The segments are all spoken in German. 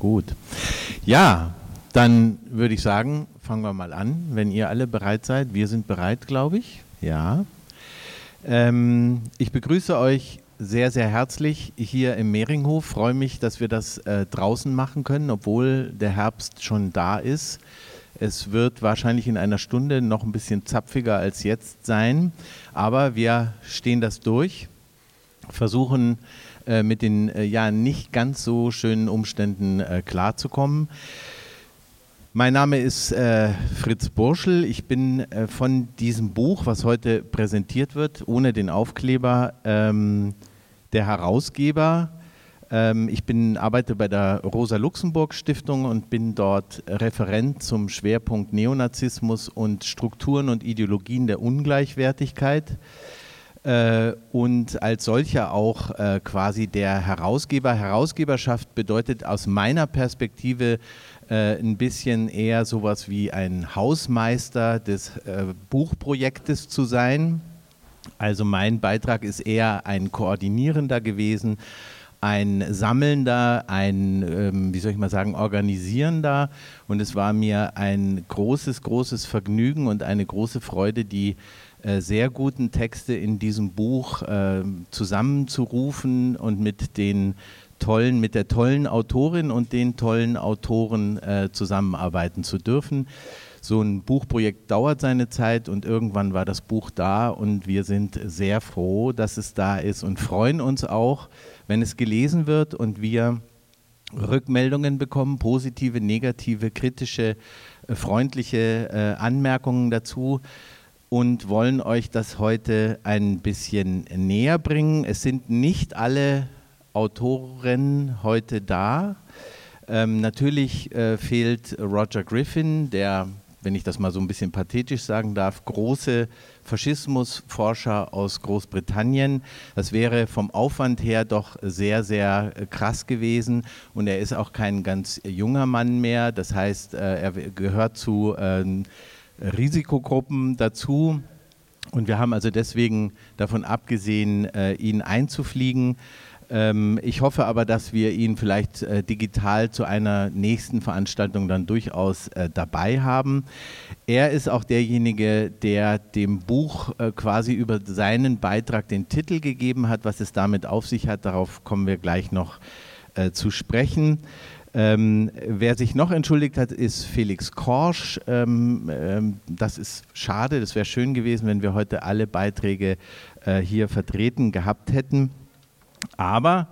Gut. Ja, dann würde ich sagen, fangen wir mal an, wenn ihr alle bereit seid. Wir sind bereit, glaube ich. Ja. Ähm, ich begrüße euch sehr, sehr herzlich hier im Mehringhof. Freue mich, dass wir das äh, draußen machen können, obwohl der Herbst schon da ist. Es wird wahrscheinlich in einer Stunde noch ein bisschen zapfiger als jetzt sein, aber wir stehen das durch, versuchen äh, mit den äh, ja nicht ganz so schönen Umständen äh, klarzukommen. Mein Name ist äh, Fritz Burschel. Ich bin äh, von diesem Buch, was heute präsentiert wird, ohne den Aufkleber, ähm, der Herausgeber. Ähm, ich bin, arbeite bei der Rosa-Luxemburg-Stiftung und bin dort Referent zum Schwerpunkt Neonazismus und Strukturen und Ideologien der Ungleichwertigkeit äh, und als solcher auch äh, quasi der Herausgeber. Herausgeberschaft bedeutet aus meiner Perspektive äh, ein bisschen eher sowas wie ein Hausmeister des äh, Buchprojektes zu sein. Also mein Beitrag ist eher ein koordinierender gewesen, ein sammelnder, ein, ähm, wie soll ich mal sagen, organisierender. Und es war mir ein großes, großes Vergnügen und eine große Freude, die sehr guten Texte in diesem Buch äh, zusammenzurufen und mit den tollen, mit der tollen Autorin und den tollen Autoren äh, zusammenarbeiten zu dürfen. So ein Buchprojekt dauert seine Zeit und irgendwann war das Buch da und wir sind sehr froh, dass es da ist und freuen uns auch, wenn es gelesen wird und wir Rückmeldungen bekommen, positive, negative, kritische, äh, freundliche äh, Anmerkungen dazu und wollen euch das heute ein bisschen näher bringen. Es sind nicht alle Autoren heute da. Ähm, natürlich äh, fehlt Roger Griffin, der, wenn ich das mal so ein bisschen pathetisch sagen darf, große Faschismusforscher aus Großbritannien. Das wäre vom Aufwand her doch sehr, sehr äh, krass gewesen. Und er ist auch kein ganz junger Mann mehr. Das heißt, äh, er gehört zu äh, Risikogruppen dazu. Und wir haben also deswegen davon abgesehen, äh, ihn einzufliegen. Ähm, ich hoffe aber, dass wir ihn vielleicht äh, digital zu einer nächsten Veranstaltung dann durchaus äh, dabei haben. Er ist auch derjenige, der dem Buch quasi über seinen Beitrag den Titel gegeben hat. Was es damit auf sich hat, darauf kommen wir gleich noch zu sprechen. Ähm, wer sich noch entschuldigt hat, ist Felix Korsch. Ähm, ähm, das ist schade, das wäre schön gewesen, wenn wir heute alle Beiträge äh, hier vertreten gehabt hätten. Aber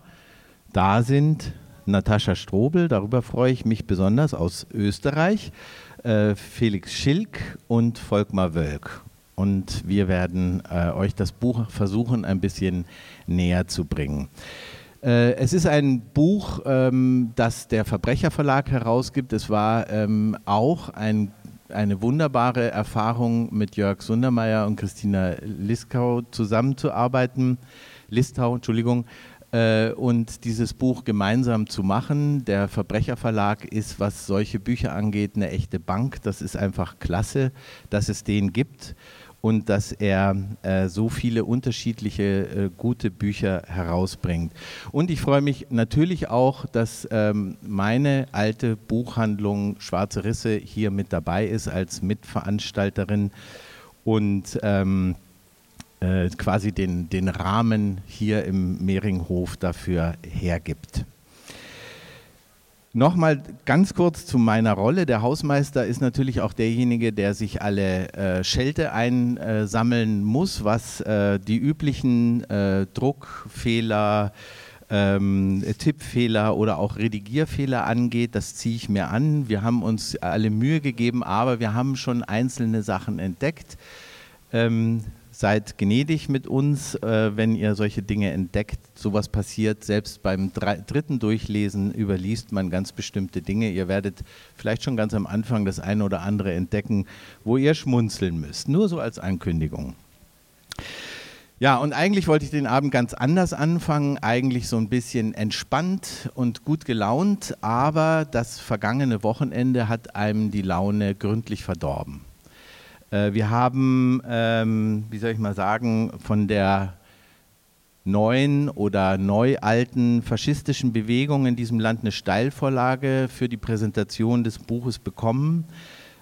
da sind Natascha Strobel, darüber freue ich mich besonders, aus Österreich, äh, Felix Schilk und Volkmar Wölk. Und wir werden äh, euch das Buch versuchen, ein bisschen näher zu bringen. Äh, es ist ein Buch, ähm, das der Verbrecherverlag herausgibt. Es war ähm, auch ein, eine wunderbare Erfahrung, mit Jörg Sundermeier und Christina Liskau zusammenzuarbeiten. Listau, Entschuldigung, äh, und dieses Buch gemeinsam zu machen. Der Verbrecherverlag ist, was solche Bücher angeht, eine echte Bank. Das ist einfach klasse, dass es den gibt und dass er äh, so viele unterschiedliche äh, gute Bücher herausbringt. Und ich freue mich natürlich auch, dass ähm, meine alte Buchhandlung Schwarze Risse hier mit dabei ist als Mitveranstalterin und ähm, äh, quasi den, den Rahmen hier im Mehringhof dafür hergibt. Nochmal ganz kurz zu meiner Rolle. Der Hausmeister ist natürlich auch derjenige, der sich alle äh, Schelte einsammeln muss, was äh, die üblichen äh, Druckfehler, ähm, Tippfehler oder auch Redigierfehler angeht. Das ziehe ich mir an. Wir haben uns alle Mühe gegeben, aber wir haben schon einzelne Sachen entdeckt. Ähm, seid gnädig mit uns, äh, wenn ihr solche Dinge entdeckt. Sowas passiert. Selbst beim dritten Durchlesen überliest man ganz bestimmte Dinge. Ihr werdet vielleicht schon ganz am Anfang das eine oder andere entdecken, wo ihr schmunzeln müsst. Nur so als Ankündigung. Ja, und eigentlich wollte ich den Abend ganz anders anfangen, eigentlich so ein bisschen entspannt und gut gelaunt, aber das vergangene Wochenende hat einem die Laune gründlich verdorben. Äh, wir haben, ähm, wie soll ich mal sagen, von der neuen oder neu alten faschistischen Bewegungen in diesem Land eine Steilvorlage für die Präsentation des Buches bekommen.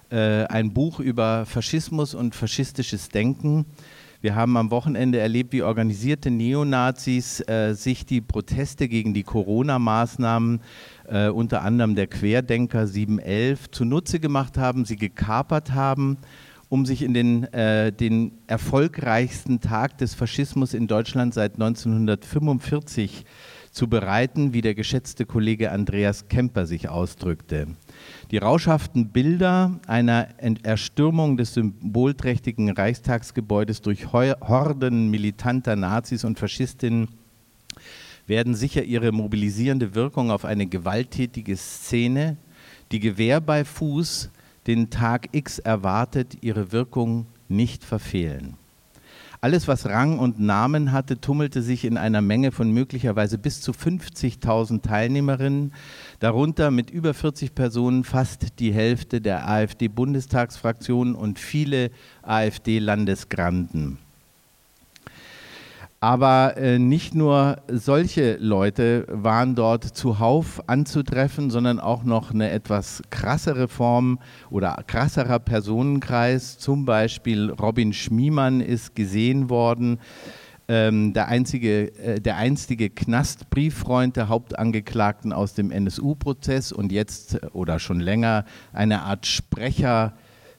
Äh, ein Buch über Faschismus und faschistisches Denken. Wir haben am Wochenende erlebt, wie organisierte Neonazis äh, sich die Proteste gegen die Corona-Maßnahmen, äh, unter anderem der Querdenker 711, zunutze gemacht haben, sie gekapert haben um sich in den, äh, den erfolgreichsten Tag des Faschismus in Deutschland seit 1945 zu bereiten, wie der geschätzte Kollege Andreas Kemper sich ausdrückte. Die rauschhaften Bilder einer Erstürmung des symbolträchtigen Reichstagsgebäudes durch Horden militanter Nazis und Faschistinnen werden sicher ihre mobilisierende Wirkung auf eine gewalttätige Szene, die Gewehr bei Fuß den Tag X erwartet, ihre Wirkung nicht verfehlen. Alles, was Rang und Namen hatte, tummelte sich in einer Menge von möglicherweise bis zu 50.000 Teilnehmerinnen, darunter mit über 40 Personen fast die Hälfte der AfD-Bundestagsfraktion und viele AfD-Landesgranden. Aber äh, nicht nur solche Leute waren dort zuhauf anzutreffen, sondern auch noch eine etwas krassere Form oder krasserer Personenkreis. Zum Beispiel Robin Schmiemann ist gesehen worden. Ähm, der, einzige, äh, der einstige Knastbrieffreund der Hauptangeklagten aus dem NSU-Prozess und jetzt äh, oder schon länger eine Art Sprecher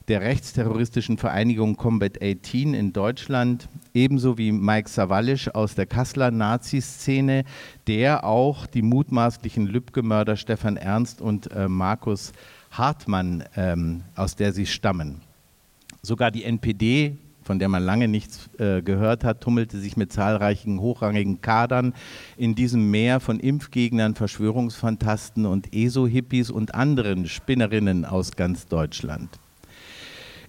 der rechtsterroristischen Vereinigung Combat 18 in Deutschland, ebenso wie Mike Savalisch aus der Kasseler Nazi-Szene, der auch die mutmaßlichen Lübcke-Mörder Stefan Ernst und äh, Markus Hartmann, ähm, aus der sie stammen. Sogar die NPD, von der man lange nichts äh, gehört hat, tummelte sich mit zahlreichen hochrangigen Kadern in diesem Meer von Impfgegnern, Verschwörungsfantasten und ESO-Hippies und anderen Spinnerinnen aus ganz Deutschland.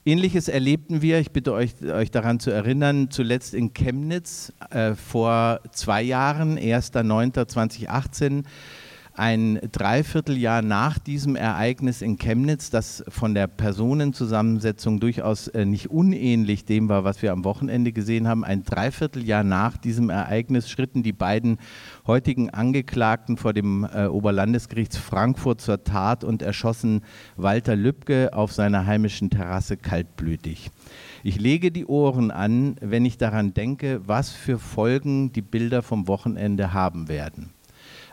Ähnliches erlebten wir, ich bitte euch, euch daran zu erinnern, zuletzt in Chemnitz äh, vor zwei Jahren, 1.9.2018 ein Dreivierteljahr nach diesem Ereignis in Chemnitz, das von der Personenzusammensetzung durchaus äh, nicht unähnlich dem war, was wir am Wochenende gesehen haben, ein Dreivierteljahr nach diesem Ereignis schritten die beiden heutigen Angeklagten vor dem äh, Oberlandesgericht Frankfurt zur Tat und erschossen Walter Lübcke auf seiner heimischen Terrasse kaltblütig. Ich lege die Ohren an, wenn ich daran denke, was für Folgen die Bilder vom Wochenende haben werden.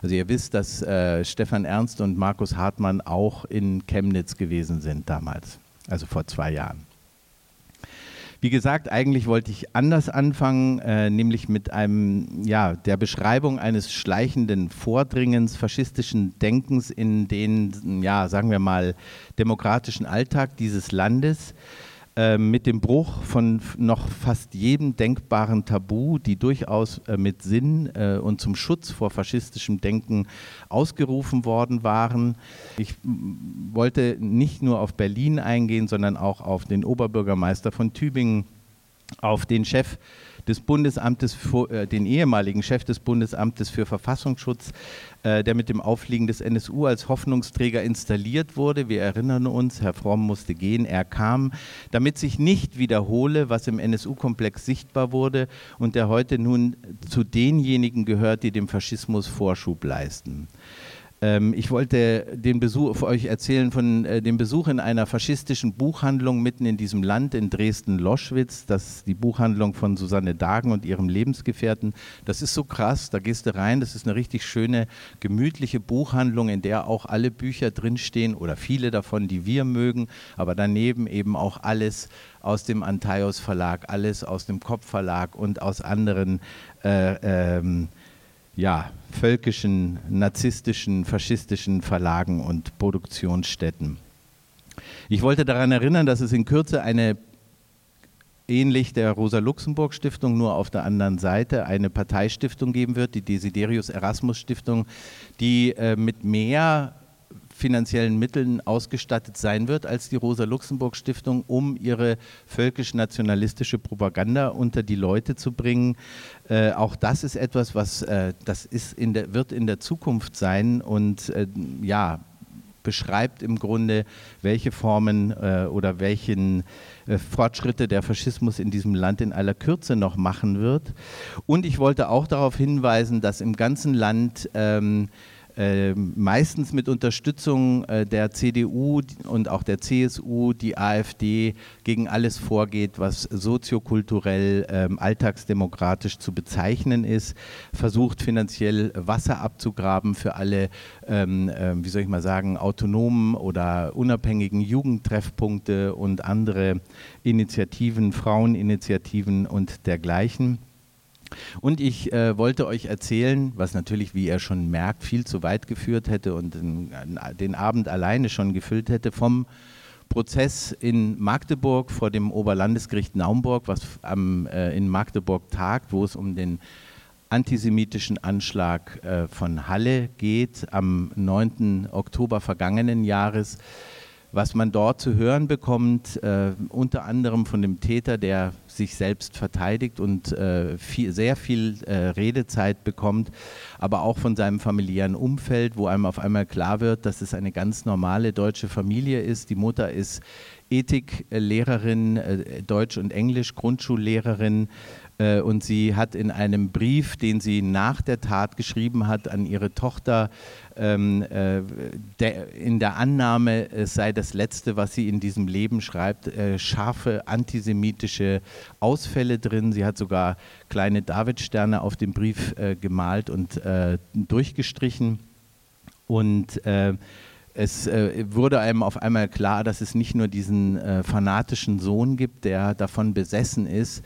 Also ihr wisst, dass äh, Stefan Ernst und Markus Hartmann auch in Chemnitz gewesen sind damals, also vor zwei Jahren. Wie gesagt, eigentlich wollte ich anders anfangen, äh, nämlich mit einem, ja, der Beschreibung eines schleichenden Vordringens faschistischen Denkens in den, ja, sagen wir mal, demokratischen Alltag dieses Landes. Ähm, mit dem Bruch von noch fast jedem denkbaren Tabu, die durchaus äh, mit Sinn äh, und zum Schutz vor faschistischem Denken ausgerufen worden waren. Ich wollte nicht nur auf Berlin eingehen, sondern auch auf den Oberbürgermeister von Tübingen, auf den Chef des Bundesamtes, für, äh, den ehemaligen Chef des Bundesamtes für Verfassungsschutz, äh, der mit dem Auffliegen des NSU als Hoffnungsträger installiert wurde. Wir erinnern uns, Herr Fromm musste gehen, er kam, damit sich nicht wiederhole, was im NSU-Komplex sichtbar wurde und der heute nun zu denjenigen gehört, die dem Faschismus Vorschub leisten. Ähm, ich wollte den Besuch für euch erzählen von äh, dem Besuch in einer faschistischen Buchhandlung mitten in diesem Land in Dresden-Loschwitz. Das ist die Buchhandlung von Susanne Dagen und ihrem Lebensgefährten. Das ist so krass, da gehst du rein, das ist eine richtig schöne, gemütliche Buchhandlung, in der auch alle Bücher drinstehen oder viele davon, die wir mögen, aber daneben eben auch alles aus dem Antaios Verlag, alles aus dem Kopf Verlag und aus anderen äh, ähm, ja, völkischen, narzisstischen, faschistischen Verlagen und Produktionsstätten. Ich wollte daran erinnern, dass es in Kürze eine ähnlich der Rosa-Luxemburg-Stiftung, nur auf der anderen Seite eine Parteistiftung geben wird, die Desiderius Erasmus Stiftung, die äh, mit mehr finanziellen Mitteln ausgestattet sein wird als die Rosa-Luxemburg-Stiftung, um ihre völkisch-nationalistische Propaganda unter die Leute zu bringen. Äh, auch das ist etwas, was äh, das ist in der, wird in der Zukunft sein und äh, ja, beschreibt im Grunde, welche Formen äh, oder welchen äh, Fortschritte der Faschismus in diesem Land in aller Kürze noch machen wird. Und ich wollte auch darauf hinweisen, dass im ganzen Land ähm, äh, meistens mit Unterstützung äh, der CDU und auch der CSU die AfD gegen alles vorgeht, was soziokulturell, äh, alltagsdemokratisch zu bezeichnen ist, versucht finanziell Wasser abzugraben für alle, ähm, ähm, wie soll ich mal sagen, autonomen oder unabhängigen Jugendtreffpunkte und andere Initiativen, Fraueninitiativen und dergleichen. Und ich äh, wollte euch erzählen, was natürlich, wie ihr schon merkt, viel zu weit geführt hätte und den, den Abend alleine schon gefüllt hätte, vom Prozess in Magdeburg vor dem Oberlandesgericht Naumburg, was am, äh, in Magdeburg tagt, wo es um den antisemitischen Anschlag äh, von Halle geht, am 9. Oktober vergangenen Jahres was man dort zu hören bekommt, äh, unter anderem von dem Täter, der sich selbst verteidigt und äh, viel, sehr viel äh, Redezeit bekommt, aber auch von seinem familiären Umfeld, wo einem auf einmal klar wird, dass es eine ganz normale deutsche Familie ist. Die Mutter ist Ethiklehrerin, äh, Deutsch und Englisch, Grundschullehrerin, äh, und sie hat in einem Brief, den sie nach der Tat geschrieben hat an ihre Tochter, ähm, äh, der, in der Annahme, es sei das Letzte, was sie in diesem Leben schreibt, äh, scharfe antisemitische Ausfälle drin. Sie hat sogar kleine Davidsterne auf dem Brief äh, gemalt und äh, durchgestrichen. Und äh, es äh, wurde einem auf einmal klar, dass es nicht nur diesen äh, fanatischen Sohn gibt, der davon besessen ist,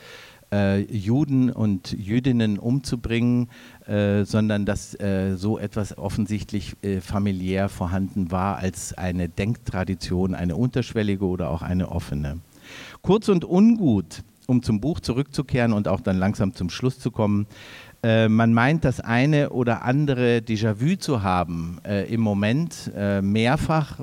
äh, Juden und Jüdinnen umzubringen, äh, sondern dass äh, so etwas offensichtlich äh, familiär vorhanden war als eine Denktradition, eine unterschwellige oder auch eine offene. Kurz und ungut, um zum Buch zurückzukehren und auch dann langsam zum Schluss zu kommen, äh, man meint, das eine oder andere Déjà-vu zu haben äh, im Moment äh, mehrfach.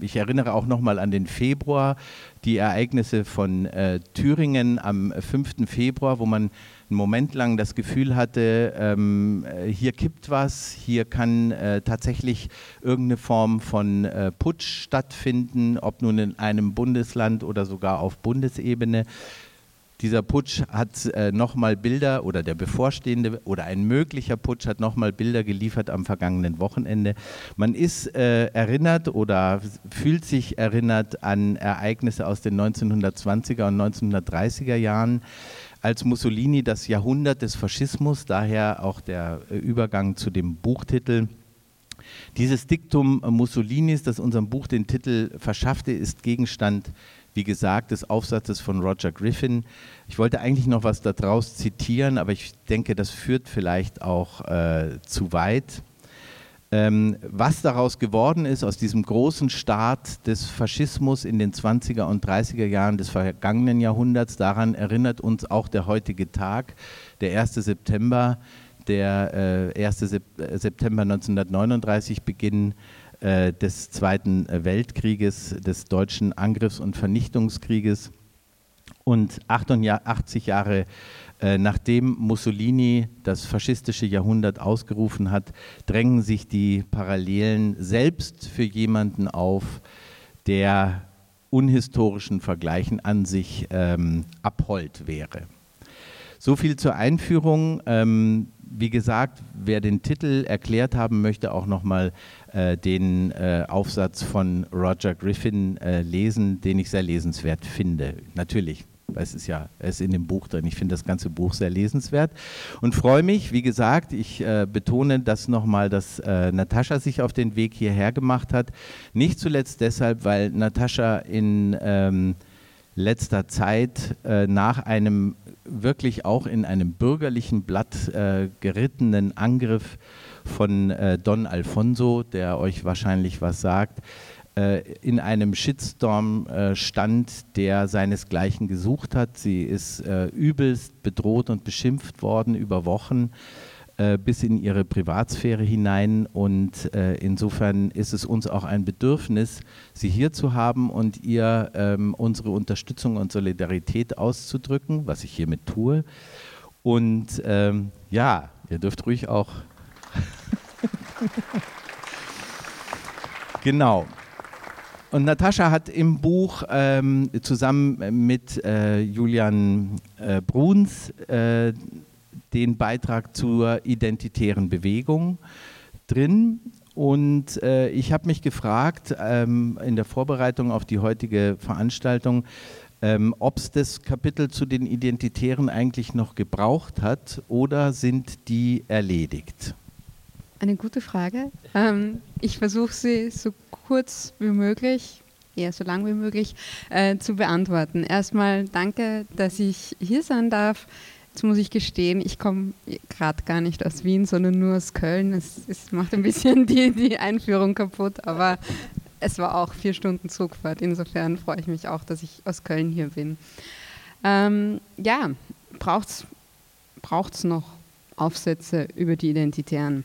Ich erinnere auch nochmal an den Februar, die Ereignisse von äh, Thüringen am 5. Februar, wo man einen Moment lang das Gefühl hatte, ähm, äh, hier kippt was, hier kann tatsächlich irgendeine Form von Putsch stattfinden, ob nun in einem Bundesland oder sogar auf Bundesebene. Dieser Putsch hat äh, nochmal Bilder oder der bevorstehende oder ein möglicher Putsch hat nochmal Bilder geliefert am vergangenen Wochenende. Man ist äh, erinnert oder fühlt sich erinnert an Ereignisse aus den 1920er und 1930er Jahren als Mussolini das Jahrhundert des Faschismus, daher auch der äh, Übergang zu dem Buchtitel. Dieses Diktum Mussolinis, das unserem Buch den Titel verschaffte, ist Gegenstand wie gesagt, des Aufsatzes von Roger Griffin. Ich wollte eigentlich noch was daraus zitieren, aber ich denke, das führt vielleicht auch äh, zu weit. Ähm, was daraus geworden ist, aus diesem großen Start des Faschismus in den 20er und 30er Jahren des vergangenen Jahrhunderts, daran erinnert uns auch der heutige Tag, der 1. September, der äh, 1. September 1939 Beginn äh, des Zweiten Weltkrieges, des deutschen Angriffs- und Vernichtungskrieges. Und 88 Jahre äh, nachdem Mussolini das faschistische Jahrhundert ausgerufen hat, drängen sich die Parallelen selbst für jemanden auf, der unhistorischen Vergleichen an sich ähm, abhold wäre. So viel zur Einführung. Ähm, wie gesagt, wer den Titel erklärt haben möchte, auch nochmal äh, den äh, Aufsatz von Roger Griffin äh, lesen, den ich sehr lesenswert finde. Natürlich, es ist ja, es ist in dem Buch drin. Ich finde das ganze Buch sehr lesenswert und freue mich, wie gesagt, ich äh, betone das nochmal, dass äh, Natascha sich auf den Weg hierher gemacht hat. Nicht zuletzt deshalb, weil Natascha in ähm, letzter Zeit äh, nach einem wirklich auch in einem bürgerlichen Blatt äh, gerittenen Angriff von äh, Don Alfonso, der euch wahrscheinlich was sagt, äh, in einem Shitstorm äh, stand, der seinesgleichen gesucht hat. Sie ist äh, übelst bedroht und beschimpft worden über Wochen äh, bis in ihre Privatsphäre hinein. Und äh, insofern ist es uns auch ein Bedürfnis, Sie hier zu haben und ihr ähm, unsere Unterstützung und Solidarität auszudrücken, was ich hiermit tue. Und ähm, ja, ihr dürft ruhig auch. genau. und Natascha hat im Buch ähm, zusammen mit äh, Julian äh, Bruns äh, den Beitrag zur identitären Bewegung drin. Und äh, ich habe mich gefragt ähm, in der Vorbereitung auf die heutige Veranstaltung, ähm, ob es das Kapitel zu den Identitären eigentlich noch gebraucht hat oder sind die erledigt? Eine gute Frage. Ähm, ich versuche sie so kurz wie möglich, eher so lang wie möglich, äh, zu beantworten. Erstmal danke, dass ich hier sein darf. Jetzt muss ich gestehen, ich komme gerade gar nicht aus Wien, sondern nur aus Köln. Es, es macht ein bisschen die, die Einführung kaputt, aber es war auch vier Stunden Zugfahrt. Insofern freue ich mich auch, dass ich aus Köln hier bin. Ähm, ja, braucht es noch Aufsätze über die Identitären?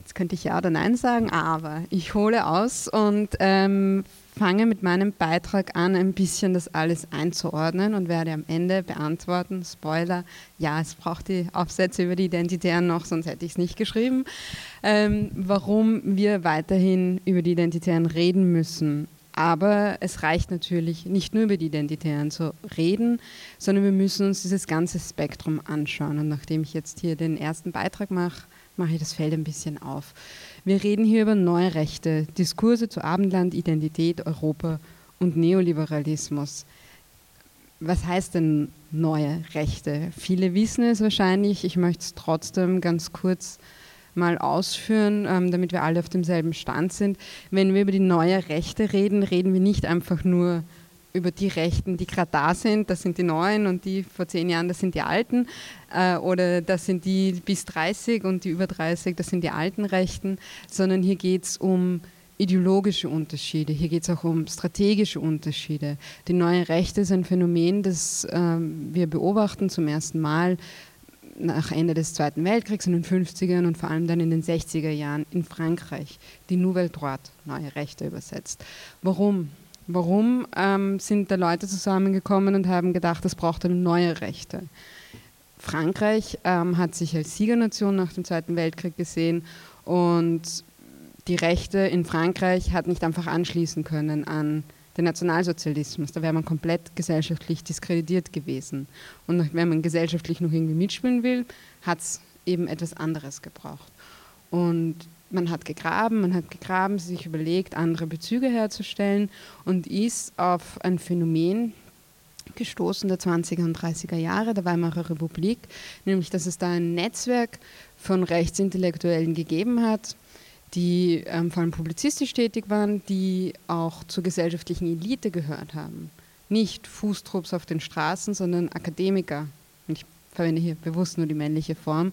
Jetzt könnte ich ja oder nein sagen, aber ich hole aus und ähm, fange mit meinem Beitrag an, ein bisschen das alles einzuordnen und werde am Ende beantworten, Spoiler, ja, es braucht die Aufsätze über die Identitären noch, sonst hätte ich es nicht geschrieben, ähm, warum wir weiterhin über die Identitären reden müssen. Aber es reicht natürlich nicht nur über die Identitären zu reden, sondern wir müssen uns dieses ganze Spektrum anschauen. Und nachdem ich jetzt hier den ersten Beitrag mache, mache ich das Feld ein bisschen auf. Wir reden hier über neue Rechte, Diskurse zu Abendland, Identität, Europa und Neoliberalismus. Was heißt denn neue Rechte? Viele wissen es wahrscheinlich, ich möchte es trotzdem ganz kurz mal ausführen, ähm, damit wir alle auf demselben Stand sind. Wenn wir über die neue Rechte reden, reden wir nicht einfach nur über die Rechten, die gerade da sind, das sind die neuen und die vor zehn Jahren, das sind die alten, äh, oder das sind die bis 30 und die über 30, das sind die alten Rechten, sondern hier geht es um ideologische Unterschiede, hier geht es auch um strategische Unterschiede. Die neue Rechte ist ein Phänomen, das äh, wir beobachten zum ersten Mal nach Ende des Zweiten Weltkriegs in den 50ern und vor allem dann in den 60er Jahren in Frankreich, die Nouvelle Droite, neue Rechte übersetzt. Warum? Warum ähm, sind da Leute zusammengekommen und haben gedacht, es braucht eine neue Rechte? Frankreich ähm, hat sich als Siegernation nach dem Zweiten Weltkrieg gesehen und die Rechte in Frankreich hat nicht einfach anschließen können an den Nationalsozialismus. Da wäre man komplett gesellschaftlich diskreditiert gewesen. Und wenn man gesellschaftlich noch irgendwie mitspielen will, hat es eben etwas anderes gebraucht. Und man hat gegraben, man hat gegraben, sich überlegt, andere Bezüge herzustellen und ist auf ein Phänomen gestoßen der 20er und 30er Jahre der Weimarer Republik, nämlich dass es da ein Netzwerk von Rechtsintellektuellen gegeben hat, die ähm, vor allem publizistisch tätig waren, die auch zur gesellschaftlichen Elite gehört haben. Nicht Fußtrupps auf den Straßen, sondern Akademiker. Ich verwende hier bewusst nur die männliche Form,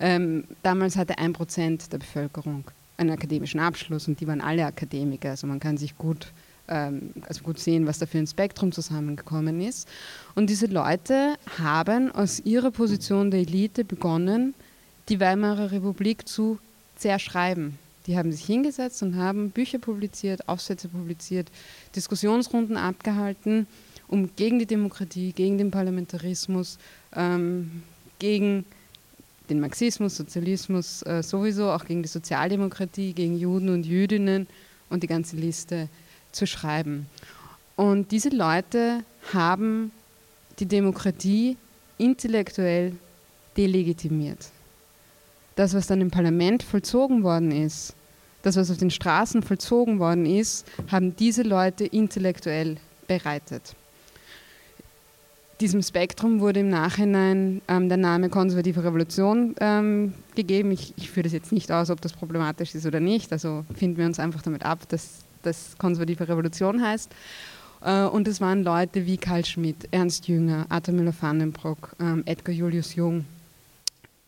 ähm, damals hatte ein Prozent der Bevölkerung einen akademischen Abschluss und die waren alle Akademiker. Also man kann sich gut, ähm, also gut sehen, was da für ein Spektrum zusammengekommen ist. Und diese Leute haben aus ihrer Position der Elite begonnen, die Weimarer Republik zu zerschreiben. Die haben sich hingesetzt und haben Bücher publiziert, Aufsätze publiziert, Diskussionsrunden abgehalten, um gegen die Demokratie, gegen den Parlamentarismus, ähm, gegen den Marxismus, Sozialismus äh, sowieso, auch gegen die Sozialdemokratie, gegen Juden und Jüdinnen und die ganze Liste zu schreiben. Und diese Leute haben die Demokratie intellektuell delegitimiert. Das, was dann im Parlament vollzogen worden ist, das, was auf den Straßen vollzogen worden ist, haben diese Leute intellektuell bereitet diesem Spektrum wurde im Nachhinein ähm, der Name konservative Revolution ähm, gegeben. Ich, ich führe das jetzt nicht aus, ob das problematisch ist oder nicht. Also finden wir uns einfach damit ab, dass das konservative Revolution heißt. Äh, und es waren Leute wie Karl Schmidt, Ernst Jünger, Arthur Müller-Vandenbrock, ähm, Edgar Julius Jung,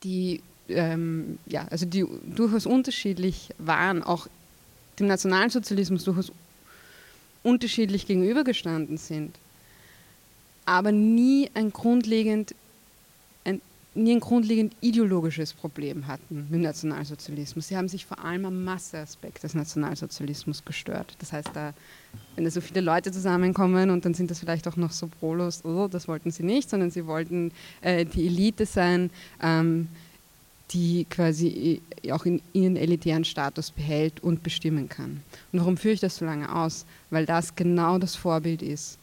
die, ähm, ja, also die durchaus unterschiedlich waren, auch dem Nationalsozialismus durchaus unterschiedlich gegenübergestanden sind aber nie ein grundlegend, ein, nie ein grundlegend ideologisches Problem hatten mit Nationalsozialismus. Sie haben sich vor allem am Masseaspekt des Nationalsozialismus gestört. Das heißt, da, wenn da so viele Leute zusammenkommen und dann sind das vielleicht auch noch so Prolos, oh, das wollten sie nicht, sondern sie wollten äh, die Elite sein, ähm, die quasi auch in ihren elitären Status behält und bestimmen kann. Und warum führe ich das so lange aus? Weil das genau das Vorbild ist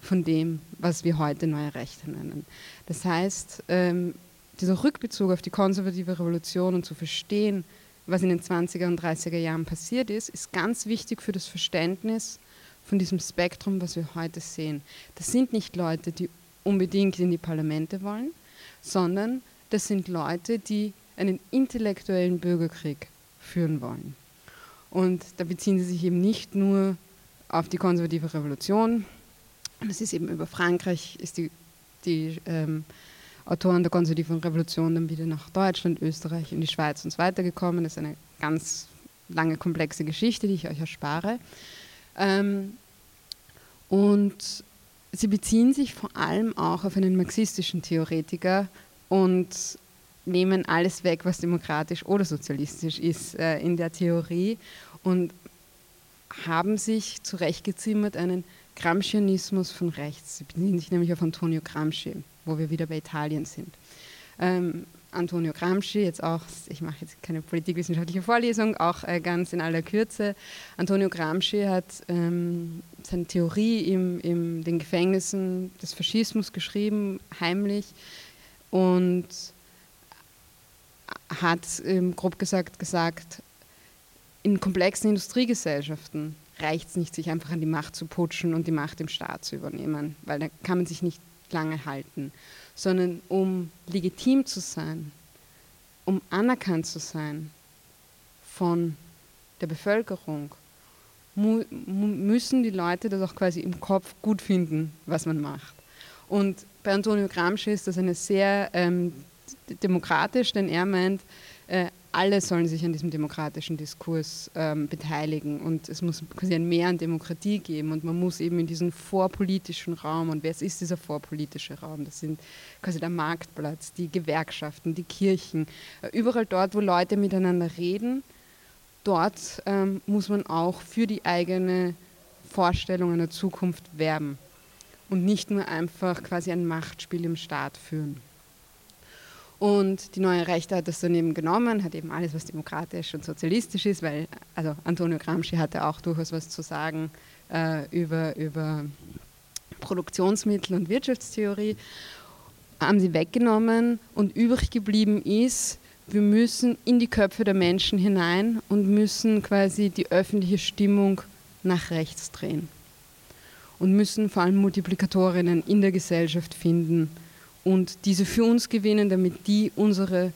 von dem, was wir heute neue Rechte nennen. Das heißt, ähm, dieser Rückbezug auf die konservative Revolution und zu verstehen, was in den 20er und 30er Jahren passiert ist, ist ganz wichtig für das Verständnis von diesem Spektrum, was wir heute sehen. Das sind nicht Leute, die unbedingt in die Parlamente wollen, sondern das sind Leute, die einen intellektuellen Bürgerkrieg führen wollen. Und da beziehen sie sich eben nicht nur auf die konservative Revolution, das ist eben über Frankreich, ist die, die ähm, Autoren der konservativen Revolution dann wieder nach Deutschland, Österreich, in die Schweiz und so weiter gekommen. Das ist eine ganz lange, komplexe Geschichte, die ich euch erspare. Ähm, und sie beziehen sich vor allem auch auf einen marxistischen Theoretiker und nehmen alles weg, was demokratisch oder sozialistisch ist äh, in der Theorie und haben sich zurechtgezimmert einen Gramscianismus von rechts. Sie beziehen sich nämlich auf Antonio Gramsci, wo wir wieder bei Italien sind. Ähm, Antonio Gramsci, jetzt auch, ich mache jetzt keine politikwissenschaftliche Vorlesung, auch äh, ganz in aller Kürze. Antonio Gramsci hat ähm, seine Theorie in im, den Gefängnissen des Faschismus geschrieben, heimlich, und hat ähm, grob gesagt gesagt, in komplexen Industriegesellschaften reicht es nicht, sich einfach an die Macht zu putschen und die Macht im Staat zu übernehmen, weil da kann man sich nicht lange halten, sondern um legitim zu sein, um anerkannt zu sein von der Bevölkerung, mu müssen die Leute das auch quasi im Kopf gut finden, was man macht. Und bei Antonio Gramsci ist das eine sehr ähm, demokratisch, denn er meint, äh, alle sollen sich an diesem demokratischen Diskurs ähm, beteiligen und es muss quasi ein Mehr an Demokratie geben und man muss eben in diesen vorpolitischen Raum und wer ist dieser vorpolitische Raum? Das sind quasi der Marktplatz, die Gewerkschaften, die Kirchen, äh, überall dort, wo Leute miteinander reden, dort ähm, muss man auch für die eigene Vorstellung einer Zukunft werben und nicht nur einfach quasi ein Machtspiel im Staat führen. Und die neue Rechte hat das dann eben genommen, hat eben alles, was demokratisch und sozialistisch ist, weil also Antonio Gramsci hatte auch durchaus was zu sagen äh, über, über Produktionsmittel und Wirtschaftstheorie, haben sie weggenommen und übrig geblieben ist, wir müssen in die Köpfe der Menschen hinein und müssen quasi die öffentliche Stimmung nach rechts drehen. Und müssen vor allem Multiplikatorinnen in der Gesellschaft finden, und diese für uns gewinnen, damit die unsere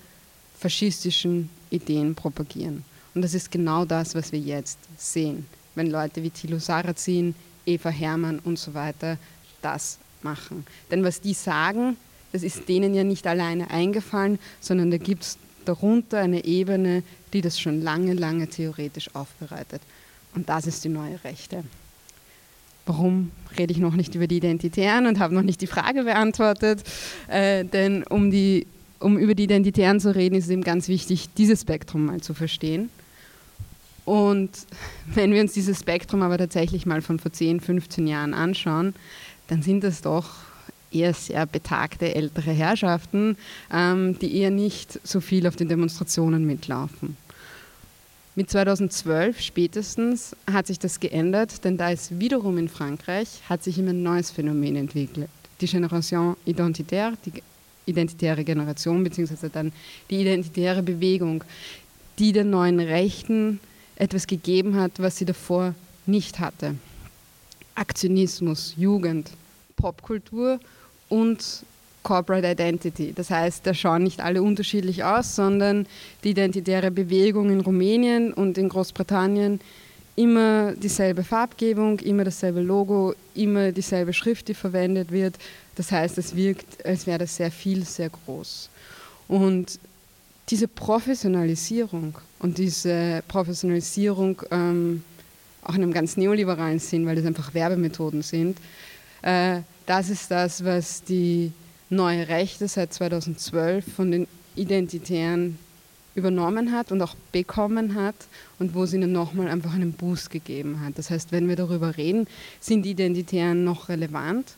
faschistischen Ideen propagieren. Und das ist genau das, was wir jetzt sehen, wenn Leute wie Thilo Sarrazin, Eva Hermann und so weiter das machen. Denn was die sagen, das ist denen ja nicht alleine eingefallen, sondern da gibt es darunter eine Ebene, die das schon lange, lange theoretisch aufbereitet. Und das ist die neue Rechte warum rede ich noch nicht über die Identitären und habe noch nicht die Frage beantwortet. Äh, denn um, die, um über die Identitären zu reden, ist es eben ganz wichtig, dieses Spektrum mal zu verstehen. Und wenn wir uns dieses Spektrum aber tatsächlich mal von vor 10, 15 Jahren anschauen, dann sind das doch eher sehr betagte ältere Herrschaften, ähm, die eher nicht so viel auf den Demonstrationen mitlaufen. Mit 2012 spätestens hat sich das geändert, denn da ist wiederum in Frankreich hat sich immer ein neues Phänomen entwickelt. Die Generation Identitaire, die identitäre Generation, beziehungsweise dann die identitäre Bewegung, die den neuen Rechten etwas gegeben hat, was sie davor nicht hatte. Aktionismus, Jugend, Popkultur und Corporate Identity. Das heißt, da schauen nicht alle unterschiedlich aus, sondern die identitäre Bewegung in Rumänien und in Großbritannien immer dieselbe Farbgebung, immer dasselbe Logo, immer dieselbe Schrift, die verwendet wird. Das heißt, es wirkt, als wäre das sehr viel, sehr groß. Und diese Professionalisierung und diese Professionalisierung ähm, auch in einem ganz neoliberalen Sinn, weil das einfach Werbemethoden sind, äh, das ist das, was die neue Rechte seit 2012 von den Identitären übernommen hat und auch bekommen hat und wo es ihnen nochmal einfach einen Boost gegeben hat. Das heißt, wenn wir darüber reden, sind die Identitären noch relevant?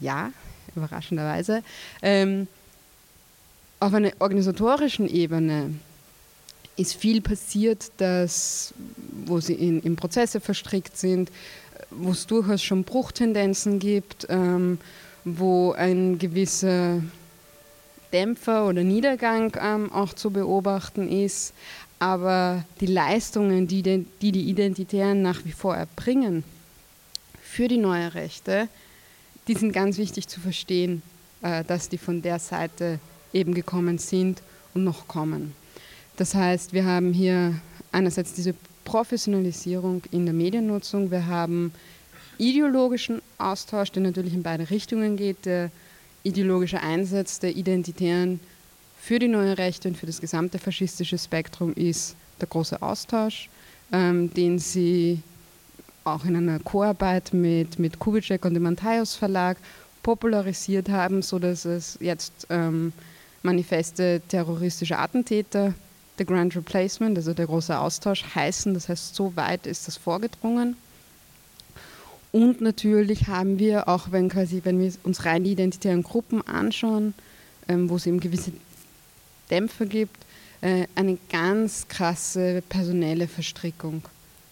Ja, überraschenderweise. Ähm, Auf einer organisatorischen Ebene ist viel passiert, dass, wo sie in, in Prozesse verstrickt sind, wo es durchaus schon Bruchtendenzen gibt, ähm, wo ein gewisser Dämpfer oder Niedergang ähm, auch zu beobachten ist. Aber die Leistungen, die, die die Identitären nach wie vor erbringen für die neue Rechte, die sind ganz wichtig zu verstehen, äh, dass die von der Seite eben gekommen sind und noch kommen. Das heißt, wir haben hier einerseits diese Professionalisierung in der Mediennutzung, wir haben ideologischen Austausch, der natürlich in beide Richtungen geht, der ideologische Einsatz der Identitären für die neue Rechte und für das gesamte faschistische Spektrum ist der große Austausch, ähm, den sie auch in einer Koarbeit mit, mit Kubitschek und dem Antaios Verlag popularisiert haben, sodass es jetzt ähm, Manifeste terroristischer Attentäter, The Grand Replacement, also der große Austausch, heißen. Das heißt, so weit ist das vorgedrungen. Und natürlich haben wir, auch wenn quasi, wenn wir uns rein die identitären Gruppen anschauen, ähm, wo es eben gewisse Dämpfer gibt, äh, eine ganz krasse personelle Verstrickung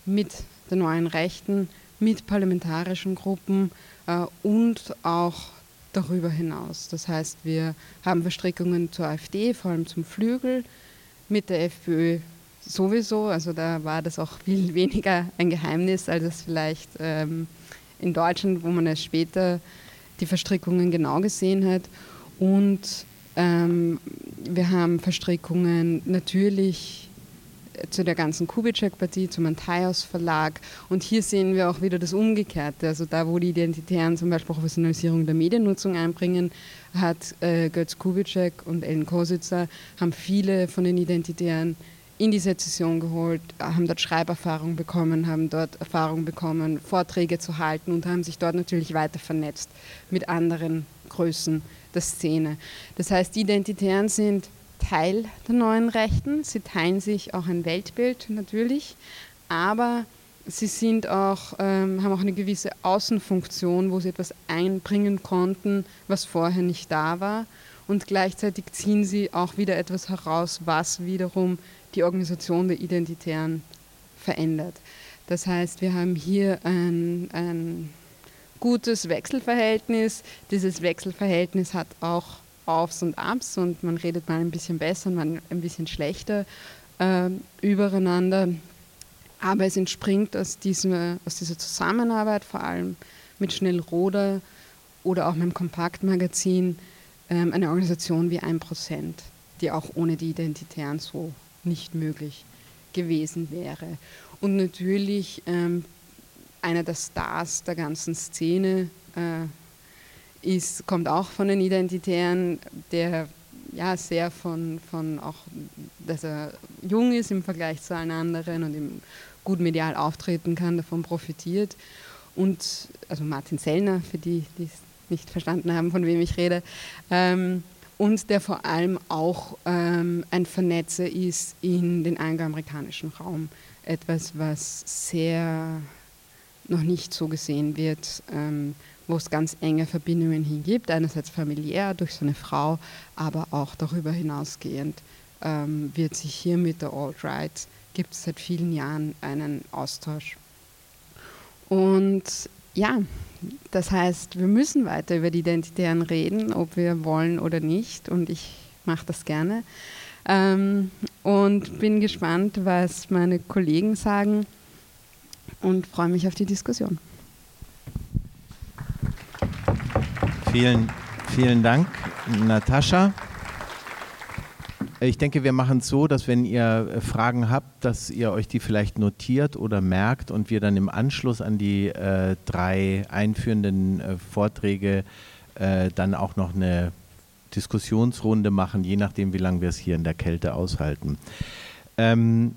mit der neuen Rechten, mit parlamentarischen Gruppen äh, und auch darüber hinaus. Das heißt, wir haben Verstrickungen zur AfD, vor allem zum Flügel, mit der FPÖ sowieso. Also da war das auch viel weniger ein Geheimnis, als es vielleicht ähm, in Deutschland, wo man es später die Verstrickungen genau gesehen hat. Und ähm, wir haben Verstrickungen natürlich zu der ganzen Kubitschek-Partie, zum Antaios Verlag. Und hier sehen wir auch wieder das Umgekehrte. Also da, wo die Identitären zum Beispiel Professionalisierung der Mediennutzung einbringen, hat äh, Götz Kubitschek und Ellen Kositzer, haben viele von den Identitären in die Sezession geholt, haben dort Schreiberfahrung bekommen, haben dort Erfahrung bekommen, Vorträge zu halten und haben sich dort natürlich weiter vernetzt mit anderen Größen der Szene. Das heißt, die Identitären sind Teil der neuen Rechten. Sie teilen sich auch ein Weltbild natürlich, aber sie sind auch, ähm, haben auch eine gewisse Außenfunktion, wo sie etwas einbringen konnten, was vorher nicht da war. Und gleichzeitig ziehen sie auch wieder etwas heraus, was wiederum die Organisation der Identitären verändert. Das heißt, wir haben hier ein, ein gutes Wechselverhältnis. Dieses Wechselverhältnis hat auch Aufs und Abs und man redet mal ein bisschen besser und mal ein bisschen schlechter äh, übereinander. Aber es entspringt aus, diesem, aus dieser Zusammenarbeit, vor allem mit Schnellroder oder auch mit dem Kompaktmagazin, ähm, eine Organisation wie 1%, die auch ohne die Identitären so nicht möglich gewesen wäre. Und natürlich ähm, einer der Stars der ganzen Szene, äh, ist, kommt auch von den Identitären, der ja sehr von, von auch, dass er jung ist im Vergleich zu allen anderen und ihm gut medial auftreten kann, davon profitiert. Und, also Martin Sellner, für die, die es nicht verstanden haben, von wem ich rede, ähm, und der vor allem auch ähm, ein Vernetzer ist in den angloamerikanischen Raum. Etwas, was sehr noch nicht so gesehen wird. Ähm, wo es ganz enge Verbindungen hingibt, einerseits familiär durch seine Frau, aber auch darüber hinausgehend ähm, wird sich hier mit der Alt-Right, gibt es seit vielen Jahren einen Austausch. Und ja, das heißt, wir müssen weiter über die Identitären reden, ob wir wollen oder nicht. Und ich mache das gerne. Ähm, und bin gespannt, was meine Kollegen sagen und freue mich auf die Diskussion. Vielen, vielen Dank, Natascha. Ich denke, wir machen es so, dass wenn ihr äh, Fragen habt, dass ihr euch die vielleicht notiert oder merkt und wir dann im Anschluss an die äh, drei einführenden äh, Vorträge äh, dann auch noch eine Diskussionsrunde machen, je nachdem, wie lange wir es hier in der Kälte aushalten. Ähm,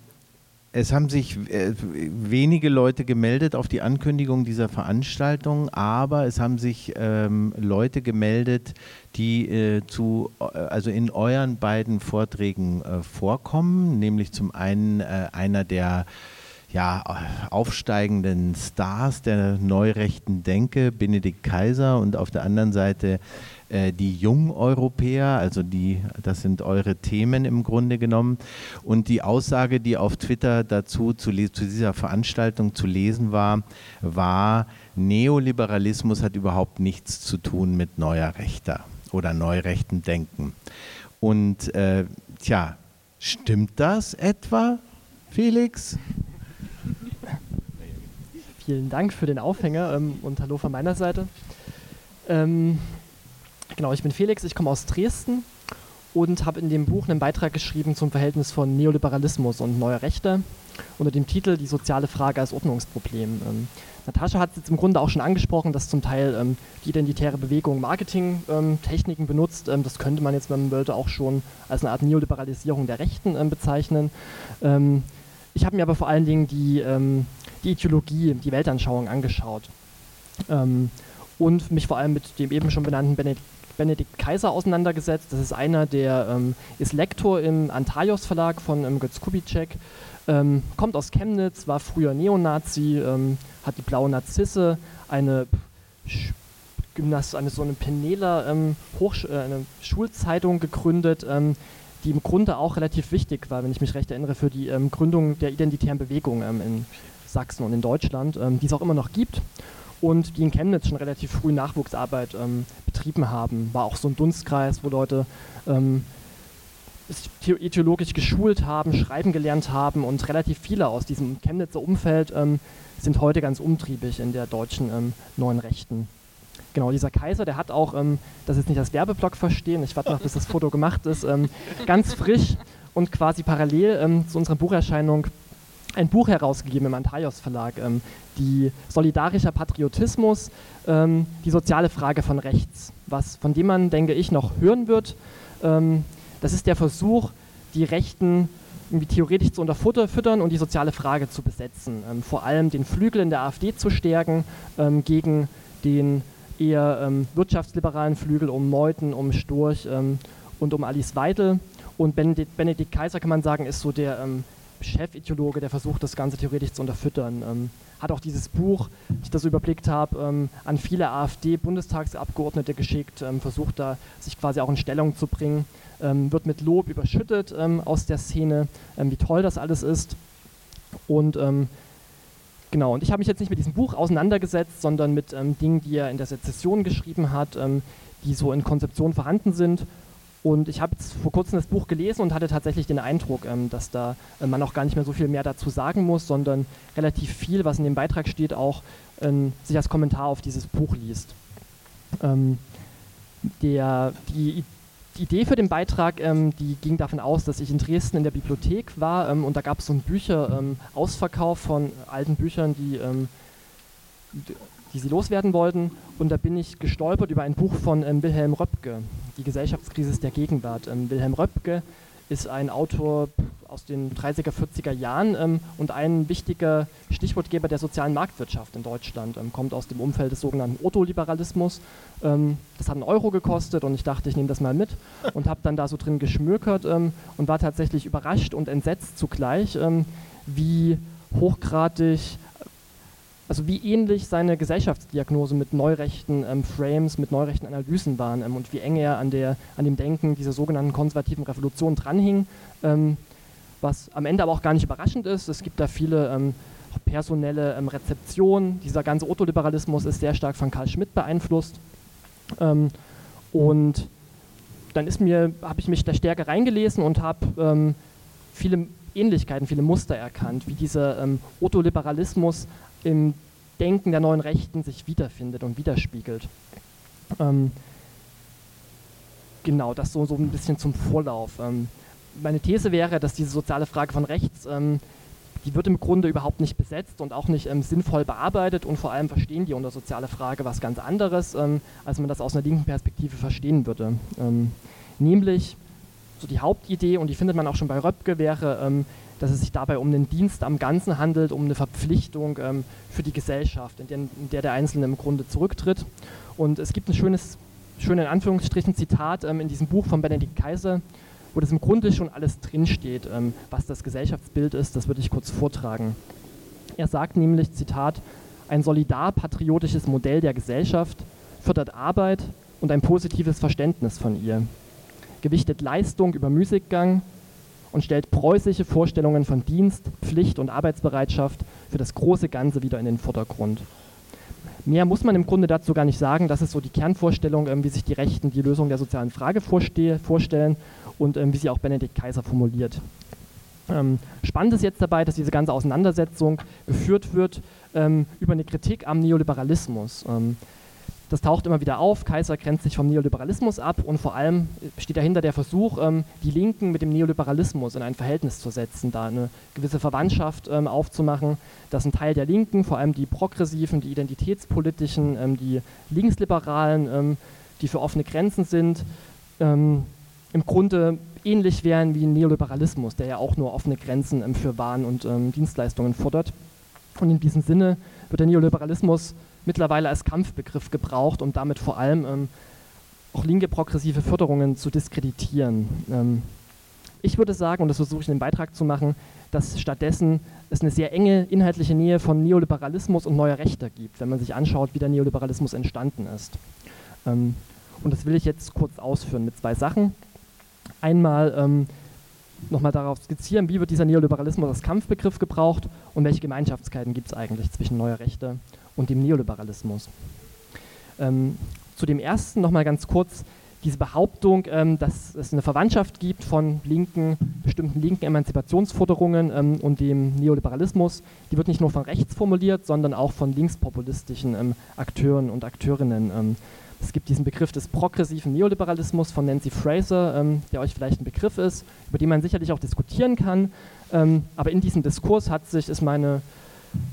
es haben sich äh, wenige Leute gemeldet auf die Ankündigung dieser Veranstaltung, aber es haben sich ähm, Leute gemeldet, die äh, zu, äh, also in euren beiden Vorträgen äh, vorkommen, nämlich zum einen äh, einer der ja, aufsteigenden Stars der neurechten Denke, Benedikt Kaiser und auf der anderen Seite äh, die Jungeuropäer, also die, das sind eure Themen im Grunde genommen. Und die Aussage, die auf Twitter dazu zu, zu dieser Veranstaltung zu lesen war, war, Neoliberalismus hat überhaupt nichts zu tun mit neuer Rechter oder neurechten Denken. Und äh, tja, stimmt das etwa, Felix? Vielen Dank für den Aufhänger ähm, und hallo von meiner Seite. Ähm, genau, ich bin Felix, ich komme aus Dresden und habe in dem Buch einen Beitrag geschrieben zum Verhältnis von Neoliberalismus und neuer Rechte unter dem Titel Die soziale Frage als Ordnungsproblem. Ähm, Natascha hat es jetzt im Grunde auch schon angesprochen, dass zum Teil ähm, die identitäre Bewegung Marketingtechniken ähm, benutzt. Ähm, das könnte man jetzt, wenn man wollte, auch schon als eine Art Neoliberalisierung der Rechten ähm, bezeichnen. ich habe mir aber vor allen Dingen die die Ideologie, die Weltanschauung angeschaut. Ähm, und mich vor allem mit dem eben schon benannten Benedikt, Benedikt Kaiser auseinandergesetzt. Das ist einer, der ähm, ist Lektor im Antaios Verlag von ähm, Götz Kubitschek, ähm, kommt aus Chemnitz, war früher Neonazi, ähm, hat die Blaue Narzisse, eine Gymnast, eine so eine Penela ähm, Hochsch äh, eine Schulzeitung gegründet, ähm, die im Grunde auch relativ wichtig war, wenn ich mich recht erinnere, für die Gründung der identitären Bewegung in Sachsen und in Deutschland, ähm, die es auch immer noch gibt und die in Chemnitz schon relativ früh Nachwuchsarbeit ähm, betrieben haben. War auch so ein Dunstkreis, wo Leute ähm, ideologisch geschult haben, schreiben gelernt haben und relativ viele aus diesem Chemnitzer Umfeld ähm, sind heute ganz umtriebig in der deutschen ähm, neuen Rechten. Genau, dieser Kaiser, der hat auch, ähm, das ist nicht als Werbeblock verstehen, ich warte noch, bis das Foto gemacht ist, ganz frisch und quasi parallel zu unserer Bucherscheinung ein Buch herausgegeben im Antaios Verlag, ähm, die Solidarischer Patriotismus, ähm, die soziale Frage von rechts, was, von dem man, denke ich, noch hören wird. Ähm, das ist der Versuch, die Rechten irgendwie theoretisch zu unterfüttern und die soziale Frage zu besetzen. Ähm, vor allem den Flügel in der AfD zu stärken ähm, gegen den eher ähm, wirtschaftsliberalen Flügel um Meuthen, um Storch und um Alice Weidel. Und Benedikt, Benedikt, Kaiser, kann man sagen, ist so der Chefideologe, der versucht, das Ganze theoretisch zu unterfüttern. Ähm, hat auch dieses Buch, ich das überblickt habe, ähm, an viele AfD-Bundestagsabgeordnete geschickt, ähm, versucht da sich quasi auch in Stellung zu bringen, ähm, wird mit Lob überschüttet ähm, aus der Szene, ähm, wie toll das alles ist. Und genau, und ich habe mich jetzt nicht mit diesem Buch auseinandergesetzt, sondern mit Dingen, die er in der Sezession geschrieben hat, die so in Konzeption vorhanden sind und ich habe vor kurzem das Buch gelesen und hatte tatsächlich den Eindruck, ähm, dass da äh, man auch gar nicht mehr so viel mehr dazu sagen muss, sondern relativ viel, was in dem Beitrag steht, auch ähm, sich als Kommentar auf dieses Buch liest. Ähm, der, die, die, Idee für den Beitrag, ähm, die ging davon aus, dass ich in Dresden in der Bibliothek war ähm, und da gab es so einen Bücher-Ausverkauf ähm, von alten Büchern, die die sie loswerden wollten. Und da bin ich gestolpert über ein Buch von ähm, Wilhelm Röpke, Die Gesellschaftskrise der Gegenwart. Ähm, Wilhelm Röpke ist ein Autor aus den 30er, 40er Jahren ähm, und ein wichtiger Stichwortgeber der sozialen Marktwirtschaft in Deutschland. Ähm, kommt aus dem Umfeld des sogenannten Otto-Liberalismus. Ähm, das hat einen Euro gekostet und ich dachte, ich nehme das mal mit und habe dann da so drin geschmökert ähm, und war tatsächlich überrascht und entsetzt zugleich, wie hochgradig also wie ähnlich seine Gesellschaftsdiagnose mit neurechten ähm, Frames, mit neurechten Analysen waren ähm, und wie eng er an, der, an dem Denken dieser sogenannten konservativen Revolution dranhing, ähm, was am Ende aber auch gar nicht überraschend ist. Es gibt da viele ähm, personelle ähm, Rezeptionen. Dieser ganze Otto-Liberalismus ist sehr stark von Karl Schmidt beeinflusst. Ähm, und dann ist mir, habe ich mich da stärker reingelesen und habe viele Ähnlichkeiten, viele Muster erkannt, wie dieser ähm, Otto-Liberalismus im Denken der neuen Rechten sich wiederfindet und widerspiegelt. Ähm, genau, das so, so ein bisschen zum Vorlauf. Ähm, meine These wäre, dass diese soziale Frage von rechts, ähm, die wird im Grunde überhaupt nicht besetzt und auch nicht ähm, sinnvoll bearbeitet und vor allem verstehen die unter soziale Frage was ganz anderes, ähm, als man das aus einer linken Perspektive verstehen würde. Ähm, nämlich, so die Hauptidee, und die findet man auch schon bei Röpke, wäre, dass es sich dabei um einen Dienst am Ganzen handelt, um eine Verpflichtung ähm, für die Gesellschaft, in der, in der, der Einzelne im Grunde zurücktritt. Und es gibt ein schönes, schönes in Anführungsstrichen Zitat ähm, in diesem Buch von Benedikt Kaiser, wo das im Grunde schon alles drinsteht, ähm, was das Gesellschaftsbild ist. Das würde ich kurz vortragen. Er sagt nämlich, Zitat, ein solidar-patriotisches Modell der Gesellschaft fördert Arbeit und ein positives Verständnis von ihr, gewichtet Leistung über Müßiggang und stellt preußische Vorstellungen von Dienst, Pflicht und Arbeitsbereitschaft für das große Ganze wieder in den Vordergrund. Mehr muss man im Grunde dazu gar nicht sagen. Das ist so die Kernvorstellung, ähm, wie sich die Rechten die Lösung der sozialen Frage vorstellen und ähm, wie sie auch Benedikt Kaiser formuliert. Ähm, spannend ist jetzt dabei, dass diese ganze Auseinandersetzung geführt wird über eine Kritik am Neoliberalismus. Das taucht immer wieder auf. Kaiser grenzt sich vom Neoliberalismus ab und vor allem steht dahinter der Versuch, ähm, die Linken mit dem Neoliberalismus in ein Verhältnis zu setzen, da eine gewisse Verwandtschaft ähm, aufzumachen, dass ein Teil der Linken, vor allem die progressiven, die identitätspolitischen, ähm, die linksliberalen, die für offene Grenzen sind, im Grunde ähnlich wären wie ein Neoliberalismus, der ja auch nur offene Grenzen für Waren und Dienstleistungen fordert. Und in diesem Sinne wird der Neoliberalismus mittlerweile als Kampfbegriff gebraucht, um damit vor allem ähm, auch linke progressive Förderungen zu diskreditieren. Ähm, ich würde sagen, und das versuche ich in dem Beitrag zu machen, dass stattdessen es eine sehr enge inhaltliche Nähe von Neoliberalismus und neuer Rechter gibt, wenn man sich anschaut, wie der Neoliberalismus entstanden ist. Ähm, und das will ich jetzt kurz ausführen mit zwei Sachen. Einmal ähm, nochmal darauf skizzieren, wie wird dieser Neoliberalismus als Kampfbegriff gebraucht und welche Gemeinschaftskeiten gibt es eigentlich zwischen neuer Rechte und dem Neoliberalismus. Ähm, zu dem ersten nochmal ganz kurz diese Behauptung, ähm, dass es eine Verwandtschaft gibt von linken, bestimmten linken Emanzipationsforderungen ähm, und dem Neoliberalismus, die wird nicht nur von rechts formuliert, sondern auch von linkspopulistischen ähm, Akteuren und Akteurinnen. Ähm. es gibt diesen Begriff des progressiven Neoliberalismus von Nancy Fraser, ähm, der euch vielleicht ein Begriff ist, über den man sicherlich auch diskutieren kann. Ähm, aber in diesem Diskurs hat sich, ist meine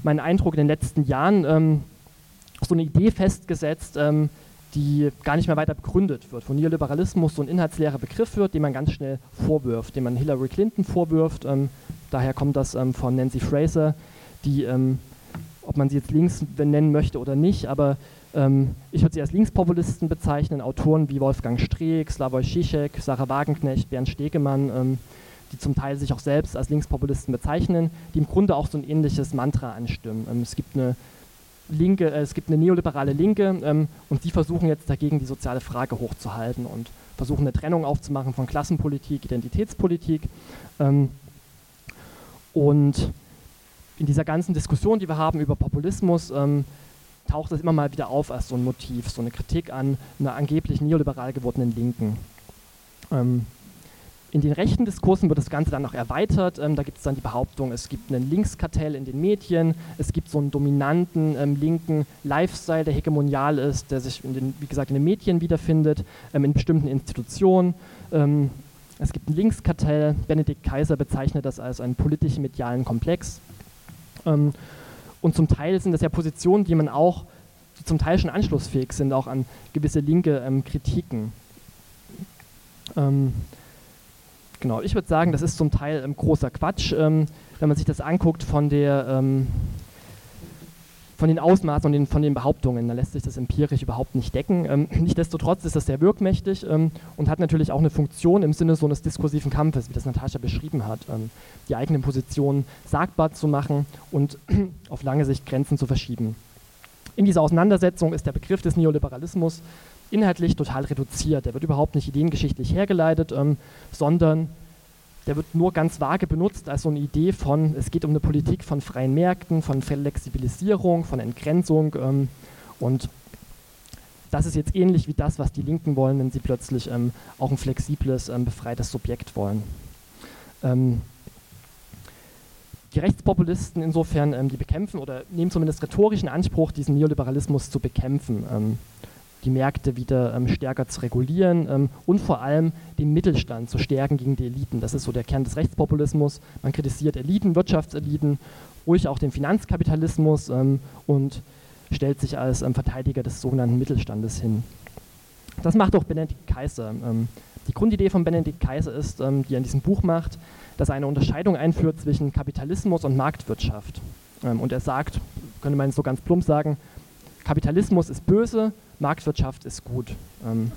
mein Eindruck in den letzten Jahren ähm, so eine Idee festgesetzt, ähm, die gar nicht mehr weiter begründet wird, wo Neoliberalismus so ein inhaltsleerer Begriff wird, den man ganz schnell vorwirft, den man Hillary Clinton vorwirft. Ähm, daher kommt das ähm, von Nancy Fraser, die, ähm, ob man sie jetzt links nennen möchte oder nicht, aber ähm, ich würde sie als Linkspopulisten bezeichnen, Autoren wie Wolfgang Streeck, Slavoj Žižek, Sarah Wagenknecht, Bernd Stegemann die zum Teil sich auch selbst als Linkspopulisten bezeichnen, die im Grunde auch so ein ähnliches Mantra anstimmen. Ähm, es gibt eine linke, äh, es gibt eine neoliberale Linke ähm, und die versuchen jetzt dagegen die soziale Frage hochzuhalten und versuchen eine Trennung aufzumachen von Klassenpolitik, Identitätspolitik. Ähm, und in dieser ganzen Diskussion, die wir haben über Populismus, ähm, taucht es immer mal wieder auf als so ein Motiv, so eine Kritik an einer angeblich neoliberal gewordenen Linken. Ähm, in den rechten Diskursen wird das Ganze dann noch erweitert. Ähm, da gibt es dann die Behauptung, es gibt einen Linkskartell in den Medien, es gibt so einen dominanten ähm, linken Lifestyle, der hegemonial ist, der sich, den, wie gesagt, in den Medien wiederfindet, ähm, in bestimmten Institutionen. Ähm, es gibt ein Linkskartell. Benedikt Kaiser bezeichnet das als einen politischen medialen Komplex. Ähm, und zum Teil sind das ja Positionen, die man auch die zum Teil schon anschlussfähig sind, auch an gewisse linke ähm, Kritiken. Genau, ich würde sagen, das ist zum Teil ähm, großer Quatsch, ähm, wenn man sich das anguckt von der ähm, von den Ausmaßen und den, von den Behauptungen. Da lässt sich das empirisch überhaupt nicht decken. Ähm, nichtsdestotrotz ist das sehr wirkmächtig ähm, und hat natürlich auch eine Funktion im Sinne so eines diskursiven Kampfes, wie das Natascha beschrieben hat, ähm, die eigenen Positionen sagbar zu machen und auf lange Sicht Grenzen zu verschieben. In dieser Auseinandersetzung ist der Begriff des Neoliberalismus inhaltlich total reduziert. Der wird überhaupt nicht ideengeschichtlich hergeleitet, ähm, sondern der wird nur ganz vage benutzt als so eine Idee von, es geht um eine Politik von freien Märkten, von Flexibilisierung, von Entgrenzung ähm, und das ist jetzt ähnlich wie das, was die Linken wollen, wenn sie plötzlich ähm, auch ein flexibles, ähm, befreites Subjekt wollen. Ähm, die Rechtspopulisten insofern, ähm, die bekämpfen oder nehmen zumindest rhetorischen Anspruch, diesen Neoliberalismus zu bekämpfen ähm, die Märkte wieder ähm, stärker zu regulieren ähm, und vor allem den Mittelstand zu stärken gegen die Eliten. Das ist so der Kern des Rechtspopulismus. Man kritisiert Eliten, Wirtschaftseliten, ruhig auch den Finanzkapitalismus ähm, und stellt sich als Verteidiger des sogenannten Mittelstandes hin. Das macht auch Benedikt Kaiser. Die Grundidee von Benedikt Kaiser ist, die er in diesem Buch macht, dass er eine Unterscheidung einführt zwischen Kapitalismus und Marktwirtschaft. und er sagt, könnte man so ganz plump sagen, Kapitalismus ist böse, Marktwirtschaft ist gut. Ähm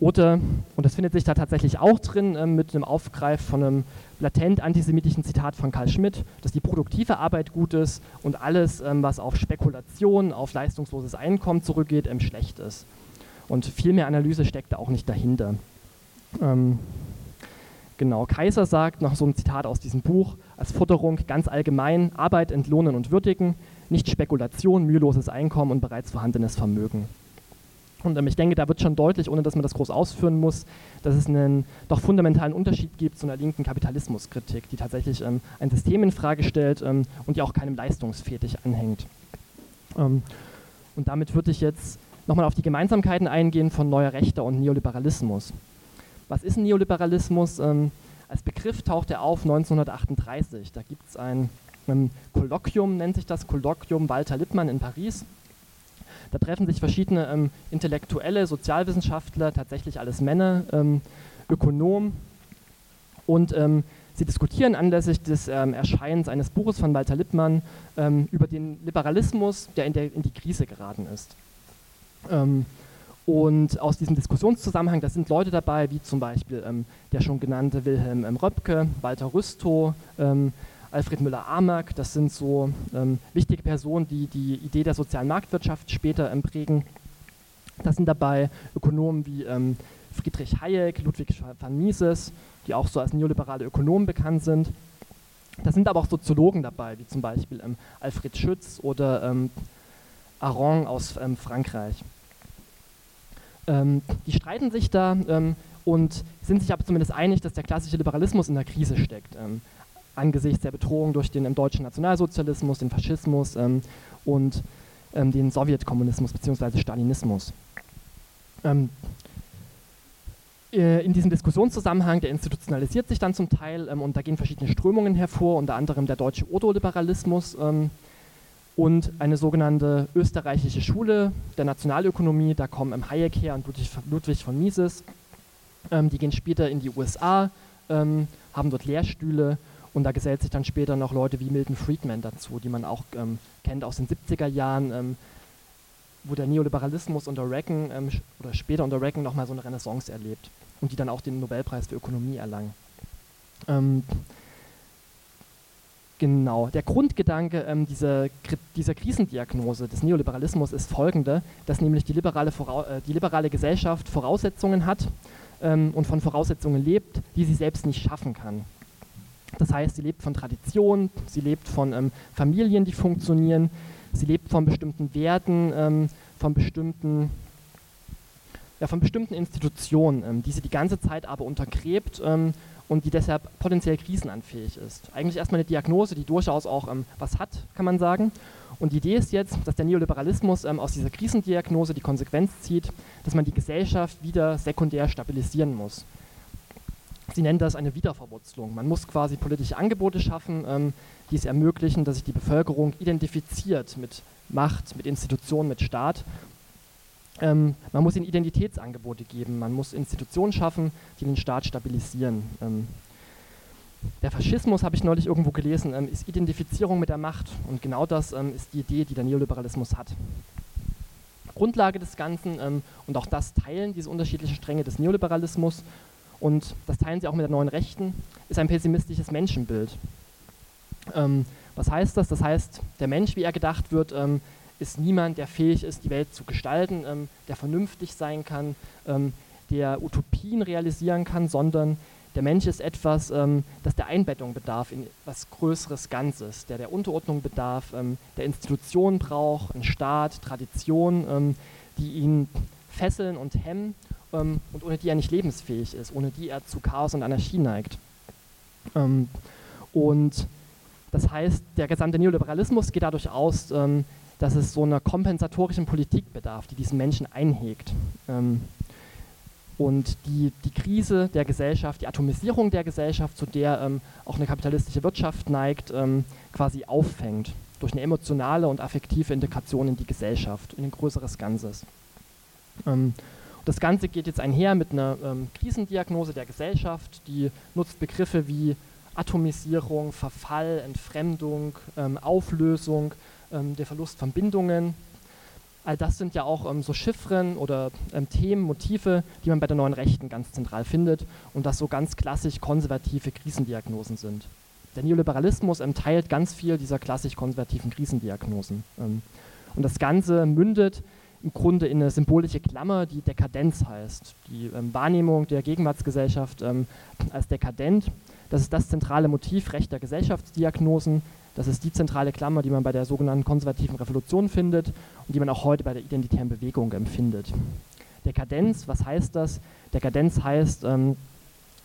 Oder, und das findet sich da tatsächlich auch drin, äh, mit einem Aufgreif von einem latent antisemitischen Zitat von Karl Schmidt, dass die produktive Arbeit gut ist und alles, ähm, was auf Spekulation, auf leistungsloses Einkommen zurückgeht, ähm, schlecht ist. Und viel mehr Analyse steckt da auch nicht dahinter. Ähm, genau, Kaiser sagt nach so einem Zitat aus diesem Buch als Futterung ganz allgemein Arbeit entlohnen und würdigen, nicht Spekulation, müheloses Einkommen und bereits vorhandenes Vermögen. Und ähm, ich denke, da wird schon deutlich, ohne dass man das groß ausführen muss, dass es einen doch fundamentalen Unterschied gibt zu einer linken Kapitalismuskritik, die tatsächlich ähm, ein System in Frage stellt ähm, und die auch keinem Leistungsfetisch anhängt. Ähm, und damit würde ich jetzt nochmal auf die Gemeinsamkeiten eingehen von neuer Rechter und Neoliberalismus. Was ist ein Neoliberalismus? Ähm, als Begriff taucht er auf 1938. Da gibt es ein ähm, Kolloquium, nennt sich das Kolloquium Walter Lippmann in Paris da treffen sich verschiedene ähm, Intellektuelle, Sozialwissenschaftler, tatsächlich alles Männer, ähm, Ökonomen und ähm, sie diskutieren anlässlich des ähm, Erscheinens eines Buches von Walter Lippmann ähm, über den Liberalismus, der in, der in, die Krise geraten ist. Ähm, und aus diesem Diskussionszusammenhang, da sind Leute dabei, wie zum Beispiel der schon genannte Wilhelm Röpke, Walter Rüstow, Alfred Müller-Amack, das sind so ähm, wichtige Personen, die die Idee der sozialen Marktwirtschaft später ähm, prägen. Da sind dabei Ökonomen wie ähm, Friedrich Hayek, Ludwig van Mises, die auch so als neoliberale Ökonomen bekannt sind. Da sind aber auch Soziologen dabei, wie zum Beispiel ähm, Alfred Schütz oder ähm, Aron aus ähm, Frankreich. die streiten sich da und sind sich aber zumindest einig, dass der klassische Liberalismus in der Krise steckt angesichts der Bedrohung durch den deutschen Nationalsozialismus, den Faschismus ähm, und ähm, den Sowjetkommunismus bzw. Stalinismus. Ähm, äh, in diesem Diskussionszusammenhang, der institutionalisiert sich dann zum Teil ähm, und da gehen verschiedene Strömungen hervor, unter anderem der deutsche Ordoliberalismus ähm, und eine sogenannte österreichische Schule der Nationalökonomie, da kommen Hayek her und Ludwig, Ludwig von Mises, ähm, die gehen später in die USA, haben dort Lehrstühle und da gesellt sich dann später noch Leute wie Milton Friedman dazu, die man auch ähm, kennt aus den 70er Jahren, ähm, wo der Neoliberalismus unter Reagan ähm, oder später unter Reagan nochmal so eine Renaissance erlebt und die dann auch den Nobelpreis für Ökonomie erlangen. Ähm, genau, der Grundgedanke ähm, dieser, dieser Krisendiagnose des Neoliberalismus ist folgende, dass nämlich die liberale, äh, die liberale Gesellschaft Voraussetzungen hat ähm, und von Voraussetzungen lebt, die sie selbst nicht schaffen kann. Das heißt, sie lebt von Tradition, sie lebt von ähm, Familien, die funktionieren, sie lebt von bestimmten Werten, ähm, von bestimmten ja, von bestimmten Institutionen, ähm, die sie die ganze Zeit aber untergräbt ähm, und die deshalb potenziell krisenanfähig ist. Eigentlich erstmal eine Diagnose, die durchaus auch ähm, was hat, kann man sagen. Und die Idee ist jetzt, dass der Neoliberalismus ähm, aus dieser Krisendiagnose die Konsequenz zieht, dass man die Gesellschaft wieder sekundär stabilisieren muss. Sie nennen das eine Wiederverwurzelung. Man muss quasi politische Angebote schaffen, ähm, die es ermöglichen, dass sich die Bevölkerung identifiziert mit Macht, mit Institutionen, mit Staat. Ähm, man muss ihnen Identitätsangebote geben, man muss Institutionen schaffen, die den Staat stabilisieren. Ähm, der Faschismus, habe ich neulich irgendwo gelesen, ähm, ist Identifizierung mit der Macht und genau das ähm, ist die Idee, die der Neoliberalismus hat. Grundlage des Ganzen ähm, und auch das Teilen diese unterschiedlichen Stränge des Neoliberalismus und das teilen sie auch mit der neuen Rechten, ist ein pessimistisches Menschenbild. Ähm, was heißt das? Das heißt, der Mensch, wie er gedacht wird, ähm, ist niemand, der fähig ist, die Welt zu gestalten, ähm, der vernünftig sein kann, ähm, der Utopien realisieren kann, sondern der Mensch ist etwas, ähm, das der Einbettung bedarf in etwas Größeres Ganzes, der der Unterordnung bedarf, ähm, der Institutionen braucht, einen Staat, Tradition, die ihn fesseln und hemmen ähm, und ohne die er nicht lebensfähig ist, ohne die er zu Chaos und Anarchie neigt. Ähm, und das heißt, der gesamte Neoliberalismus geht dadurch aus, ähm, dass es so einer kompensatorischen Politik bedarf, die diesen Menschen einhegt. Ähm, und die, die Krise der Gesellschaft, die Atomisierung der Gesellschaft, zu der ähm, auch eine kapitalistische Wirtschaft neigt, ähm, quasi auffängt durch eine emotionale und affektive Integration in die Gesellschaft, in ein größeres Ganzes. Ähm, das Ganze geht jetzt einher mit einer ähm, Krisendiagnose der Gesellschaft, die nutzt Begriffe wie Atomisierung, Verfall, Entfremdung, ähm, Auflösung, ähm, der Verlust von Bindungen. all das sind ja auch ähm, so Chiffren oder ähm, Themen, Motive, die man bei der neuen Rechten ganz zentral findet und das so ganz klassisch konservative Krisendiagnosen sind. Der Neoliberalismus ähm, teilt ganz viel dieser klassisch konservativen Krisendiagnosen. Und das Ganze mündet im Grunde in eine symbolische Klammer, die Dekadenz heißt. Die ähm, Wahrnehmung der Gegenwartsgesellschaft ähm, als dekadent, das ist das zentrale Motiv rechter Gesellschaftsdiagnosen, das ist die zentrale Klammer, die man bei der sogenannten konservativen Revolution findet und die man auch heute bei der identitären Bewegung empfindet. Dekadenz, was heißt das? Dekadenz heißt, ähm,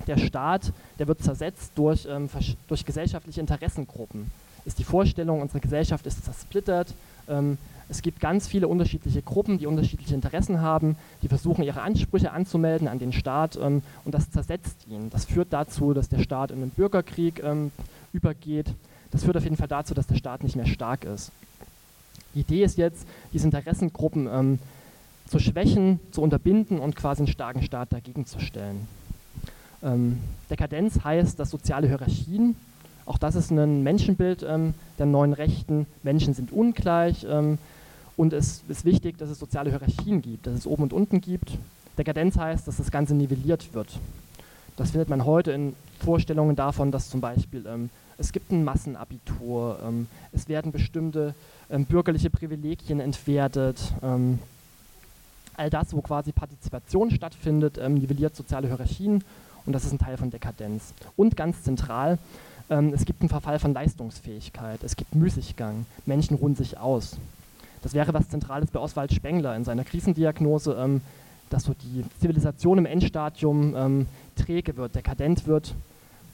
der Staat, der wird zersetzt durch, ähm, durch gesellschaftliche Interessengruppen. Ist die Vorstellung, unsere Gesellschaft ist zersplittert. Es gibt ganz viele unterschiedliche Gruppen, die unterschiedliche Interessen haben, die versuchen, ihre Ansprüche anzumelden an den Staat ähm, und das zersetzt ihn. Das führt dazu, dass der Staat in einen Bürgerkrieg ähm, übergeht das führt auf jeden Fall dazu, dass der Staat nicht mehr stark ist. Die Idee ist jetzt, diese Interessengruppen ähm, zu schwächen, zu unterbinden und quasi einen starken Staat dagegen zu stellen. Ähm, Dekadenz heißt, dass soziale Hierarchien, auch das ist ein Menschenbild ähm, der neuen Rechten, Menschen sind ungleich ähm, und es ist wichtig, dass es soziale Hierarchien gibt, dass es oben und unten gibt. Dekadenz heißt, dass das Ganze nivelliert wird. Das findet man heute in Vorstellungen davon, dass zum Beispiel ähm, es gibt ein Massenabitur, ähm, es werden bestimmte ähm, bürgerliche Privilegien entwertet. Ähm, all das, wo quasi Partizipation stattfindet, ähm, nivelliert soziale Hierarchien und das ist ein Teil von Dekadenz. Und ganz zentral, ähm, es gibt einen Verfall von Leistungsfähigkeit, es gibt Müßiggang, Menschen ruhen sich aus. Das wäre was Zentrales bei Oswald Spengler in seiner Krisendiagnose, ähm, dass so die Zivilisation im Endstadium träge wird, dekadent wird,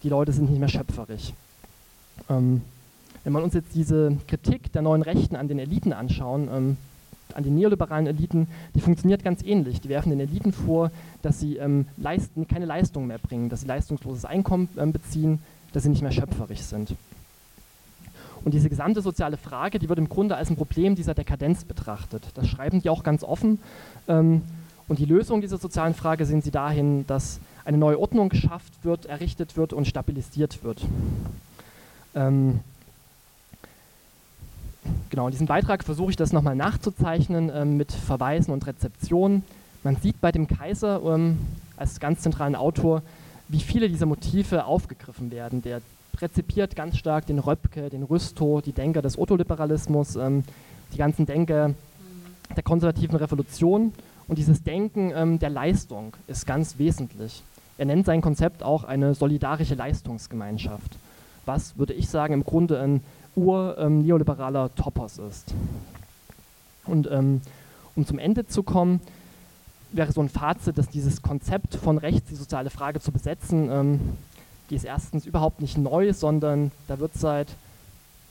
die Leute sind nicht mehr schöpferisch. Ähm, wenn man uns jetzt diese Kritik der neuen Rechten an den Eliten anschauen, ähm, an den neoliberalen Eliten, die funktioniert ganz ähnlich. Die werfen den Eliten vor, dass sie ähm, leisten, keine Leistung mehr bringen, dass sie leistungsloses Einkommen ähm, beziehen, dass sie nicht mehr schöpferisch sind. Und diese gesamte soziale Frage, die wird im Grunde als ein Problem dieser Dekadenz betrachtet. Das schreiben die auch ganz offen. Ähm, und die Lösung dieser sozialen Frage sehen sie dahin, dass eine neue Ordnung geschafft wird, errichtet wird und stabilisiert wird. Ähm, genau, in diesem Beitrag versuche ich das nochmal nachzuzeichnen ähm, mit Verweisen und Rezeptionen. Man sieht bei dem Kaiser als ganz zentralen Autor, wie viele dieser Motive aufgegriffen werden. Der rezipiert ganz stark den Röpke, den Rüstow, die Denker des Ottoliberalismus, ähm, die ganzen Denker der konservativen Revolution. Und dieses Denken ähm, der Leistung ist ganz wesentlich. Er nennt sein Konzept auch eine solidarische Leistungsgemeinschaft was, würde ich sagen, im Grunde ein ur-neoliberaler ähm, Topos ist. Und ähm, um zum Ende zu kommen, wäre so ein Fazit, dass dieses Konzept von rechts, die soziale Frage zu besetzen, ähm, die ist erstens überhaupt nicht neu, sondern da wird seit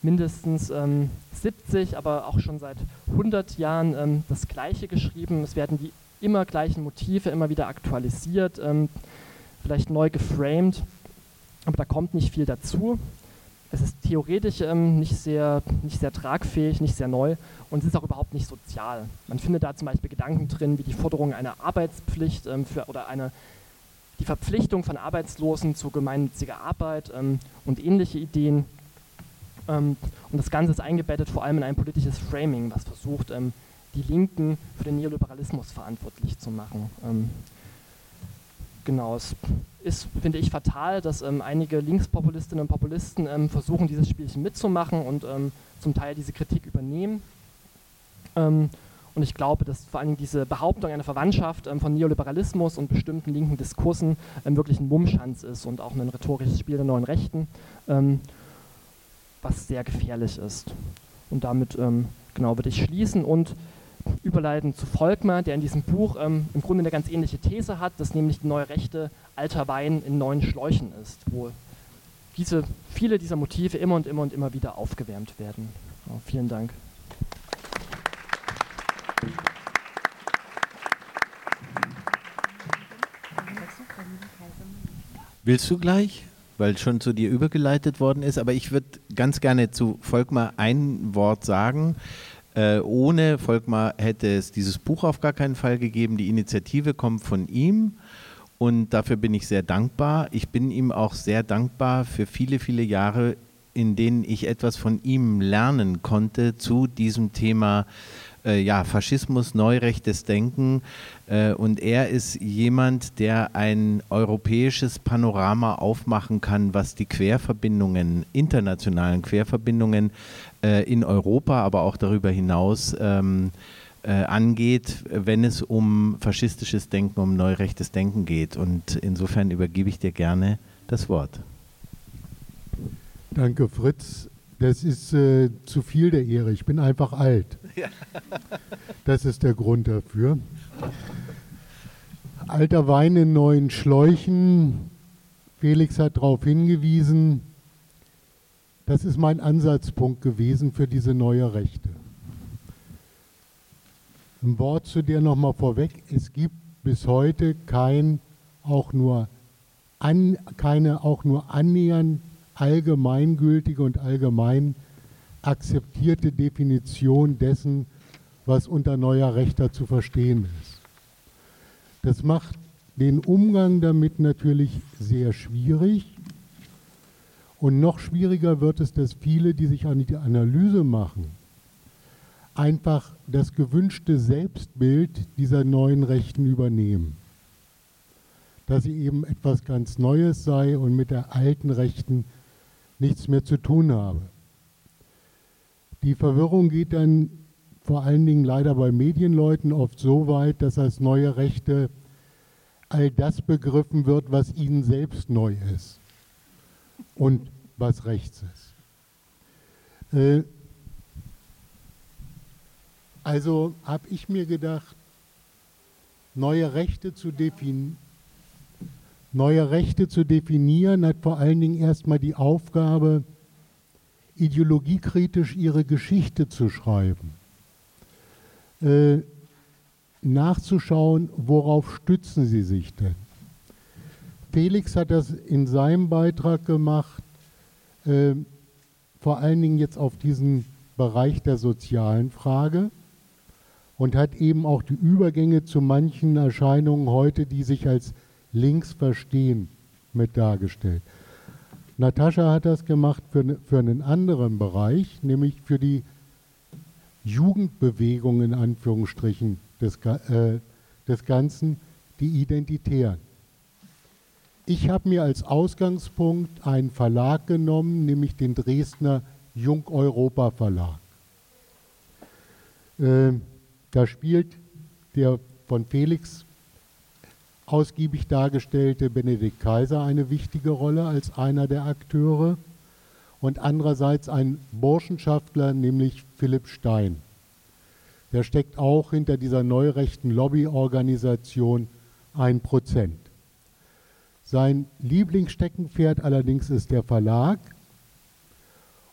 mindestens ähm, 70, aber auch schon seit 100 Jahren ähm, das Gleiche geschrieben. Es werden die immer gleichen Motive immer wieder aktualisiert, ähm, vielleicht neu geframed aber da kommt nicht viel dazu. Es ist theoretisch ähm, nicht, sehr, nicht sehr tragfähig, nicht sehr neu und es ist auch überhaupt nicht sozial. Man findet da zum Beispiel Gedanken drin, wie die Forderung einer Arbeitspflicht ähm, für, oder eine, die Verpflichtung von Arbeitslosen zu gemeinnütziger Arbeit ähm, und ähnliche Ideen. Ähm, und das Ganze ist eingebettet vor allem in ein politisches Framing, was versucht, ähm, die Linken für den Neoliberalismus verantwortlich zu machen. Ähm, genau, es ist, finde ich, fatal, dass ähm, einige Linkspopulistinnen und Populisten ähm, versuchen, dieses Spielchen mitzumachen und zum Teil diese Kritik übernehmen. Ähm, und ich glaube, dass vor allem diese Behauptung einer Verwandtschaft ähm, von Neoliberalismus und bestimmten linken Diskursen ähm, wirklich ein Mummschanz ist und auch ein rhetorisches Spiel der neuen Rechten, was sehr gefährlich ist. Und damit genau würde ich schließen und überleiten zu Volkmar, der in diesem Buch ähm, im Grunde eine ganz ähnliche These hat, dass nämlich die neue Rechte alter Wein in neuen Schläuchen ist, wo diese, viele dieser Motive immer und immer und immer wieder aufgewärmt werden. Ja, vielen Dank. Willst du gleich? Weil schon zu dir übergeleitet worden ist, aber ich würde ganz gerne zu Volkmar ein Wort sagen. Äh, ohne Volkmar hätte es dieses Buch auf gar keinen Fall gegeben. Die Initiative kommt von ihm und dafür bin ich sehr dankbar. Ich bin ihm auch sehr dankbar für viele, viele Jahre, in denen ich etwas von ihm lernen konnte zu diesem Thema äh, ja, Faschismus, neurechtes Denken. Äh, und er ist jemand, der ein europäisches Panorama aufmachen kann, was die Querverbindungen, internationalen Querverbindungen äh, in Europa, aber auch darüber hinaus ähm, äh, angeht, wenn es um faschistisches Denken, um neurechtes Denken geht. Und insofern übergebe ich dir gerne das Wort. Danke, Fritz. Das ist äh, zu viel der Ehre. Ich bin einfach alt. Das ist der Grund dafür. Alter Wein in neuen Schläuchen. Felix hat darauf hingewiesen. Das ist mein Ansatzpunkt gewesen für diese neue Rechte. Ein Wort zu dir nochmal vorweg. Es gibt bis heute kein, auch nur an, keine auch nur annähernd allgemeingültige und allgemein akzeptierte Definition dessen, was unter neuer Rechter zu verstehen ist. Das macht den Umgang damit natürlich sehr schwierig. Und noch schwieriger wird es, dass viele, die sich an die Analyse machen, einfach das gewünschte Selbstbild dieser neuen Rechten übernehmen. Dass sie eben etwas ganz Neues sei und mit der alten Rechten nichts mehr zu tun habe. Die Verwirrung geht dann vor allen Dingen leider bei Medienleuten oft so weit, dass als neue Rechte all das begriffen wird, was ihnen selbst neu ist und was rechts ist. Äh, also habe ich mir gedacht, neue Rechte zu definieren, Neue Rechte zu definieren hat vor allen Dingen erstmal die Aufgabe, ideologiekritisch ihre Geschichte zu schreiben. Äh, nachzuschauen, worauf stützen sie sich denn. Felix hat das in seinem Beitrag gemacht, äh, vor allen Dingen jetzt auf diesen Bereich der sozialen Frage und hat eben auch die Übergänge zu manchen Erscheinungen heute, die sich als links verstehen mit dargestellt. Natascha hat das gemacht für, für einen anderen Bereich, nämlich für die Jugendbewegung in Anführungsstrichen des, äh, des Ganzen, die Identitären. Ich habe mir als Ausgangspunkt einen Verlag genommen, nämlich den Dresdner Jung Europa Verlag. Äh, da spielt der von Felix ausgiebig dargestellte Benedikt Kaiser eine wichtige Rolle als einer der Akteure und andererseits ein Burschenschaftler, nämlich Philipp Stein. Der steckt auch hinter dieser neurechten Lobbyorganisation ein Prozent. Sein Lieblingssteckenpferd allerdings ist der Verlag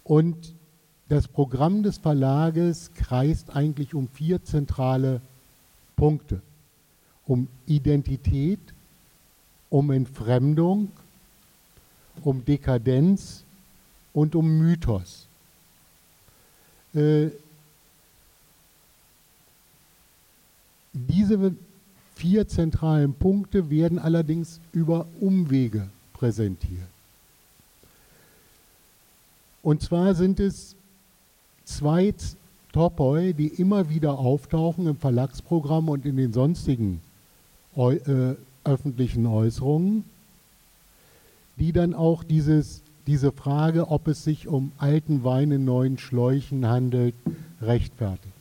und das Programm des Verlages kreist eigentlich um vier zentrale Punkte um Identität, um Entfremdung, um Dekadenz und um Mythos. Äh, diese vier zentralen Punkte werden allerdings über Umwege präsentiert. Und zwar sind es zwei Topoi, die immer wieder auftauchen im Verlagsprogramm und in den sonstigen äh, öffentlichen Äußerungen, die dann auch dieses, diese Frage, ob es sich um alten Wein in neuen Schläuchen handelt, rechtfertigt.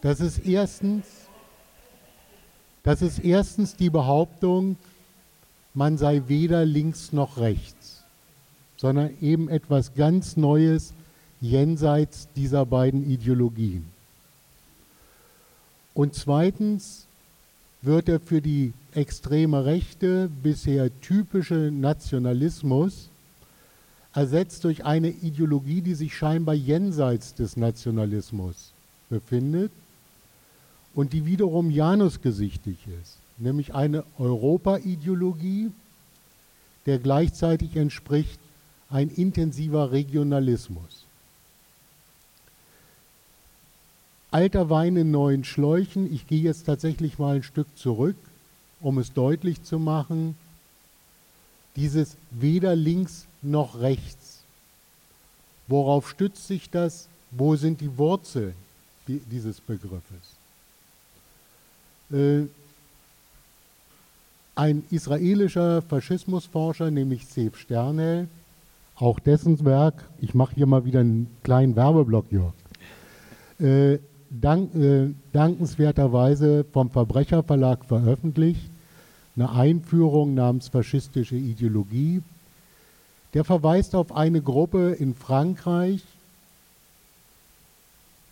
Das ist erstens, das ist erstens die Behauptung, man sei weder links noch rechts, sondern eben etwas ganz Neues jenseits dieser beiden Ideologien. Und zweitens wird er für die extreme Rechte bisher typische Nationalismus ersetzt durch eine Ideologie, die sich scheinbar jenseits des Nationalismus befindet und die wiederum janusgesichtig ist, nämlich eine Europa-Ideologie, der gleichzeitig entspricht ein intensiver Regionalismus. Alter Wein in neuen Schläuchen. Ich gehe jetzt tatsächlich mal ein Stück zurück, um es deutlich zu machen. Dieses weder links noch rechts. Worauf stützt sich das? Wo sind die Wurzeln dieses Begriffes. Äh, ein israelischer Faschismusforscher, nämlich Sef Sternel, auch dessen Werk, ich mache hier mal wieder einen kleinen Werbeblock, Jörg, äh, dank, äh, dankenswerterweise vom Verbrecherverlag veröffentlicht, eine Einführung namens faschistische Ideologie. Der verweist auf eine Gruppe in Frankreich,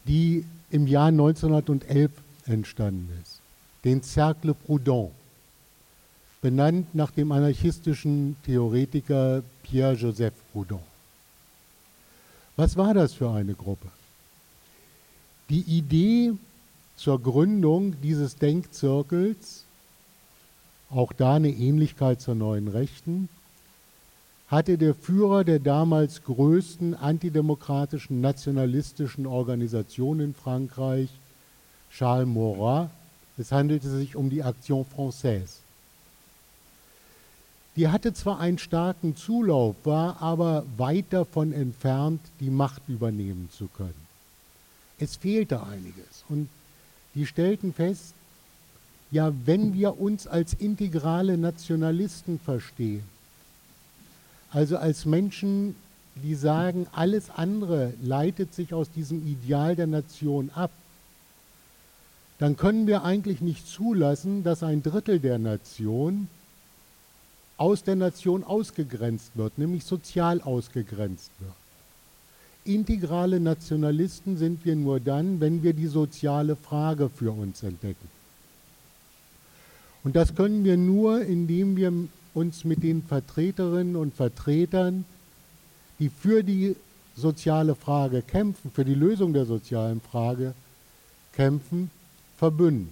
die im Jahr 1911 entstanden ist, den Cercle Proudhon benannt nach dem anarchistischen Theoretiker Pierre-Joseph Proudhon. Was war das für eine Gruppe? Die Idee zur Gründung dieses Denkzirkels, auch da eine Ähnlichkeit zur neuen Rechten, hatte der Führer der damals größten antidemokratischen nationalistischen Organisation in Frankreich, Charles Maurras, es handelte sich um die Action Française, die hatte zwar einen starken Zulauf, war aber weit davon entfernt, die Macht übernehmen zu können. Es fehlte einiges. Und die stellten fest, ja, wenn wir uns als integrale Nationalisten verstehen, also als Menschen, die sagen, alles andere leitet sich aus diesem Ideal der Nation ab, dann können wir eigentlich nicht zulassen, dass ein Drittel der Nation aus der Nation ausgegrenzt wird, nämlich sozial ausgegrenzt wird. Integrale Nationalisten sind wir nur dann, wenn wir die soziale Frage für uns entdecken. Und das können wir nur, indem wir uns mit den Vertreterinnen und Vertretern, die für die soziale Frage kämpfen, für die Lösung der sozialen Frage kämpfen, verbünden.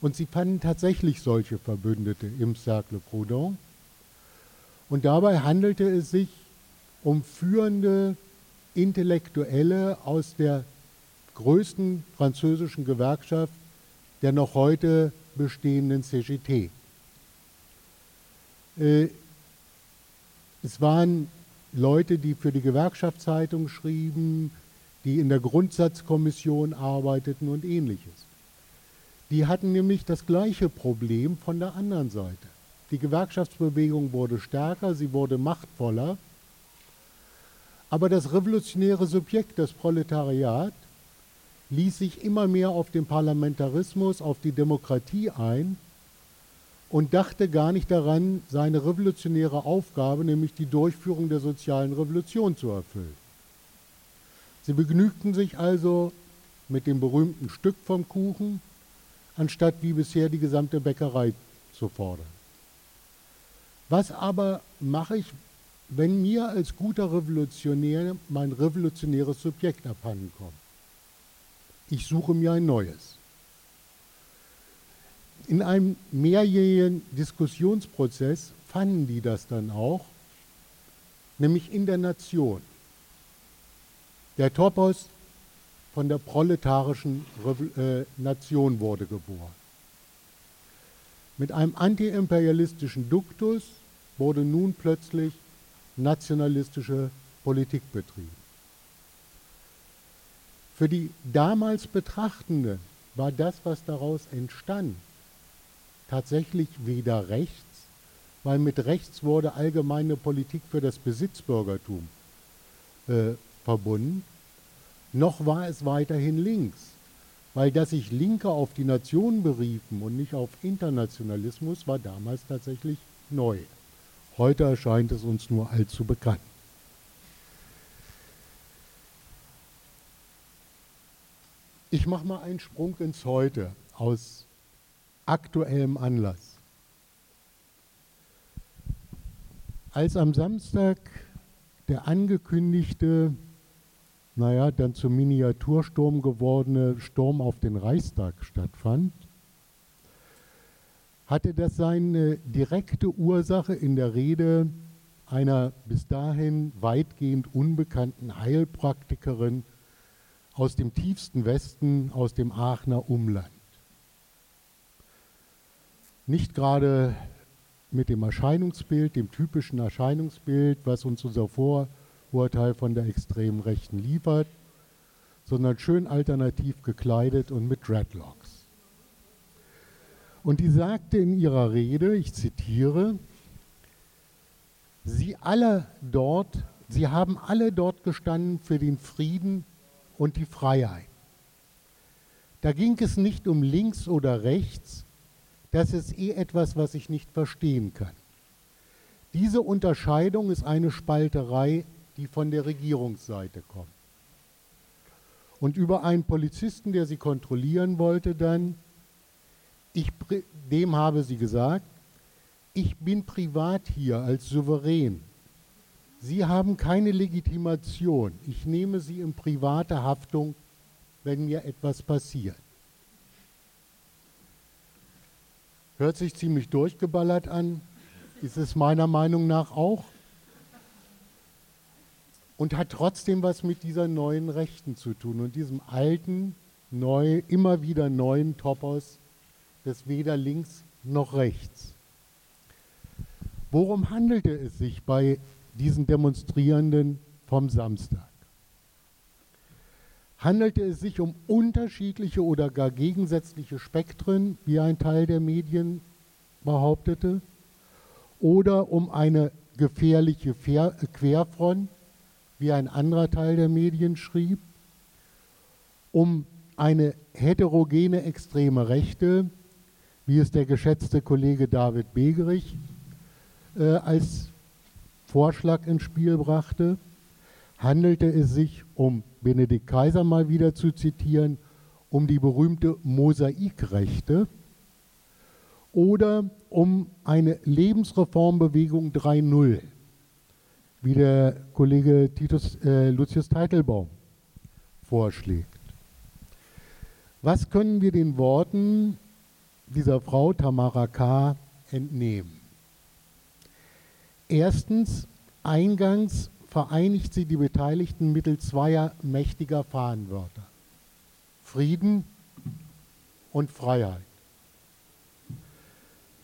Und sie fanden tatsächlich solche Verbündete im Cercle Proudhon. Und dabei handelte es sich um führende Intellektuelle aus der größten französischen Gewerkschaft der noch heute bestehenden CGT. Äh, es waren Leute, die für die Gewerkschaftszeitung schrieben, die in der Grundsatzkommission arbeiteten und ähnliches. Die hatten nämlich das gleiche Problem von der anderen Seite. Die Gewerkschaftsbewegung wurde stärker, sie wurde machtvoller, aber das revolutionäre Subjekt, das Proletariat, ließ sich immer mehr auf den Parlamentarismus, auf die Demokratie ein und dachte gar nicht daran, seine revolutionäre Aufgabe, nämlich die Durchführung der sozialen Revolution, zu erfüllen. Sie begnügten sich also mit dem berühmten Stück vom Kuchen, anstatt wie bisher die gesamte Bäckerei zu fordern. Was aber mache ich, wenn mir als guter Revolutionär mein revolutionäres Subjekt abhanden kommt? Ich suche mir ein neues. In einem mehrjährigen Diskussionsprozess fanden die das dann auch, nämlich in der Nation. Der Topos von der proletarischen äh, Nation wurde geboren. Mit einem antiimperialistischen Duktus wurde nun plötzlich nationalistische Politik betrieben. Für die damals Betrachtenden war das, was daraus entstand, tatsächlich weder rechts, weil mit rechts wurde allgemeine Politik für das Besitzbürgertum äh, verbunden, noch war es weiterhin links, weil dass sich Linke auf die Nation beriefen und nicht auf Internationalismus, war damals tatsächlich neu. Heute erscheint es uns nur allzu bekannt. Ich mache mal einen Sprung ins Heute aus aktuellem Anlass. Als am Samstag der angekündigte, naja, dann zum Miniatursturm gewordene Sturm auf den Reichstag stattfand, hatte das seine direkte Ursache in der Rede einer bis dahin weitgehend unbekannten Heilpraktikerin aus dem tiefsten Westen, aus dem Aachener Umland. Nicht gerade mit dem Erscheinungsbild, dem typischen Erscheinungsbild, was uns unser Vorurteil von der extremen Rechten liefert, sondern schön alternativ gekleidet und mit Dreadlocks. Und die sagte in ihrer Rede, ich zitiere, Sie alle dort, sie haben alle dort gestanden für den Frieden und die Freiheit. Da ging es nicht um links oder rechts, das ist eh etwas, was ich nicht verstehen kann. Diese Unterscheidung ist eine Spalterei, die von der Regierungsseite kommt. Und über einen Polizisten, der sie kontrollieren wollte, dann, ich, dem habe sie gesagt, ich bin privat hier als Souverän. Sie haben keine Legitimation. Ich nehme Sie in private Haftung, wenn mir etwas passiert. Hört sich ziemlich durchgeballert an, ist es meiner Meinung nach auch. Und hat trotzdem was mit dieser neuen Rechten zu tun und diesem alten, neu, immer wieder neuen Topos des weder links noch rechts. Worum handelte es sich bei diesen Demonstrierenden vom Samstag? Handelte es sich um unterschiedliche oder gar gegensätzliche Spektren, wie ein Teil der Medien behauptete, oder um eine gefährliche Querfront, wie ein anderer Teil der Medien schrieb, um eine heterogene extreme Rechte, wie es der geschätzte Kollege David Begerich äh, als Vorschlag ins Spiel brachte, handelte es sich, um Benedikt Kaiser mal wieder zu zitieren, um die berühmte Mosaikrechte oder um eine Lebensreformbewegung 3.0, wie der Kollege Titus, äh, Lucius Teitelbaum vorschlägt. Was können wir den Worten dieser Frau Tamara K. entnehmen? Erstens, eingangs vereinigt sie die Beteiligten mittels zweier mächtiger Fahnenwörter. Frieden und Freiheit.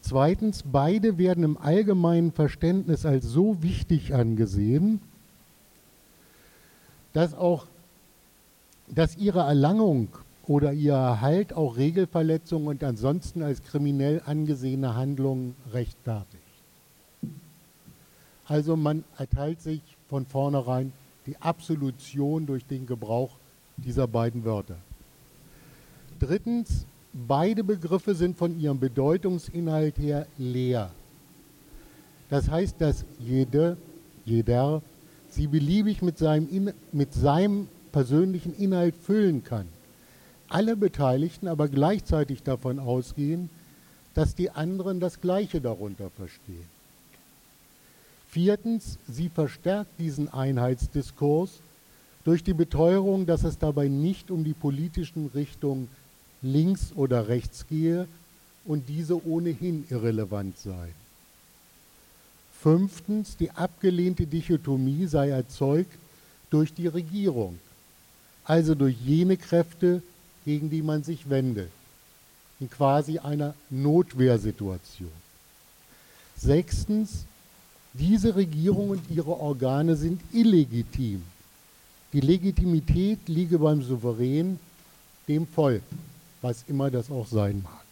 Zweitens, beide werden im allgemeinen Verständnis als so wichtig angesehen, dass auch dass ihre Erlangung oder ihr Erhalt auch Regelverletzungen und ansonsten als kriminell angesehene Handlungen rechtfertigt. Also man erteilt sich von vornherein die Absolution durch den Gebrauch dieser beiden Wörter. Drittens, beide Begriffe sind von ihrem Bedeutungsinhalt her leer. Das heißt, dass jede, jeder sie beliebig mit seinem, mit seinem persönlichen Inhalt füllen kann. Alle Beteiligten aber gleichzeitig davon ausgehen, dass die anderen das Gleiche darunter verstehen. Viertens, sie verstärkt diesen Einheitsdiskurs durch die Beteuerung, dass es dabei nicht um die politischen Richtungen links oder rechts gehe und diese ohnehin irrelevant seien. Fünftens, die abgelehnte Dichotomie sei erzeugt durch die Regierung, also durch jene Kräfte, gegen die man sich wendet, in quasi einer Notwehrsituation. Sechstens, diese Regierung und ihre Organe sind illegitim. Die Legitimität liege beim Souverän, dem Volk, was immer das auch sein mag.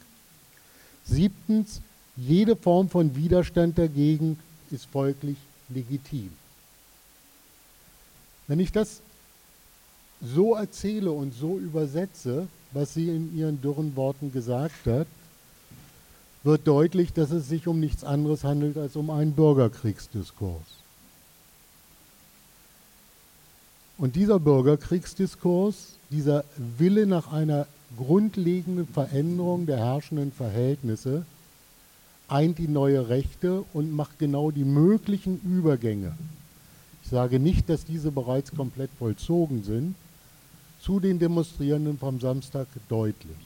Siebtens, jede Form von Widerstand dagegen ist folglich legitim. Wenn ich das so erzähle und so übersetze, was sie in ihren dürren Worten gesagt hat, wird deutlich, dass es sich um nichts anderes handelt als um einen Bürgerkriegsdiskurs. Und dieser Bürgerkriegsdiskurs, dieser Wille nach einer grundlegenden Veränderung der herrschenden Verhältnisse, eint die neue Rechte und macht genau die möglichen Übergänge. Ich sage nicht, dass diese bereits komplett vollzogen sind, zu den Demonstrierenden vom Samstag deutlich.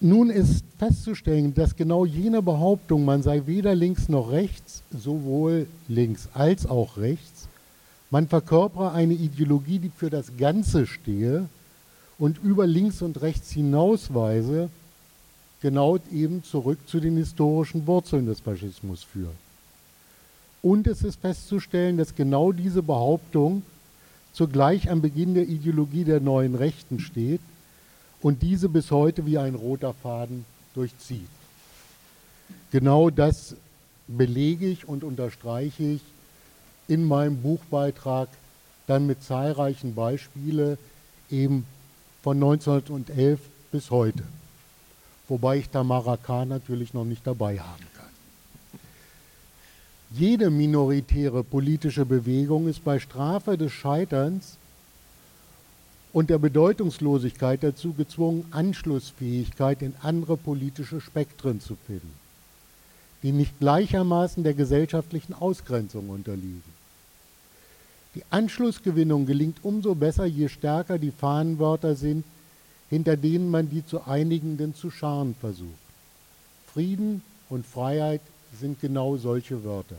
Nun ist festzustellen, dass genau jene Behauptung, man sei weder links noch rechts, sowohl links als auch rechts, man verkörpere eine Ideologie, die für das Ganze stehe und über links und rechts hinausweise, genau eben zurück zu den historischen Wurzeln des Faschismus führt. Und es ist festzustellen, dass genau diese Behauptung zugleich am Beginn der Ideologie der neuen Rechten steht und diese bis heute wie ein roter Faden durchzieht. Genau das belege ich und unterstreiche ich in meinem Buchbeitrag dann mit zahlreichen Beispielen eben von 1911 bis heute. Wobei ich Tamara K. natürlich noch nicht dabei kann. Jede minoritäre politische Bewegung ist bei Strafe des Scheiterns und der Bedeutungslosigkeit dazu gezwungen, Anschlussfähigkeit in andere politische Spektren zu finden, die nicht gleichermaßen der gesellschaftlichen Ausgrenzung unterliegen. Die Anschlussgewinnung gelingt umso besser, je stärker die Fahnenwörter sind, hinter denen man die zu einigenden zu scharen versucht. Frieden und Freiheit sind genau solche Wörter.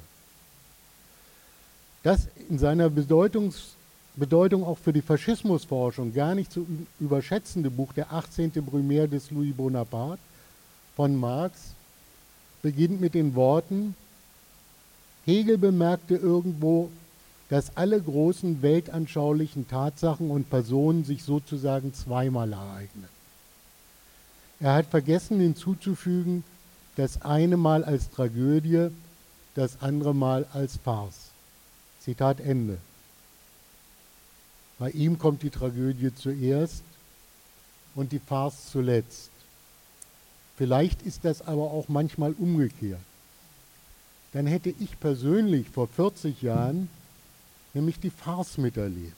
Das in seiner Bedeutungs Bedeutung auch für die Faschismusforschung gar nicht zu überschätzende Buch Der 18. Brumaire des Louis Bonaparte von Marx beginnt mit den Worten, Hegel bemerkte irgendwo, dass alle großen weltanschaulichen Tatsachen und Personen sich sozusagen zweimal ereignen. Er hat vergessen hinzuzufügen, das eine Mal als Tragödie, das andere Mal als Farce. Zitat Ende. Bei ihm kommt die Tragödie zuerst und die Farce zuletzt. Vielleicht ist das aber auch manchmal umgekehrt. Dann hätte ich persönlich vor 40 Jahren nämlich die Farce miterlebt,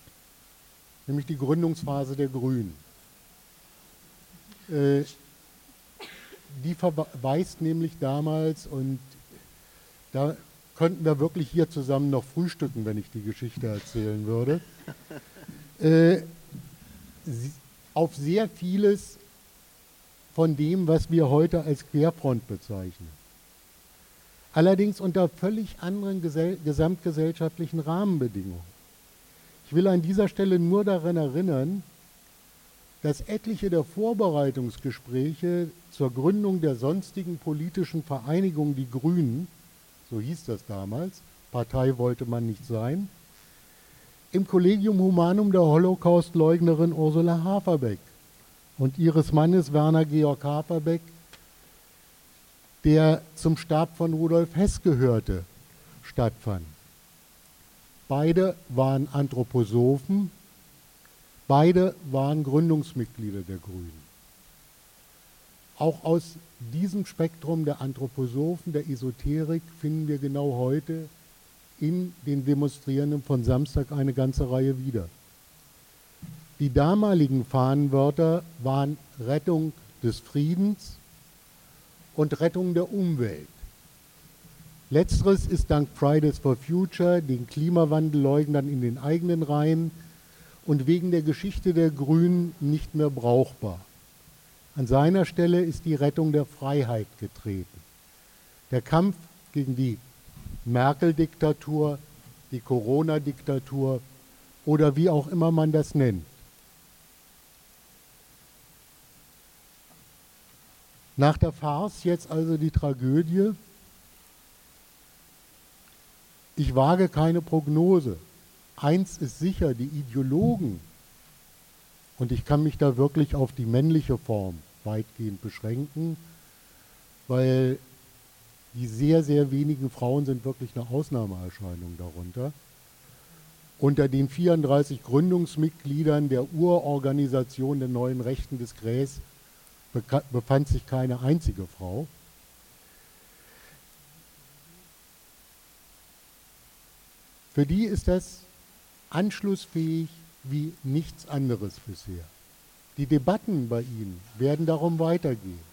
nämlich die Gründungsphase der Grünen. Äh, die verweist nämlich damals, und da könnten wir wirklich hier zusammen noch frühstücken, wenn ich die Geschichte erzählen würde, äh, auf sehr vieles von dem, was wir heute als Querfront bezeichnen. Allerdings unter völlig anderen gesamtgesellschaftlichen Rahmenbedingungen. Ich will an dieser Stelle nur daran erinnern, dass etliche der Vorbereitungsgespräche zur Gründung der sonstigen politischen Vereinigung Die Grünen, so hieß das damals, Partei wollte man nicht sein, im Collegium Humanum der Holocaust-Leugnerin Ursula Haferbeck und ihres Mannes Werner Georg Haferbeck, der zum Stab von Rudolf Hess gehörte, stattfand. Beide waren Anthroposophen, beide waren Gründungsmitglieder der Grünen. Auch aus diesem Spektrum der Anthroposophen, der Esoterik, finden wir genau heute in den Demonstrierenden von Samstag eine ganze Reihe wieder. Die damaligen Fahnenwörter waren Rettung des Friedens und Rettung der Umwelt. Letzteres ist dank Fridays for Future, den Klimawandelleugnern in den eigenen Reihen und wegen der Geschichte der Grünen nicht mehr brauchbar. An seiner Stelle ist die Rettung der Freiheit getreten. Der Kampf gegen die Merkel-Diktatur, die Corona-Diktatur oder wie auch immer man das nennt. Nach der Farce jetzt also die Tragödie. Ich wage keine Prognose. Eins ist sicher, die Ideologen, und ich kann mich da wirklich auf die männliche Form weitgehend beschränken, weil die sehr, sehr wenigen Frauen sind wirklich eine Ausnahmeerscheinung darunter. Unter den 34 Gründungsmitgliedern der Urorganisation der neuen Rechten des Gräs befand sich keine einzige Frau. Für die ist das anschlussfähig wie nichts anderes bisher. Die Debatten bei ihnen werden darum weitergehen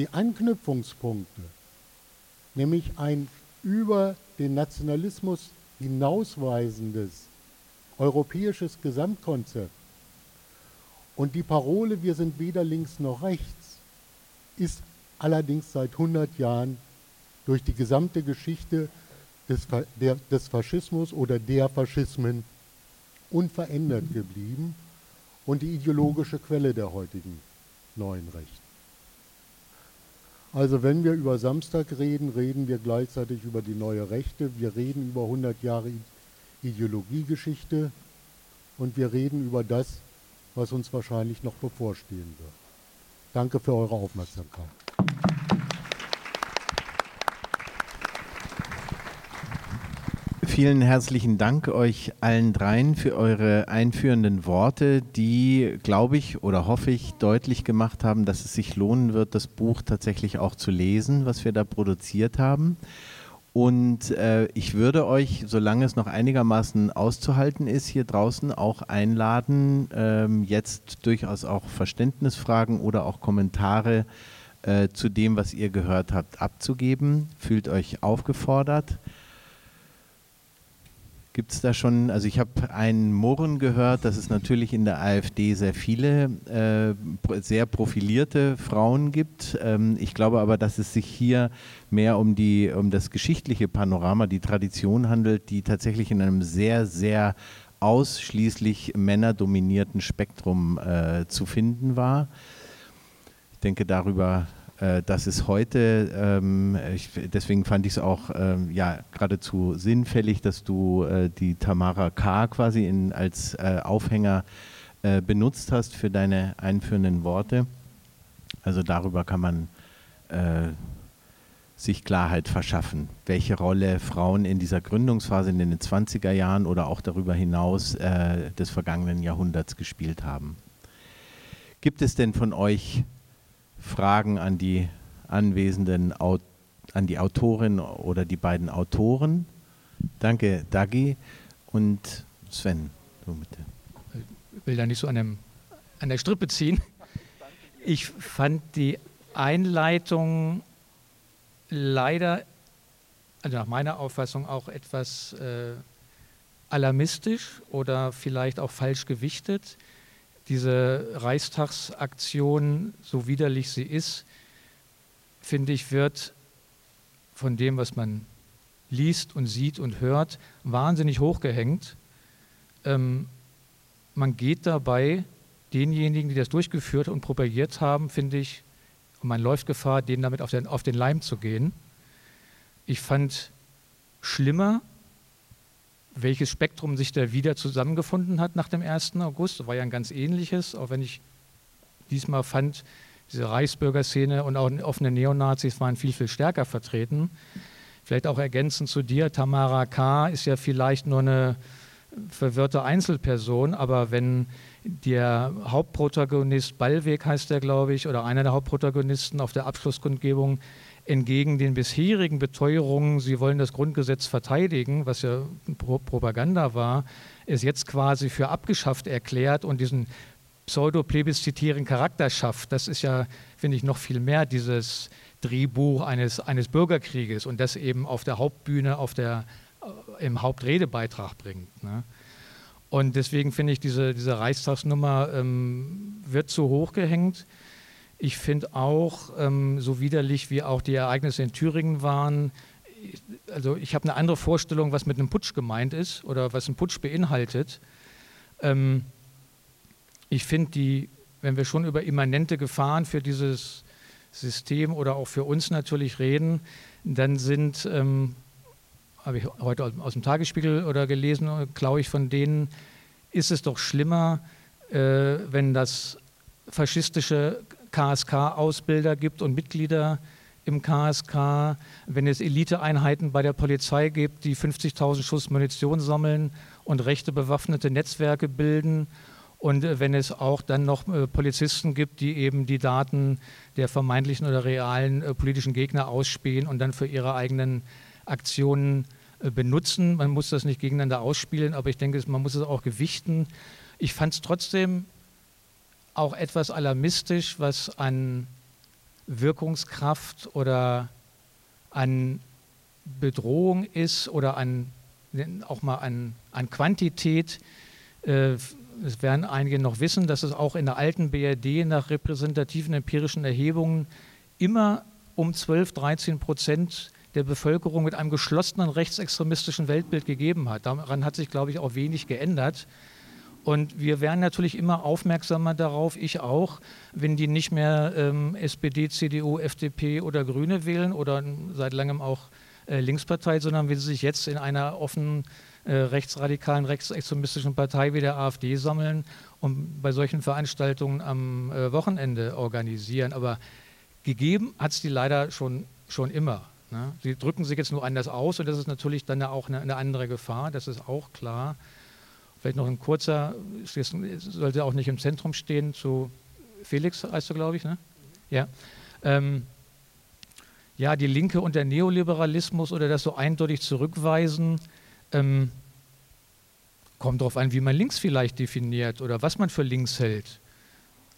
die Anknüpfungspunkte, nämlich ein über den Nationalismus hinausweisendes europäisches Gesamtkonzept und die Parole, wir sind weder links noch rechts, ist allerdings seit 100 Jahren durch die gesamte Geschichte des, der, des Faschismus oder der Faschismen unverändert geblieben und die ideologische Quelle der heutigen neuen Rechten. Also wenn wir über Samstag reden, reden wir gleichzeitig über die neue Rechte, wir reden über 100 Jahre Ideologiegeschichte und wir reden über das, was uns wahrscheinlich noch bevorstehen wird. Danke für eure Aufmerksamkeit. Vielen herzlichen Dank euch allen dreien für eure einführenden Worte, die, glaube ich oder hoffe ich, deutlich gemacht haben, dass es sich lohnen wird, das Buch tatsächlich auch zu lesen, was wir da produziert haben. Und äh, ich würde euch, solange es noch einigermaßen auszuhalten ist, hier draußen auch einladen, ähm, jetzt durchaus auch Verständnisfragen oder auch Kommentare äh, zu dem, was ihr gehört habt, abzugeben. Fühlt euch aufgefordert. Gibt es da schon, also ich habe einen Murren gehört, dass es natürlich in der AfD sehr viele äh, sehr profilierte Frauen gibt. Ähm, ich glaube aber, dass es sich hier mehr um, die, um das geschichtliche Panorama, die Tradition handelt, die tatsächlich in einem sehr, sehr ausschließlich männerdominierten Spektrum äh, zu finden war. Ich denke, darüber äh, das ist heute, ähm, ich, deswegen fand ich es auch ähm, ja, geradezu sinnfällig, dass du äh, die Tamara K. quasi in, als äh, Aufhänger äh, benutzt hast für deine einführenden Worte. Also darüber kann man äh, sich Klarheit verschaffen, welche Rolle Frauen in dieser Gründungsphase in den 20er Jahren oder auch darüber hinaus des vergangenen Jahrhunderts gespielt haben. Gibt es denn von euch Fragen an die anwesenden, an die Autorin oder die beiden Autoren. Danke, Dagi und Sven, bitte. Ich will da nicht so an, einem, an der Strippe ziehen. Ich fand die Einleitung leider, also nach meiner Auffassung auch etwas äh, alarmistisch oder vielleicht auch falsch gewichtet diese Reichstagsaktion, so widerlich sie ist, finde ich, wird von dem, was man liest und sieht und hört, wahnsinnig hochgehängt. Ähm, man geht dabei denjenigen, die das durchgeführt und propagiert haben, finde ich, und man läuft Gefahr, denen damit auf den, auf den Leim zu gehen. Ich fand schlimmer, welches Spektrum sich da wieder zusammengefunden hat nach dem 1. August. Das war ja ein ganz ähnliches, auch wenn ich diesmal fand, diese Reichsbürgerszene und auch offene Neonazis waren viel, viel stärker vertreten. Vielleicht auch ergänzend zu dir, Tamara K. ist ja vielleicht nur eine verwirrte Einzelperson, aber wenn der Hauptprotagonist, Ballweg heißt er, glaube ich, oder einer der Hauptprotagonisten auf der Abschlusskundgebung entgegen den bisherigen Beteuerungen, sie wollen das Grundgesetz verteidigen, was ja Propaganda war, es jetzt quasi für abgeschafft erklärt und diesen pseudo-plebiszitären Charakter schafft. Das ist ja, finde ich, noch viel mehr dieses Drehbuch eines, eines Bürgerkrieges und das eben auf der Hauptbühne, auf der, äh, im Hauptredebeitrag bringt. Ne? Und deswegen finde ich, diese, diese Reichstagsnummer ähm, wird zu hoch gehängt. Ich finde auch, ähm, so widerlich wie auch die Ereignisse in Thüringen waren, also ich habe eine andere Vorstellung, was mit einem Putsch gemeint ist oder was ein Putsch beinhaltet. Ähm, ich finde die, wenn wir schon über immanente Gefahren für dieses System oder auch für uns natürlich reden, dann sind, ähm, habe ich heute aus, dem Tagesspiegel oder gelesen, glaube ich, von denen ist es doch schlimmer, äh, wenn das faschistische KSK-Ausbilder gibt und Mitglieder im KSK, wenn es Eliteeinheiten bei der Polizei gibt, die 50.000 Schuss Munition sammeln und rechte bewaffnete Netzwerke bilden und äh, wenn es auch dann noch äh, Polizisten gibt, die eben die Daten der vermeintlichen oder realen äh, politischen Gegner ausspähen und dann für ihre eigenen Aktionen benutzen. Man muss das nicht gegeneinander ausspielen, aber ich denke, man muss es auch gewichten. Ich fand es trotzdem auch etwas alarmistisch, was an Wirkungskraft oder an Bedrohung ist oder an, auch mal an, an Quantität. Äh, es werden einige noch wissen, dass es auch in der alten BRD nach repräsentativen empirischen Erhebungen immer um 12, 13 Prozent der Bevölkerung mit einem geschlossenen rechtsextremistischen Weltbild gegeben hat. Daran hat sich, glaube ich, auch wenig geändert. Und wir werden natürlich immer aufmerksamer darauf, ich auch, wenn die nicht mehr ähm, SPD, CDU, FDP oder Grüne wählen oder seit langem auch äh, Linkspartei, sondern wenn sie sich jetzt in einer offenen äh, rechtsradikalen, rechtsextremistischen Partei wie der AfD sammeln und bei solchen Veranstaltungen am äh, Wochenende organisieren. Aber gegeben hat es die leider schon, schon immer. Ne? Sie drücken sich jetzt nur anders aus und das ist natürlich dann auch eine, eine andere Gefahr, das ist auch klar. Vielleicht noch ein kurzer, sollte auch nicht im Zentrum stehen, zu Felix heißt du, glaube ich, ne? Ja. Ähm, ja, die Linke und der Neoliberalismus oder das so eindeutig zurückweisen, ähm, kommt darauf an, wie man links vielleicht definiert oder was man für links hält.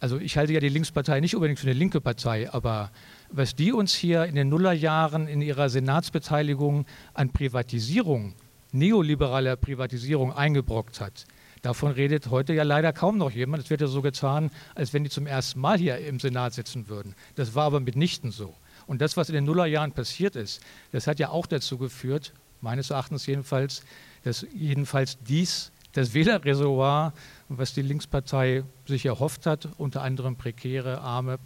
Also ich halte ja die Linkspartei nicht unbedingt für eine linke Partei, aber was die uns hier in den Nullerjahren in ihrer Senatsbeteiligung an Privatisierung neoliberaler Privatisierung eingebrockt hat. Davon redet heute ja leider kaum noch jemand. Es wird ja so getan, als wenn die zum ersten Mal hier im Senat sitzen würden. Das war aber mitnichten so. Und das, was in den Nullerjahren passiert ist, das hat ja auch dazu geführt, meines Erachtens jedenfalls, dass jedenfalls dies das Wählerreservoir, was die Linkspartei sich erhofft hat, unter anderem prekäre, arme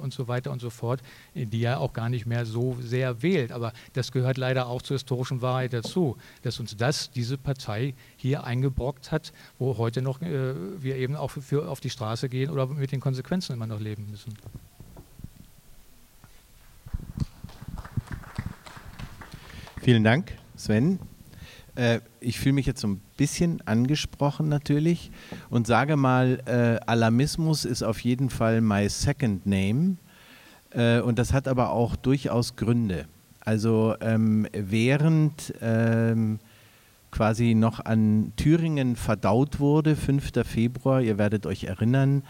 und so weiter und so fort, die ja auch gar nicht mehr so sehr wählt. Aber das gehört leider auch zur historischen Wahrheit dazu, dass uns das, diese Partei hier eingebrockt hat, wo heute noch äh, wir eben auch für, auf die Straße gehen oder mit den Konsequenzen immer noch leben müssen. Vielen Dank, Sven. Äh, ich fühle mich jetzt so ein bisschen angesprochen natürlich und sage mal, äh, Alarmismus ist auf jeden Fall my second name äh, und das hat aber auch durchaus Gründe. Also ähm, während ähm, quasi noch an Thüringen verdaut wurde, 5. Februar, ihr werdet euch erinnern,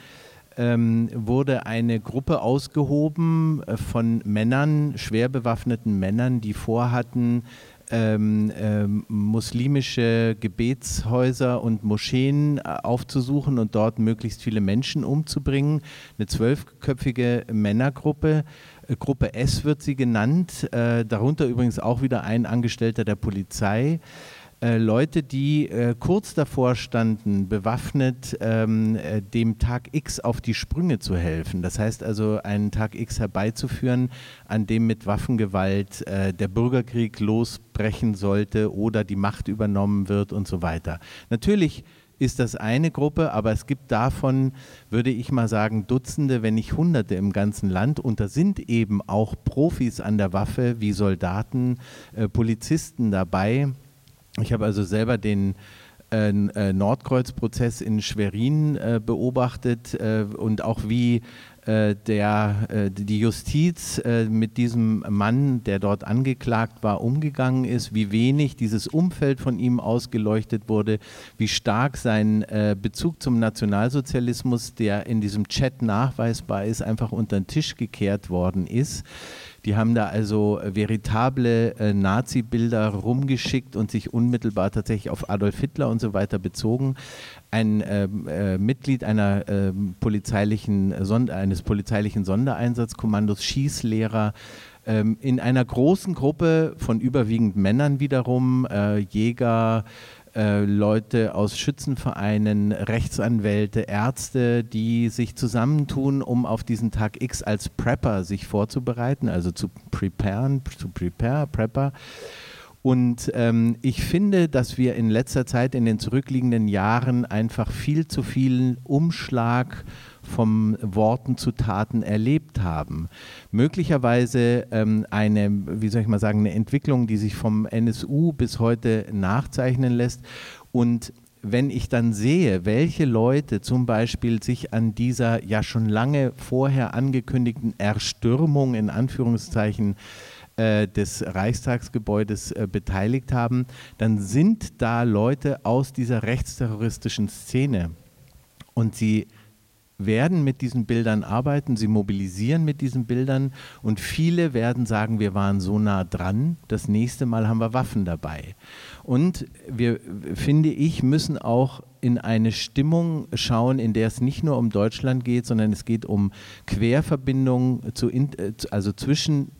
ähm, wurde eine Gruppe ausgehoben äh, von Männern, schwer bewaffneten Männern, die vorhatten, ähm, ähm, muslimische Gebetshäuser und Moscheen äh, aufzusuchen und dort möglichst viele Menschen umzubringen. Eine zwölfköpfige Männergruppe. Äh, Gruppe S wird sie genannt, äh, darunter übrigens auch wieder ein Angestellter der Polizei Leute, die äh, kurz davor standen, bewaffnet ähm, äh, dem Tag X auf die Sprünge zu helfen. Das heißt also, einen Tag X herbeizuführen, an dem mit Waffengewalt äh, der Bürgerkrieg losbrechen sollte oder die Macht übernommen wird und so weiter. Natürlich ist das eine Gruppe, aber es gibt davon, würde ich mal sagen, Dutzende, wenn nicht Hunderte im ganzen Land. Und da sind eben auch Profis an der Waffe wie Soldaten, äh, Polizisten dabei ich habe also selber den äh, äh, Nordkreuz-Prozess in Schwerin äh, beobachtet äh, und auch wie äh, der, äh, die Justiz mit diesem Mann, der dort angeklagt war, umgegangen ist, wie wenig dieses Umfeld von ihm ausgeleuchtet wurde, wie stark sein Bezug zum Nationalsozialismus, der in diesem Chat nachweisbar ist, einfach unter den Tisch gekehrt worden ist. Die haben da also äh, veritable äh, Nazi-Bilder rumgeschickt und sich unmittelbar tatsächlich auf Adolf Hitler und so weiter bezogen. Ein ähm, äh, Mitglied einer, äh, polizeilichen Sonder eines polizeilichen Sondereinsatzkommandos, Schießlehrer, ähm, in einer großen Gruppe von überwiegend Männern wiederum, äh, Jäger, äh, Leute aus Schützenvereinen, Rechtsanwälte, Ärzte, die sich zusammentun, um auf diesen Tag X als Prepper sich vorzubereiten, also zu preparen, zu prepare, Prepper. Und ähm, ich finde, dass wir in letzter Zeit, in den zurückliegenden Jahren, einfach viel zu viel Umschlag vom Worten zu Taten erlebt haben. Möglicherweise ähm, eine, wie soll ich mal sagen, eine Entwicklung, die sich vom NSU bis heute nachzeichnen lässt. Und wenn ich dann sehe, welche Leute zum Beispiel sich an dieser ja schon lange vorher angekündigten Erstürmung in Anführungszeichen äh, des Reichstagsgebäudes äh, beteiligt haben, dann sind da Leute aus dieser rechtsterroristischen Szene. Und sie werden mit diesen Bildern arbeiten, sie mobilisieren mit diesen Bildern und viele werden sagen, wir waren so nah dran, das nächste Mal haben wir Waffen dabei. Und wir, finde ich, müssen auch in eine Stimmung schauen, in der es nicht nur um Deutschland geht, sondern es geht um Querverbindungen, zu, also zwischen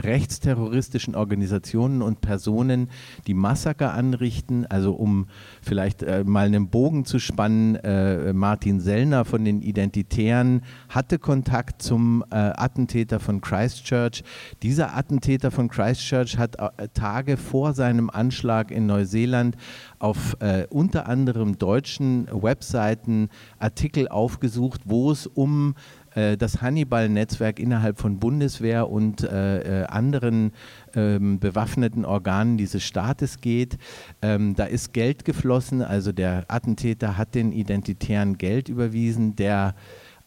rechtsterroristischen Organisationen und Personen, die Massaker anrichten. Also um vielleicht äh, mal einen Bogen zu spannen, äh, Martin Sellner von den Identitären hatte Kontakt zum äh, Attentäter von Christchurch. Dieser Attentäter von Christchurch hat äh, Tage vor seinem Anschlag in Neuseeland auf äh, unter anderem deutschen Webseiten Artikel aufgesucht, wo es um das Hannibal-Netzwerk innerhalb von Bundeswehr und äh, äh, anderen ähm, bewaffneten Organen dieses Staates geht. Ähm, da ist Geld geflossen, also der Attentäter hat den Identitären Geld überwiesen, der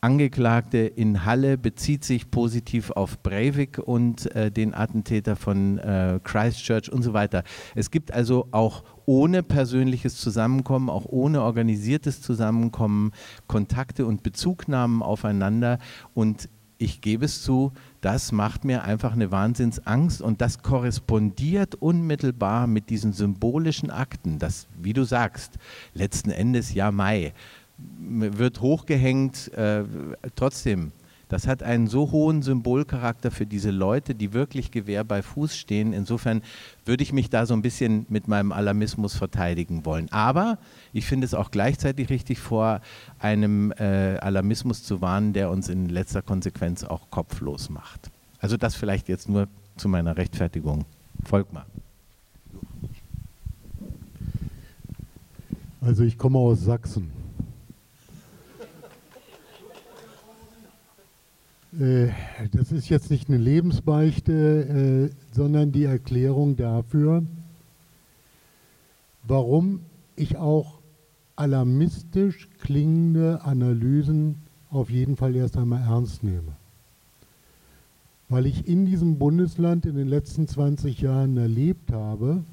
Angeklagte in Halle bezieht sich positiv auf Breivik und äh, den Attentäter von äh, Christchurch und so weiter. Es gibt also auch ohne persönliches Zusammenkommen, auch ohne organisiertes Zusammenkommen Kontakte und Bezugnahmen aufeinander und ich gebe es zu, das macht mir einfach eine Wahnsinnsangst und das korrespondiert unmittelbar mit diesen symbolischen Akten, das, wie du sagst, letzten Endes ja Mai wird hochgehängt. Äh, trotzdem, das hat einen so hohen Symbolcharakter für diese Leute, die wirklich Gewehr bei Fuß stehen. Insofern würde ich mich da so ein bisschen mit meinem Alarmismus verteidigen wollen. Aber ich finde es auch gleichzeitig richtig, vor einem äh, Alarmismus zu warnen, der uns in letzter Konsequenz auch kopflos macht. Also das vielleicht jetzt nur zu meiner Rechtfertigung. Folgt mal. Also ich komme aus Sachsen. Das ist jetzt nicht eine Lebensbeichte, äh, sondern die Erklärung dafür, warum ich auch alarmistisch klingende Analysen auf jeden Fall erst einmal ernst nehme. Weil ich in diesem Bundesland in den letzten 20 Jahren erlebt habe,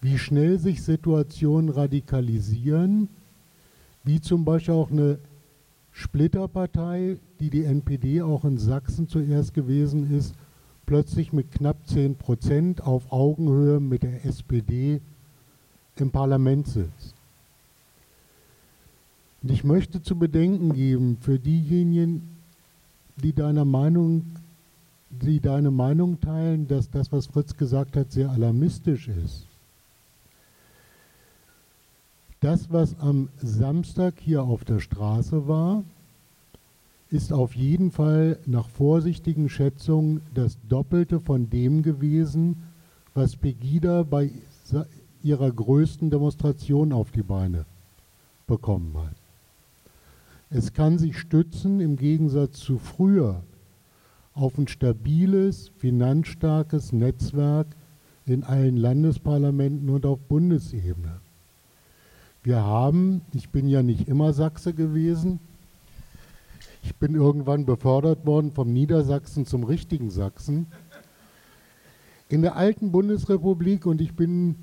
wie schnell sich Situationen radikalisieren, wie zum Beispiel auch eine Splitterpartei, die die NPD auch in Sachsen zuerst gewesen ist, plötzlich mit knapp 10 Prozent auf Augenhöhe mit der SPD im Parlament sitzt. Und ich möchte zu bedenken geben für diejenigen, die deiner Meinung, die deine Meinung teilen, dass das, was Fritz gesagt hat, sehr alarmistisch ist. Das, was am Samstag hier auf der Straße war, ist auf jeden Fall nach vorsichtigen Schätzungen das Doppelte von dem gewesen, was Pegida bei ihrer größten Demonstration auf die Beine bekommen hat. Es kann sich stützen im Gegensatz zu früher auf ein stabiles, finanzstarkes Netzwerk in allen Landesparlamenten und auf Bundesebene. Wir haben, ich bin ja nicht immer Sachse gewesen, ich bin irgendwann befördert worden vom Niedersachsen zum richtigen Sachsen. In der alten Bundesrepublik und ich bin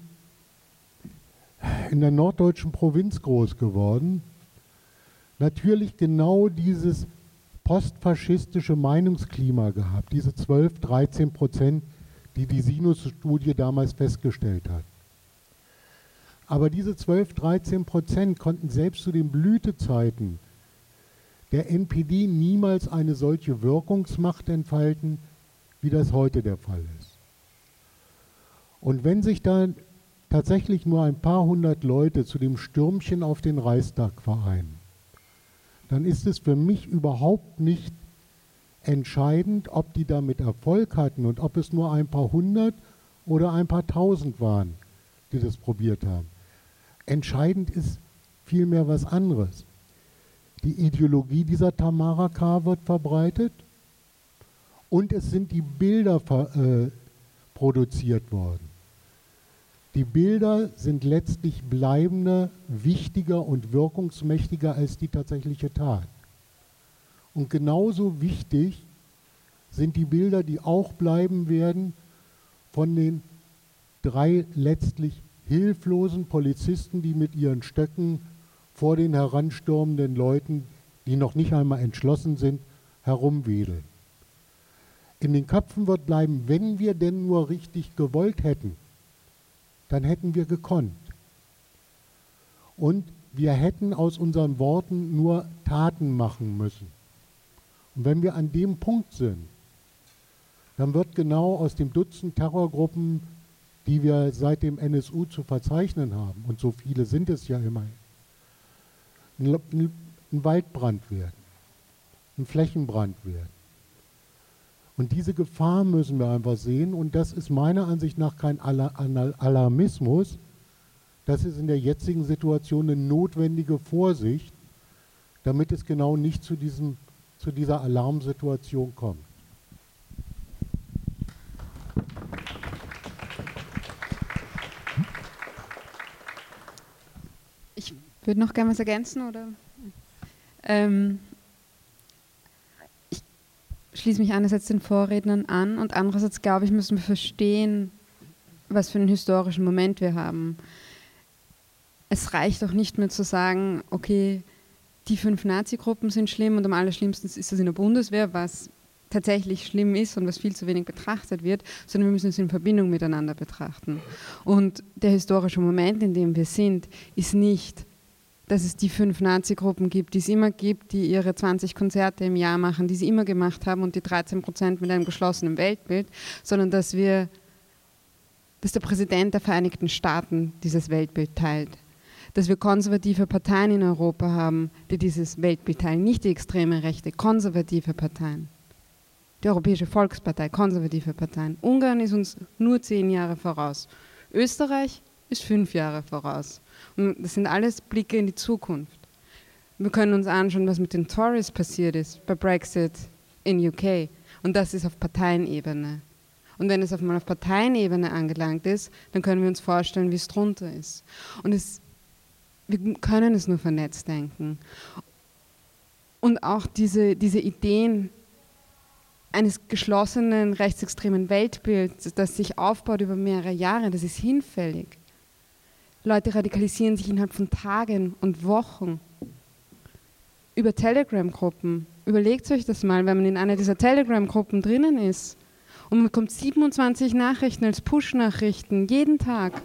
in der norddeutschen Provinz groß geworden, natürlich genau dieses postfaschistische Meinungsklima gehabt, diese 12, 13 Prozent, die die Sinus-Studie damals festgestellt hat. Aber diese 12, 13 Prozent konnten selbst zu den Blütezeiten der NPD niemals eine solche Wirkungsmacht entfalten, wie das heute der Fall ist. Und wenn sich dann tatsächlich nur ein paar hundert Leute zu dem Stürmchen auf den Reichstag vereinen, dann ist es für mich überhaupt nicht entscheidend, ob die damit Erfolg hatten und ob es nur ein paar hundert oder ein paar tausend waren, die das probiert haben. Entscheidend ist vielmehr was anderes. Die Ideologie dieser Tamara K. wird verbreitet und es sind die Bilder äh, produziert worden. Die Bilder sind letztlich bleibender, wichtiger und wirkungsmächtiger als die tatsächliche Tat. Und genauso wichtig sind die Bilder, die auch bleiben werden von den drei letztlich hilflosen Polizisten, die mit ihren Stöcken vor den heranstürmenden Leuten, die noch nicht einmal entschlossen sind, herumwedeln. In den Köpfen wird bleiben, wenn wir denn nur richtig gewollt hätten, dann hätten wir gekonnt. Und wir hätten aus unseren Worten nur Taten machen müssen. Und wenn wir an dem Punkt sind, dann wird genau aus dem Dutzend Terrorgruppen, die wir seit dem NSU zu verzeichnen haben, und so viele sind es ja immerhin, ein, Waldbrand werden, ein Flächenbrand werden. Und diese Gefahr müssen wir einfach sehen. Und das ist meiner Ansicht nach kein Alarmismus. Das ist in der jetzigen Situation eine notwendige Vorsicht, damit es genau nicht zu, diesem, zu dieser Alarmsituation kommt. Ich würde noch gerne was ergänzen, oder? Ähm, schließe mich einerseits den Vorrednern an und andererseits glaube ich, müssen wir verstehen, was für einen historischen Moment wir haben. Es reicht auch nicht mehr zu sagen, okay, die fünf Nazi-Gruppen sind schlimm und am allerschlimmsten ist das in der Bundeswehr, was tatsächlich schlimm ist und was viel zu wenig betrachtet wird, sondern wir müssen es in Verbindung miteinander betrachten. Und der historische Moment, in dem wir sind, ist nicht dass es die fünf Nazi-Gruppen gibt, die es immer gibt, die ihre 20 Konzerte im Jahr machen, die sie immer gemacht haben und die 13 Prozent mit einem geschlossenen Weltbild, sondern dass wir, dass der Präsident der Vereinigten Staaten dieses Weltbild teilt. Dass wir konservative Parteien in Europa haben, die dieses Weltbild teilen, nicht die extreme Rechte, konservative Parteien. Die Europäische Volkspartei, konservative Parteien. Ungarn ist uns nur zehn Jahre voraus. Österreich ist fünf Jahre voraus. Das sind alles Blicke in die Zukunft. Wir können uns anschauen, was mit den Tories passiert ist bei Brexit in UK. Und das ist auf Parteienebene. Und wenn es auf mal auf Parteienebene angelangt ist, dann können wir uns vorstellen, wie es drunter ist. Und es, wir können es nur vernetzt denken. Und auch diese, diese Ideen eines geschlossenen rechtsextremen Weltbilds, das sich aufbaut über mehrere Jahre, das ist hinfällig. Leute radikalisieren sich innerhalb von Tagen und Wochen. Über Telegram-Gruppen. Überlegt euch das mal, wenn man in einer dieser Telegram-Gruppen drinnen ist und man bekommt 27 Nachrichten als Push-Nachrichten jeden Tag,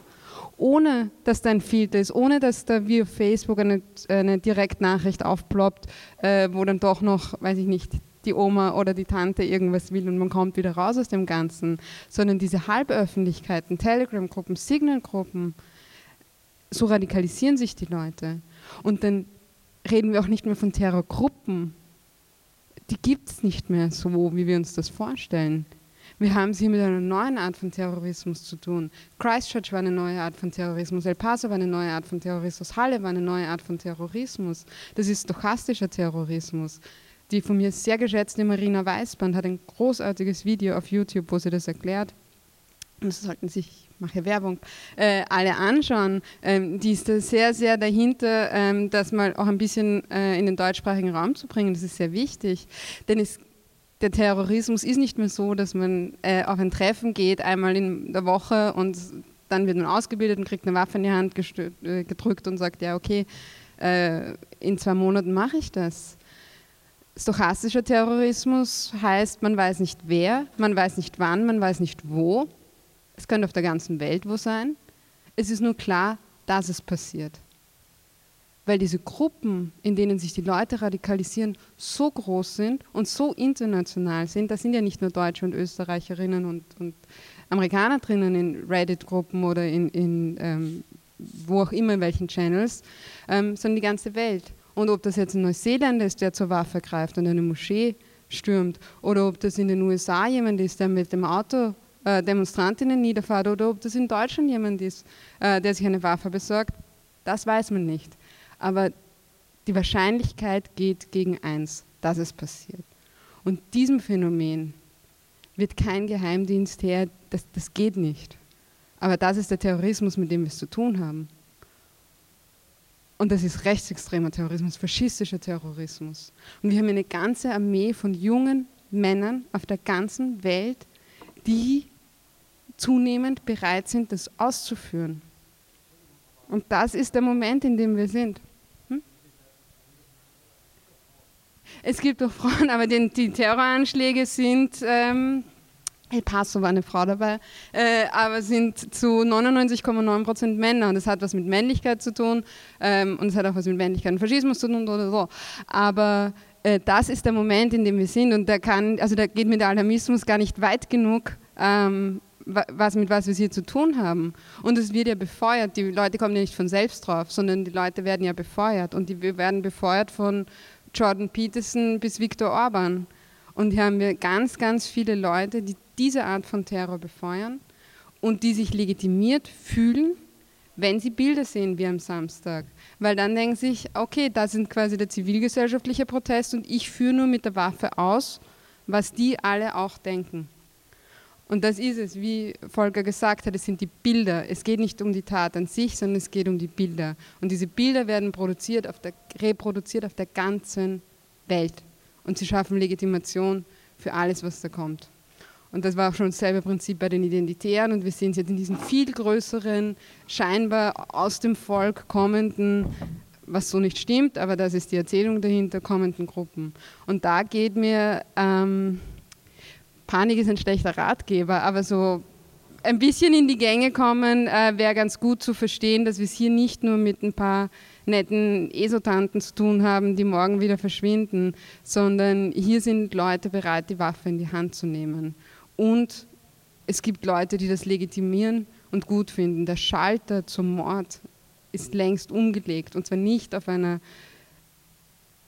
ohne dass da ein Filter ist, ohne dass da wie auf Facebook eine, eine Direktnachricht aufploppt, äh, wo dann doch noch, weiß ich nicht, die Oma oder die Tante irgendwas will und man kommt wieder raus aus dem Ganzen, sondern diese Halböffentlichkeiten, Telegram-Gruppen, Signal-Gruppen, so radikalisieren sich die Leute. Und dann reden wir auch nicht mehr von Terrorgruppen. Die gibt es nicht mehr so, wie wir uns das vorstellen. Wir haben es hier mit einer neuen Art von Terrorismus zu tun. Christchurch war eine neue Art von Terrorismus, El Paso war eine neue Art von Terrorismus, Halle war eine neue Art von Terrorismus. Das ist stochastischer Terrorismus. Die von mir sehr geschätzte Marina Weißband hat ein großartiges Video auf YouTube, wo sie das erklärt. Und das sollten sich mache Werbung, äh, alle anschauen, ähm, die ist da sehr, sehr dahinter, ähm, das mal auch ein bisschen äh, in den deutschsprachigen Raum zu bringen. Das ist sehr wichtig, denn es, der Terrorismus ist nicht mehr so, dass man äh, auf ein Treffen geht, einmal in der Woche und dann wird man ausgebildet und kriegt eine Waffe in die Hand äh, gedrückt und sagt, ja, okay, äh, in zwei Monaten mache ich das. Stochastischer Terrorismus heißt, man weiß nicht wer, man weiß nicht wann, man weiß nicht wo es könnte auf der ganzen Welt wo sein. Es ist nur klar, dass es passiert. Weil diese Gruppen, in denen sich die Leute radikalisieren, so groß sind und so international sind, da sind ja nicht nur Deutsche und Österreicherinnen und, und Amerikaner drinnen in Reddit-Gruppen oder in, in ähm, wo auch immer in welchen Channels, ähm, sondern die ganze Welt. Und ob das jetzt ein Neuseeländer ist, der zur Waffe greift und eine Moschee stürmt, oder ob das in den USA jemand ist, der mit dem Auto äh, Demonstrantinnen niederfahrt oder ob das in Deutschland jemand ist, äh, der sich eine Waffe besorgt, das weiß man nicht. Aber die Wahrscheinlichkeit geht gegen eins, dass es passiert. Und diesem Phänomen wird kein Geheimdienst her, das, das geht nicht. Aber das ist der Terrorismus, mit dem wir es zu tun haben. Und das ist rechtsextremer Terrorismus, faschistischer Terrorismus. Und wir haben eine ganze Armee von jungen Männern auf der ganzen Welt, die zunehmend bereit sind, das auszuführen. Und das ist der Moment, in dem wir sind. Hm? Es gibt auch Frauen, aber die, die Terroranschläge sind, ähm, El Paso war eine Frau dabei, äh, aber sind zu 99,9% Männer. Und das hat was mit Männlichkeit zu tun ähm, und es hat auch was mit Männlichkeit und Faschismus zu tun oder so. Aber äh, das ist der Moment, in dem wir sind und da kann, also da geht mir der Alarmismus gar nicht weit genug, ähm, was, mit was wir hier zu tun haben. Und es wird ja befeuert. Die Leute kommen ja nicht von selbst drauf, sondern die Leute werden ja befeuert. Und die werden befeuert von Jordan Peterson bis Viktor Orban. Und hier haben wir ganz, ganz viele Leute, die diese Art von Terror befeuern und die sich legitimiert fühlen, wenn sie Bilder sehen wie am Samstag. Weil dann denken sie sich, okay, da sind quasi der zivilgesellschaftliche Protest und ich führe nur mit der Waffe aus, was die alle auch denken. Und das ist es, wie Volker gesagt hat, es sind die Bilder. Es geht nicht um die Tat an sich, sondern es geht um die Bilder. Und diese Bilder werden produziert auf der, reproduziert auf der ganzen Welt. Und sie schaffen Legitimation für alles, was da kommt. Und das war auch schon dasselbe Prinzip bei den Identitären. Und wir sehen es jetzt in diesen viel größeren, scheinbar aus dem Volk kommenden, was so nicht stimmt, aber das ist die Erzählung dahinter, kommenden Gruppen. Und da geht mir... Ähm, Panik ist ein schlechter Ratgeber, aber so ein bisschen in die Gänge kommen äh, wäre ganz gut zu verstehen, dass wir es hier nicht nur mit ein paar netten Esotanten zu tun haben, die morgen wieder verschwinden, sondern hier sind Leute bereit, die Waffe in die Hand zu nehmen. Und es gibt Leute, die das legitimieren und gut finden. Der Schalter zum Mord ist längst umgelegt und zwar nicht auf einer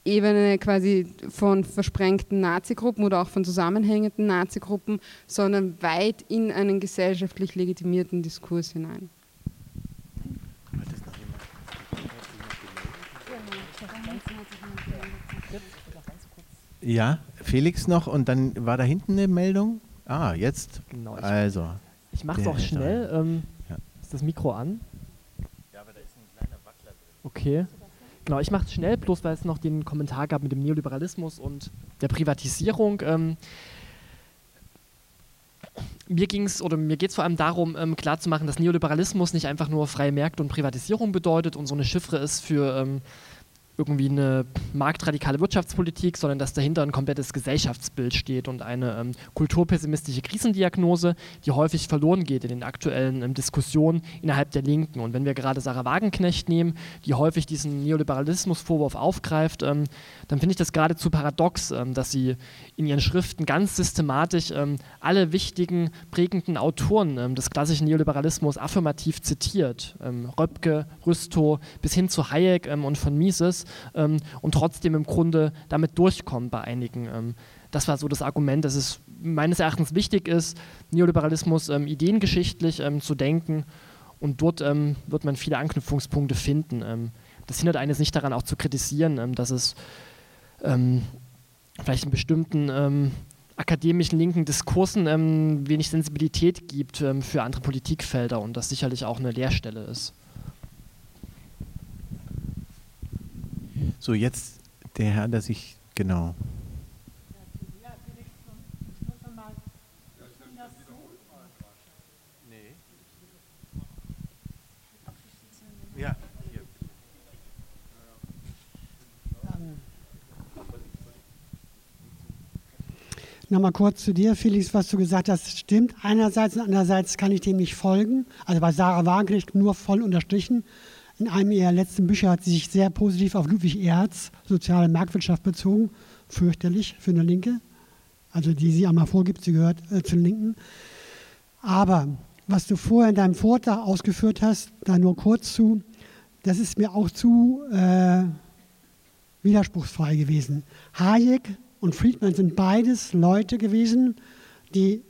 Ebene quasi von versprengten Nazi-Gruppen oder auch von zusammenhängenden Nazi-Gruppen, sondern weit in einen gesellschaftlich legitimierten Diskurs hinein. Ja, Felix noch und dann war da hinten eine Meldung. Ah, jetzt. Genau, ich, also. Ich mache es auch schnell. Ähm, ja. Ist das Mikro an? Ja, aber da ist ein kleiner Wackler drin. Okay. Genau, ich mache es schnell, bloß weil es noch den Kommentar gab mit dem Neoliberalismus und der Privatisierung. Ähm, mir ging es oder mir geht es vor allem darum, ähm, klarzumachen, dass Neoliberalismus nicht einfach nur freie Märkte und Privatisierung bedeutet und so eine Chiffre ist für ähm, irgendwie eine marktradikale Wirtschaftspolitik, sondern dass dahinter ein komplettes Gesellschaftsbild steht und eine ähm, kulturpessimistische Krisendiagnose, die häufig verloren geht in den aktuellen ähm, Diskussionen innerhalb der Linken. Und wenn wir gerade Sarah Wagenknecht nehmen, die häufig diesen Neoliberalismusvorwurf aufgreift, ähm, dann finde ich das geradezu paradox, ähm, dass sie in ihren Schriften ganz systematisch ähm, alle wichtigen, prägenden Autoren ähm, des klassischen Neoliberalismus affirmativ zitiert. Röpke, Rüstow bis hin zu Hayek und von Mises ähm, und trotzdem im Grunde damit durchkommen bei einigen. Ähm, das war so das Argument, dass es meines Erachtens wichtig ist, Neoliberalismus ähm, ideengeschichtlich ähm, zu denken und dort ähm, wird man viele Anknüpfungspunkte finden. Das hindert eines nicht daran, auch zu kritisieren, dass es vielleicht in bestimmten akademischen linken Diskursen ähm, wenig Sensibilität gibt ähm, für andere Politikfelder und das sicherlich auch eine Leerstelle ist. So, jetzt der Herr, der sich, genau. Nochmal kurz zu dir, Felix, was du gesagt hast, stimmt einerseits und andererseits kann ich dem nicht folgen. Also bei Sarah Wagenknecht nur voll unterstrichen. In einem ihrer letzten Bücher hat sie sich sehr positiv auf Ludwig Erhz, soziale Marktwirtschaft, bezogen. Fürchterlich für eine Linke. Also die sie einmal vorgibt, sie gehört äh, zu den Linken. Aber was du vorher in deinem Vortrag ausgeführt hast, da nur kurz zu, das ist mir auch zu äh, widerspruchsfrei gewesen. Hayek und Friedman sind beides Leute gewesen, die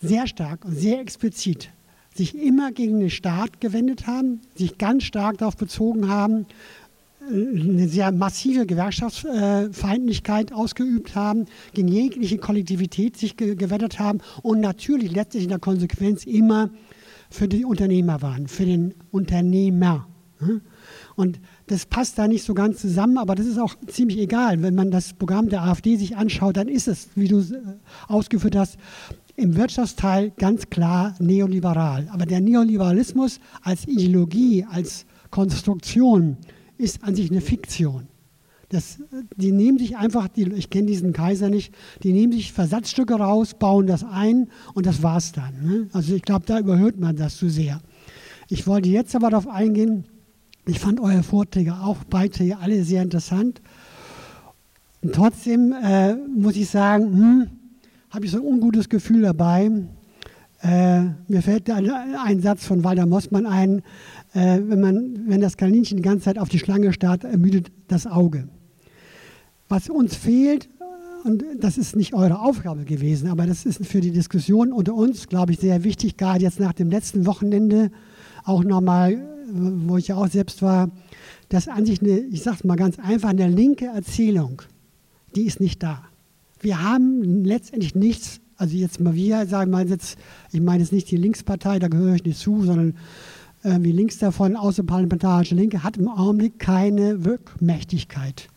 sehr stark und sehr explizit sich immer gegen den Staat gewendet haben, sich ganz stark darauf bezogen haben, eine sehr massive Gewerkschaftsfeindlichkeit ausgeübt haben, gegen jegliche Kollektivität sich gewendet haben und natürlich letztlich in der Konsequenz immer für die Unternehmer waren, für den Unternehmer. Und das passt da nicht so ganz zusammen, aber das ist auch ziemlich egal. Wenn man das Programm der AfD sich anschaut, dann ist es, wie du äh, ausgeführt hast, im Wirtschaftsteil ganz klar neoliberal. Aber der Neoliberalismus als Ideologie, als Konstruktion ist an sich eine Fiktion. Das, die nehmen sich einfach, die, ich kenne diesen Kaiser nicht, die nehmen sich Versatzstücke raus, bauen das ein und das war's dann. Ne? Also ich glaube, da überhört man das zu sehr. Ich wollte jetzt aber darauf eingehen, ich fand eure Vorträge, auch Beiträge, alle sehr interessant. Und trotzdem äh, muss ich sagen, hm, habe ich so ein ungutes Gefühl dabei. Äh, mir fällt ein, ein, Satz von Walter Mossmann ein, äh, wenn, man, wenn das Kaninchen die ganze Zeit auf die Schlange starrt, ermüdet das Auge. Was uns fehlt, und das ist nicht eure Aufgabe gewesen, aber das ist für die Diskussion unter uns, glaube ich, sehr wichtig, gerade jetzt nach dem letzten Wochenende, auch nochmal, wo ich ja auch selbst war, dass an sich eine, ich sage es mal ganz einfach, eine linke Erzählung, die ist nicht da. Wir haben letztendlich nichts, also jetzt mal wir sagen mal jetzt, ich meine jetzt nicht die Linkspartei, da gehöre ich nicht zu, sondern irgendwie links davon, außerparlamentarische Linke, hat im Augenblick keine Wirkmächtigkeit.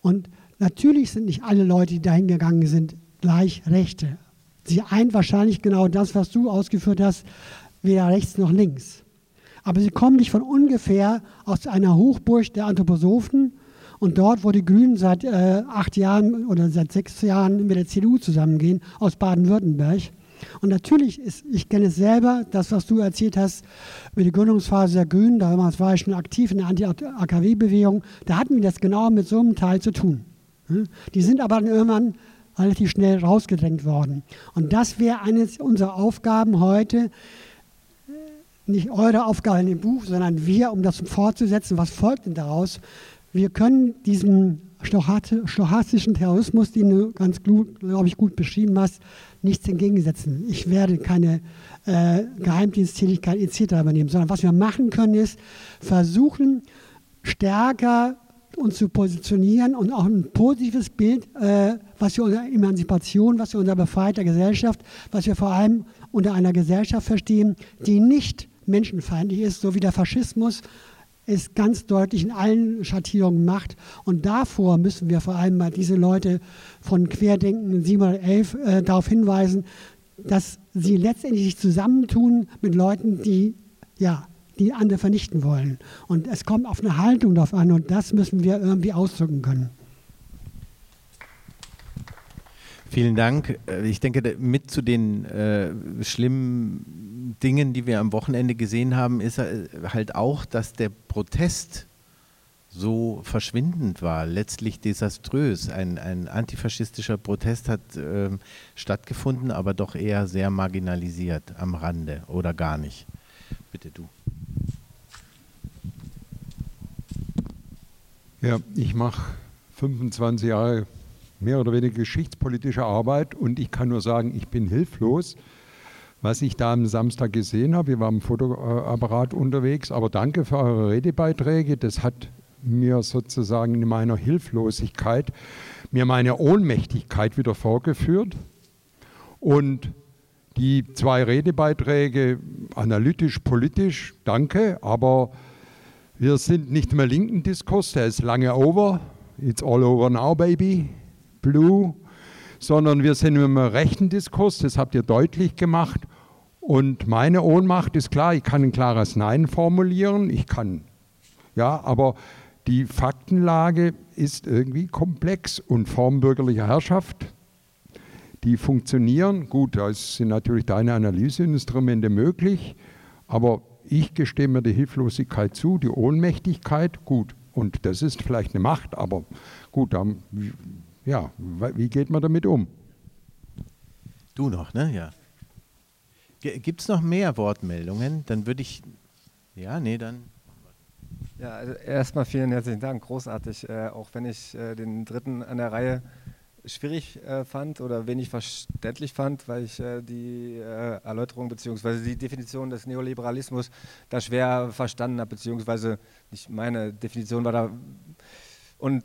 Und natürlich sind nicht alle Leute, die dahin gegangen sind, gleich Rechte. Sie eint wahrscheinlich genau das, was du ausgeführt hast, weder rechts noch links. Aber sie kommen nicht von ungefähr aus einer Hochburg der Anthroposophen und dort, wo die Grünen seit äh, acht Jahren oder seit sechs Jahren mit der CDU zusammengehen, aus Baden-Württemberg. Und natürlich ist, ich kenne es selber, das, was du erzählt hast, über die Gründungsphase der Grünen, damals war ich schon aktiv in der Anti-AKW-Bewegung, da hatten wir das genau mit so einem Teil zu tun. Hm? Die sind aber dann irgendwann relativ schnell rausgedrängt worden. Und das wäre eines unserer Aufgaben heute, nicht eure Aufgabe in dem Buch, sondern wir, um das fortzusetzen. Was folgt denn daraus? Wir können diesem stochastischen Terrorismus, den du ganz, glaube ich, gut beschrieben hast, nichts entgegensetzen. Ich werde keine äh, Geheimdiensttätigkeit etc. übernehmen, sondern was wir machen können, ist versuchen, stärker uns zu positionieren und auch ein positives Bild, äh, was wir unter Emanzipation, was wir unter befreiter Gesellschaft, was wir vor allem unter einer Gesellschaft verstehen, die nicht menschenfeindlich ist, so wie der Faschismus es ganz deutlich in allen Schattierungen macht. Und davor müssen wir vor allem mal diese Leute von Querdenken 711 äh, darauf hinweisen, dass sie letztendlich sich zusammentun mit Leuten, die ja, die andere vernichten wollen. Und es kommt auf eine Haltung darauf an und das müssen wir irgendwie ausdrücken können. Vielen Dank. Äh, ich denke, mit zu den äh, schlimmen Dingen, die wir am Wochenende gesehen haben, ist äh, halt auch, dass der Protest so verschwindend war, letztlich desaströs. Ein, ein antifaschistischer Protest hat äh, stattgefunden, aber doch eher sehr marginalisiert am Rande oder gar nicht. Bitte du. Ja, ich mache 25 Jahre mehr oder weniger geschichtspolitische Arbeit und ich kann nur sagen, ich bin hilflos. Was ich da am Samstag gesehen habe, wir waren im Fotoapparat unterwegs, aber danke für eure Redebeiträge. Das hat mir sozusagen in meiner Hilflosigkeit mir meine Ohnmächtigkeit wieder vorgeführt. Und die zwei Redebeiträge, analytisch, politisch, danke, aber wir sind nicht mehr linken Diskurs, der ist lange over. It's all over now, baby. Blue. Sondern wir sind im rechten Diskurs, das habt ihr deutlich gemacht. Und meine Ohnmacht ist klar, ich kann ein klares Nein formulieren, ich kann, ja, aber die Faktenlage ist irgendwie komplex und Form bürgerlicher Herrschaft, die funktionieren. Gut, da sind natürlich deine Analyseinstrumente möglich, aber ich gestehe mir die Hilflosigkeit zu, die Ohnmächtigkeit, gut. Und das ist vielleicht eine Macht, aber gut, dann, ja, wie geht man damit um? Du noch, ne? Ja. Gibt es noch mehr Wortmeldungen? Dann würde ich, ja, nee, dann. Ja, also erstmal vielen herzlichen Dank, großartig. Äh, auch wenn ich äh, den dritten an der Reihe schwierig äh, fand oder wenig verständlich fand, weil ich äh, die äh, Erläuterung bzw. die Definition des Neoliberalismus da schwer verstanden habe, beziehungsweise nicht meine Definition war da. Und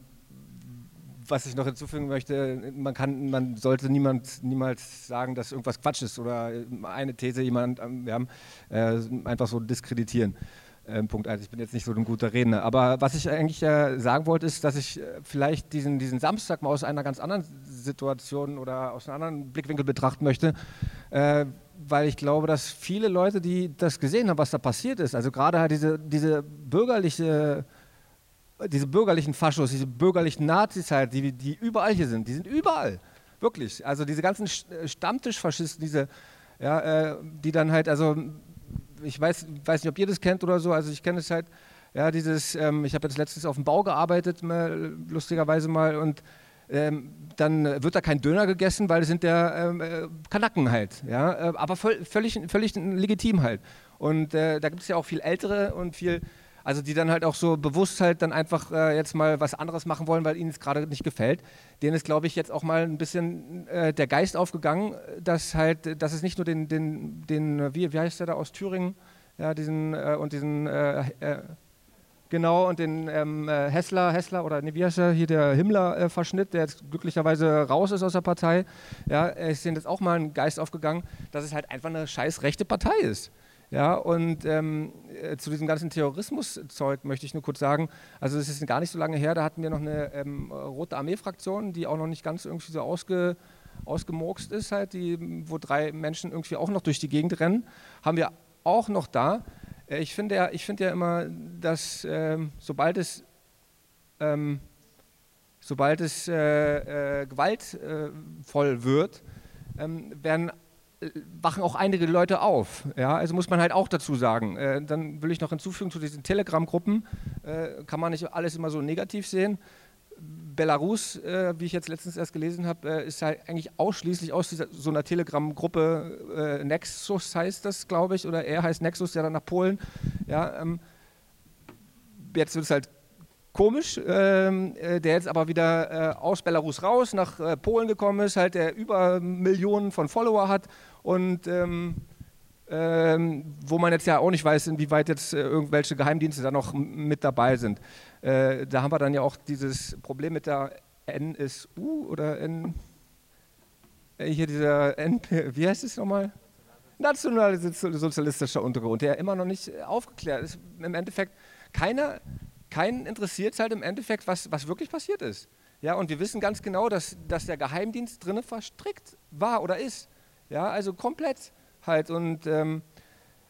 was ich noch hinzufügen möchte, man kann, man sollte niemand, niemals sagen, dass irgendwas Quatsch ist oder eine These jemand, ähm, wir haben, äh, einfach so diskreditieren. Ähm, Punkt 1. Ich bin jetzt nicht so ein guter Redner. Aber was ich eigentlich äh, sagen wollte, ist, dass ich äh, vielleicht diesen, diesen Samstag mal aus einer ganz anderen Situation oder aus einem anderen Blickwinkel betrachten möchte, äh, weil ich glaube, dass viele Leute, die das gesehen haben, was da passiert ist, also gerade halt diese, diese bürgerliche diese bürgerlichen Faschos, diese bürgerlichen Nazis halt, die, die überall hier sind, die sind überall, wirklich. Also diese ganzen äh, Stammtischfaschisten, diese, ja, äh, die dann halt, also ich weiß, weiß nicht, ob ihr das kennt oder so, also ich kenne es halt, ja, dieses, ähm, ich habe jetzt letztens auf dem Bau gearbeitet, mal, lustigerweise mal, und ähm, dann wird da kein Döner gegessen, weil es sind der ähm, äh, Kanaken halt. Ja? Äh, aber völlig, völlig legitim halt. Und äh, da gibt es ja auch viel Ältere und viel, also die dann halt auch so bewusst halt dann einfach äh, jetzt mal was anderes machen wollen, weil ihnen es gerade nicht gefällt. Denen ist, glaube ich, jetzt auch mal ein bisschen äh, der Geist aufgegangen, dass halt, dass es nicht nur den, den, den wie, wie heißt der da aus Thüringen, ja, diesen äh, und diesen Genau, und den ähm, äh, Hessler, Hessler oder nee, wie heißt er hier, der Himmler-Verschnitt, der jetzt glücklicherweise raus ist aus der Partei, ja, ist denen jetzt auch mal ein Geist aufgegangen, dass es halt einfach eine scheiß rechte Partei ist. Ja, und ähm, äh, zu diesem ganzen Terrorismus-Zeug möchte ich nur kurz sagen, also es ist gar nicht so lange her, da hatten wir noch eine ähm, Rote Armee-Fraktion, die auch noch nicht ganz irgendwie so ausge, ausgemurkst ist, halt, die, wo drei Menschen irgendwie auch noch durch die Gegend rennen, haben wir auch noch da. Äh, ich finde ja, find ja immer, dass ähm, sobald es, ähm, sobald es äh, äh, gewaltvoll wird, ähm, werden wachen auch einige Leute auf. Ja? Also muss man halt auch dazu sagen. Äh, dann will ich noch hinzufügen zu diesen Telegram-Gruppen, kann man nicht alles immer so negativ sehen. Belarus, äh, wie ich jetzt letztens erst gelesen habe, äh, ist halt eigentlich ausschließlich aus dieser, so einer Telegram-Gruppe, äh, Nexus heißt das, glaube ich, oder er heißt Nexus, der dann nach Polen. Ja, ähm, jetzt wird es halt komisch, ähm, äh, der jetzt aber wieder äh, aus Belarus raus nach äh, Polen gekommen ist, halt der über Millionen von Follower hat und ähm, ähm, wo man jetzt ja auch nicht weiß, inwieweit jetzt irgendwelche Geheimdienste da noch mit dabei sind. Äh, da haben wir dann ja auch dieses Problem mit der NSU oder N, äh, hier dieser NP, wie heißt es nochmal? Nationalsozialistischer Untergrund, der immer noch nicht aufgeklärt ist. Im Endeffekt, keiner, keinen interessiert es halt im Endeffekt, was, was wirklich passiert ist. Ja, und wir wissen ganz genau, dass, dass der Geheimdienst drinnen verstrickt war oder ist. Ja, also komplett halt. Und ähm,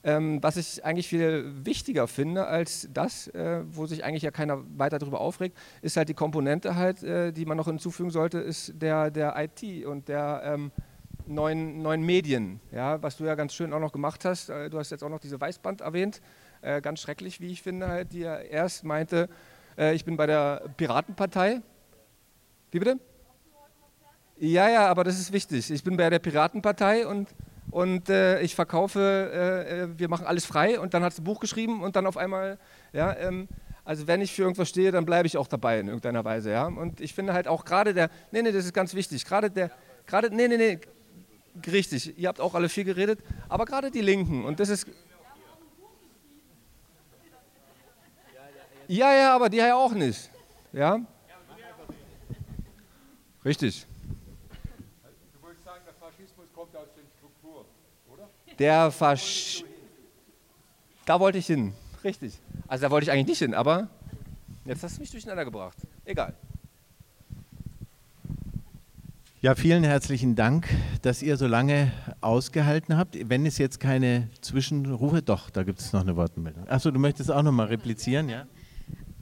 ähm, was ich eigentlich viel wichtiger finde als das, äh, wo sich eigentlich ja keiner weiter darüber aufregt, ist halt die Komponente halt, äh, die man noch hinzufügen sollte, ist der, der IT und der ähm, neuen, neuen Medien, ja, was du ja ganz schön auch noch gemacht hast. Äh, du hast jetzt auch noch diese Weißband erwähnt, äh, ganz schrecklich, wie ich finde, halt, die er erst meinte, äh, ich bin bei der Piratenpartei. Wie bitte? Ja, ja, aber das ist wichtig. Ich bin bei der Piratenpartei und und äh, ich verkaufe, äh, äh, wir machen alles frei und dann hat sie ein Buch geschrieben und dann auf einmal, ja, ähm, also wenn ich für irgendwas stehe, dann bleibe ich auch dabei in irgendeiner Weise, ja. Und ich finde halt auch gerade der, nee, nee, das ist ganz wichtig, gerade der, gerade, nee, nee, nee, richtig, ihr habt auch alle viel geredet, aber gerade die Linken und das ist, ja, ja, aber die ja auch nicht, ja. Richtig. Der Fasch. Da wollte ich hin. Richtig. Also da wollte ich eigentlich nicht hin, aber jetzt hast du mich durcheinander gebracht. Egal. Ja, vielen herzlichen Dank, dass ihr so lange ausgehalten habt. Wenn es jetzt keine Zwischenrufe, doch, da gibt es noch eine Wortmeldung. Achso, du möchtest auch noch mal replizieren, ja?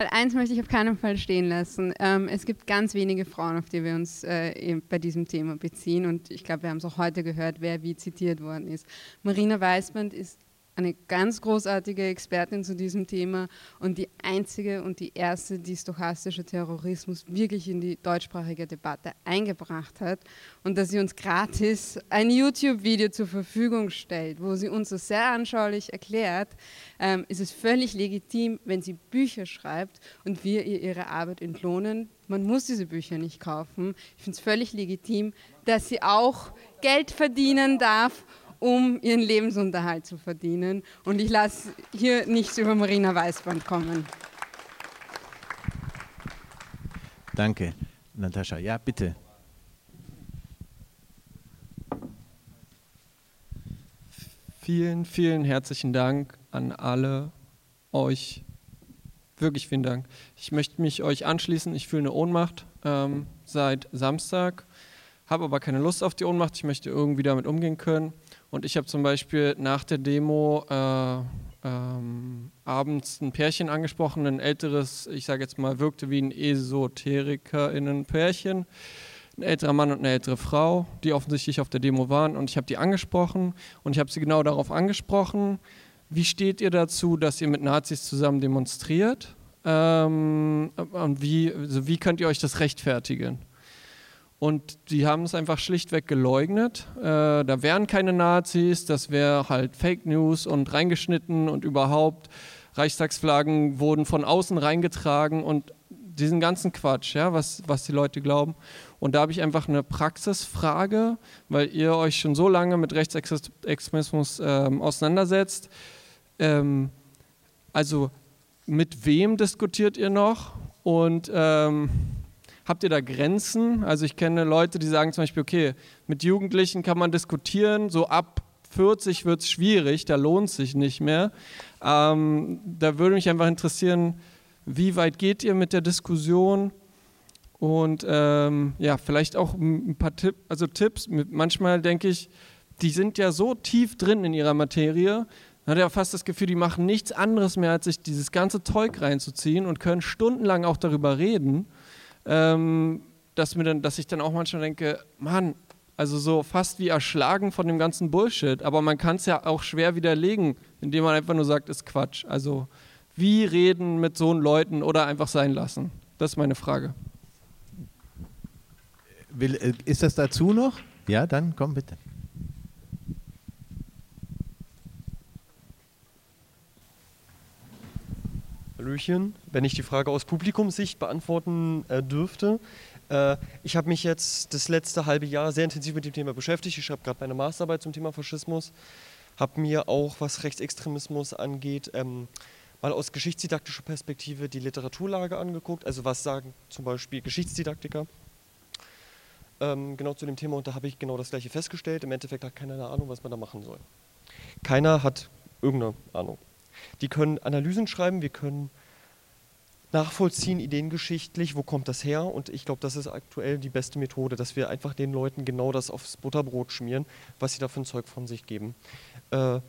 Eins möchte ich auf keinen Fall stehen lassen. Ähm, es gibt ganz wenige Frauen, auf die wir uns äh, bei diesem Thema beziehen. Und ich glaube, wir haben es auch heute gehört, wer wie zitiert worden ist. Marina Weißband ist eine ganz großartige Expertin zu diesem Thema und die einzige und die erste, die stochastischer Terrorismus wirklich in die deutschsprachige Debatte eingebracht hat und dass sie uns gratis ein YouTube-Video zur Verfügung stellt, wo sie uns so sehr anschaulich erklärt, ähm, ist es völlig legitim, wenn sie Bücher schreibt und wir ihr ihre Arbeit entlohnen. Man muss diese Bücher nicht kaufen. Ich finde es völlig legitim, dass sie auch Geld verdienen darf um ihren Lebensunterhalt zu verdienen. Und ich lasse hier nichts über Marina Weißband kommen. Danke, Natascha. Ja, bitte. Vielen, vielen herzlichen Dank an alle euch. Wirklich vielen Dank. Ich möchte mich euch anschließen. Ich fühle eine Ohnmacht ähm, seit Samstag, habe aber keine Lust auf die Ohnmacht. Ich möchte irgendwie damit umgehen können. Und ich habe zum Beispiel nach der Demo äh, ähm, abends ein Pärchen angesprochen, ein älteres, ich sage jetzt mal, wirkte wie ein EsoterikerInnen-Pärchen. Ein älterer Mann und eine ältere Frau, die offensichtlich auf der Demo waren. Und ich habe die angesprochen und ich habe sie genau darauf angesprochen. Wie steht ihr dazu, dass ihr mit Nazis zusammen demonstriert? Ähm, und wie, also wie könnt ihr euch das rechtfertigen? Und die haben es einfach schlichtweg geleugnet. Äh, da wären keine Nazis, das wäre halt Fake News und reingeschnitten und überhaupt Reichstagsflaggen wurden von außen reingetragen und diesen ganzen Quatsch, ja, was, was die Leute glauben. Und da habe ich einfach eine Praxisfrage, weil ihr euch schon so lange mit Rechtsextremismus ähm, auseinandersetzt. Ähm, also mit wem diskutiert ihr noch? Und ähm, Habt ihr da Grenzen? Also ich kenne Leute, die sagen zum Beispiel, okay, mit Jugendlichen kann man diskutieren, so ab 40 wird es schwierig, da lohnt sich nicht mehr. Ähm, da würde mich einfach interessieren, wie weit geht ihr mit der Diskussion? Und ähm, ja, vielleicht auch ein paar Tipp, also Tipps. Manchmal denke ich, die sind ja so tief drin in ihrer Materie, man hat ja fast das Gefühl, die machen nichts anderes mehr, als sich dieses ganze Zeug reinzuziehen und können stundenlang auch darüber reden ähm, dass, mir dann, dass ich dann auch manchmal denke, Mann, also so fast wie erschlagen von dem ganzen Bullshit. Aber man kann es ja auch schwer widerlegen, indem man einfach nur sagt, ist Quatsch. Also wie reden mit so Leuten oder einfach sein lassen? Das ist meine Frage. Will, äh, ist das dazu noch? Ja, dann komm bitte. Hallöchen, wenn ich die Frage aus Publikumssicht beantworten äh, dürfte. Äh, ich habe mich jetzt das letzte halbe Jahr sehr intensiv mit dem Thema beschäftigt. Ich schreibe gerade meine Masterarbeit zum Thema Faschismus. Habe mir auch, was Rechtsextremismus angeht, ähm, mal aus geschichtsdidaktischer Perspektive die Literaturlage angeguckt. Also was sagen zum Beispiel Geschichtsdidaktiker ähm, genau zu dem Thema. Und da habe ich genau das gleiche festgestellt. Im Endeffekt hat keiner eine Ahnung, was man da machen soll. Keiner hat irgendeine Ahnung. Die können Analysen schreiben, wir können nachvollziehen, ideengeschichtlich, wo kommt das her. Und ich glaube, das ist aktuell die beste Methode, dass wir einfach den Leuten genau das aufs Butterbrot schmieren, was sie da für ein Zeug von sich geben. Äh,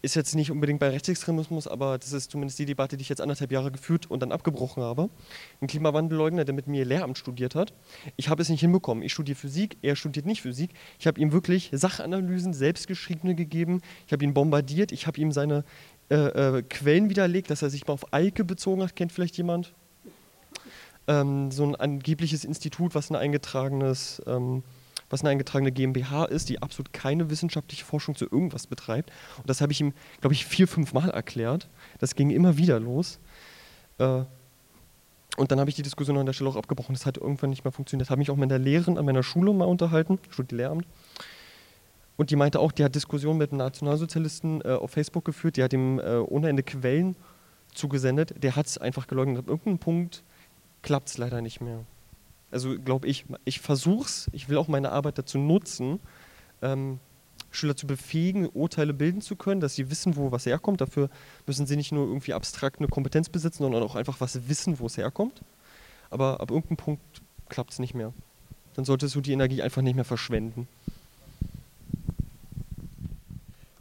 ist jetzt nicht unbedingt bei Rechtsextremismus, aber das ist zumindest die Debatte, die ich jetzt anderthalb Jahre geführt und dann abgebrochen habe. Ein Klimawandelleugner, der mit mir Lehramt studiert hat. Ich habe es nicht hinbekommen. Ich studiere Physik, er studiert nicht Physik. Ich habe ihm wirklich Sachanalysen, selbstgeschriebene gegeben. Ich habe ihn bombardiert. Ich habe ihm seine äh, äh, Quellen widerlegt, dass er sich mal auf Eike bezogen hat. Kennt vielleicht jemand? Ähm, so ein angebliches Institut, was ein eingetragenes... Ähm, was eine eingetragene GmbH ist, die absolut keine wissenschaftliche Forschung zu irgendwas betreibt. Und das habe ich ihm, glaube ich, vier, fünf Mal erklärt. Das ging immer wieder los. Äh, und dann habe ich die Diskussion an der Stelle auch abgebrochen. Das hat irgendwann nicht mehr funktioniert. Habe mich auch mit der Lehrerin an meiner Schule mal unterhalten, Studielehramt. Und die meinte auch, die hat Diskussionen mit Nationalsozialisten äh, auf Facebook geführt, die hat ihm äh, ohne Ende Quellen zugesendet. Der hat es einfach geleugnet. Ab irgendeinem Punkt klappt es leider nicht mehr also glaube ich, ich versuche es, ich will auch meine Arbeit dazu nutzen, ähm, Schüler zu befähigen, Urteile bilden zu können, dass sie wissen, wo was herkommt. Dafür müssen sie nicht nur irgendwie abstrakt eine Kompetenz besitzen, sondern auch einfach was wissen, wo es herkommt. Aber ab irgendeinem Punkt klappt es nicht mehr. Dann solltest du die Energie einfach nicht mehr verschwenden.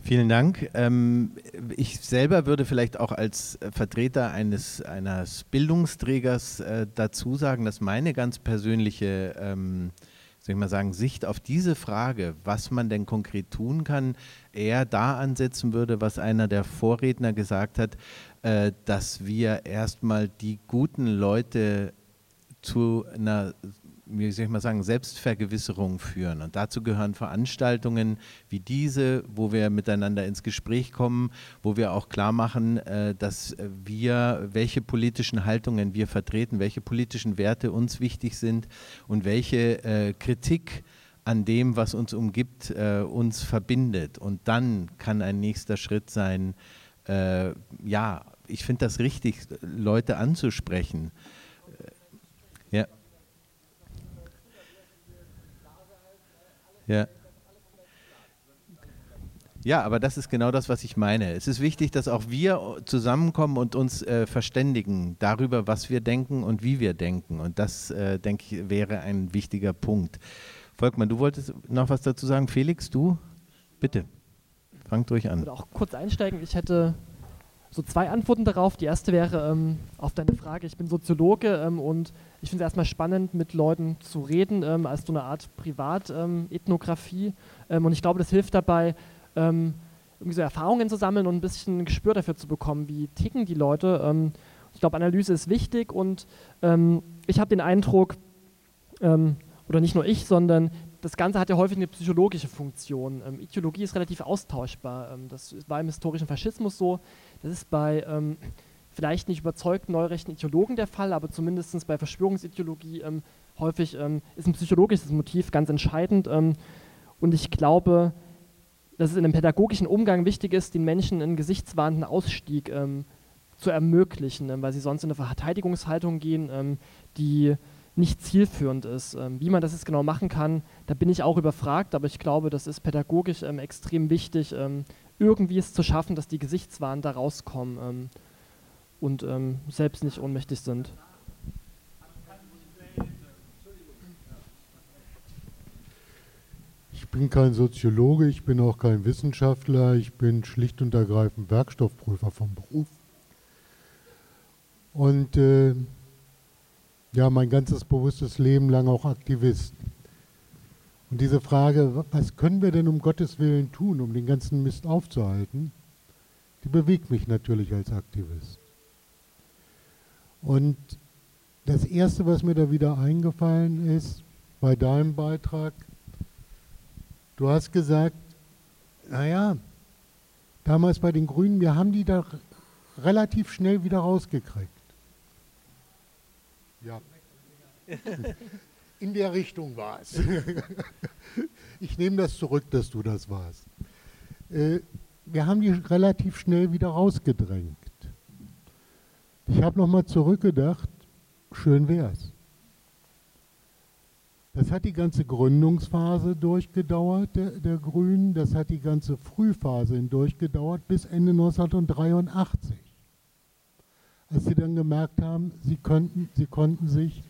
Vielen Dank. Ähm, ich selber würde vielleicht auch als Vertreter eines eines Bildungsträgers äh, dazu sagen, dass meine ganz persönliche, ähm, soll ich mal sagen, Sicht auf diese Frage, was man denn konkret tun kann, eher da ansetzen würde, was einer der Vorredner gesagt hat, äh, dass wir erstmal die guten Leute zu einer wie soll ich mal sagen, Selbstvergewisserung führen. Und dazu gehören Veranstaltungen wie diese, wo wir miteinander ins Gespräch kommen, wo wir auch klar machen, äh, dass wir, welche politischen Haltungen wir vertreten, welche politischen Werte uns wichtig sind und welche äh, Kritik an dem, was uns umgibt, äh, uns verbindet. Und dann kann ein nächster Schritt sein, ja, ich finde das richtig, Leute anzusprechen. Ja. Ja, aber das ist genau das, was ich meine. Es ist wichtig, dass auch wir zusammenkommen und uns äh, verständigen darüber, was wir denken und wie wir denken. Und das, äh, denke ich, wäre ein wichtiger Punkt. Volkmann, du wolltest noch was dazu sagen. Felix, du? Bitte, fangt durch an. Ich würde auch kurz einsteigen. Ich hätte so zwei Antworten darauf. Die erste wäre ähm, auf deine Frage. Ich bin Soziologe ähm, und ich finde es erstmal spannend, mit Leuten zu reden, ähm, als so eine Art Privatethnographie. Ähm, und ich glaube, das hilft dabei, ähm, irgendwie so Erfahrungen zu sammeln und ein bisschen ein Gespür dafür zu bekommen, wie ticken die Leute. Ähm, ich glaube, Analyse ist wichtig und ich habe den Eindruck, oder nicht nur ich, sondern das Ganze hat ja häufig eine psychologische Funktion. Ähm, Ideologie ist relativ austauschbar. Ähm, das war im historischen Faschismus so. Das ist bei ähm, vielleicht nicht überzeugten neurechten Ideologen der Fall, aber zumindest bei Verschwörungsideologie ähm, häufig ähm, ist ein psychologisches Motiv ganz entscheidend. Ähm, und ich glaube, dass es in einem pädagogischen Umgang wichtig ist, den Menschen einen gesichtswahrenden Ausstieg zu ermöglichen, weil sie sonst in eine Verteidigungshaltung gehen, die nicht zielführend ist. Ähm, wie man das jetzt genau machen kann, da bin ich auch überfragt, aber ich glaube, das ist pädagogisch ähm, extrem wichtig, ähm, irgendwie es zu schaffen, dass die Gesichtswahn da rauskommen ähm, und ähm, selbst nicht ohnmächtig sind. Ich bin kein Soziologe, ich bin auch kein Wissenschaftler, ich bin schlicht und ergreifend Werkstoffprüfer vom Beruf. Und äh, ja mein ganzes bewusstes Leben lang auch Aktivist. Und diese Frage, was können wir denn um Gottes Willen tun, um den ganzen Mist aufzuhalten, die bewegt mich natürlich als Aktivist. Und das Erste, was mir da wieder eingefallen ist, bei deinem Beitrag, du hast gesagt, naja, damals bei den Grünen, wir haben die da relativ schnell wieder rausgekriegt. Ja. In der Richtung war es. Ich nehme das zurück, dass du das warst. Äh, wir haben die relativ schnell wieder rausgedrängt. Ich habe nochmal zurückgedacht, schön wär's. Das hat die ganze Gründungsphase durchgedauert, der, der Grünen. Das hat die ganze Frühphase hindurchgedauert bis Ende 1983 als sie dann gemerkt haben, sie, könnten, sie konnten sich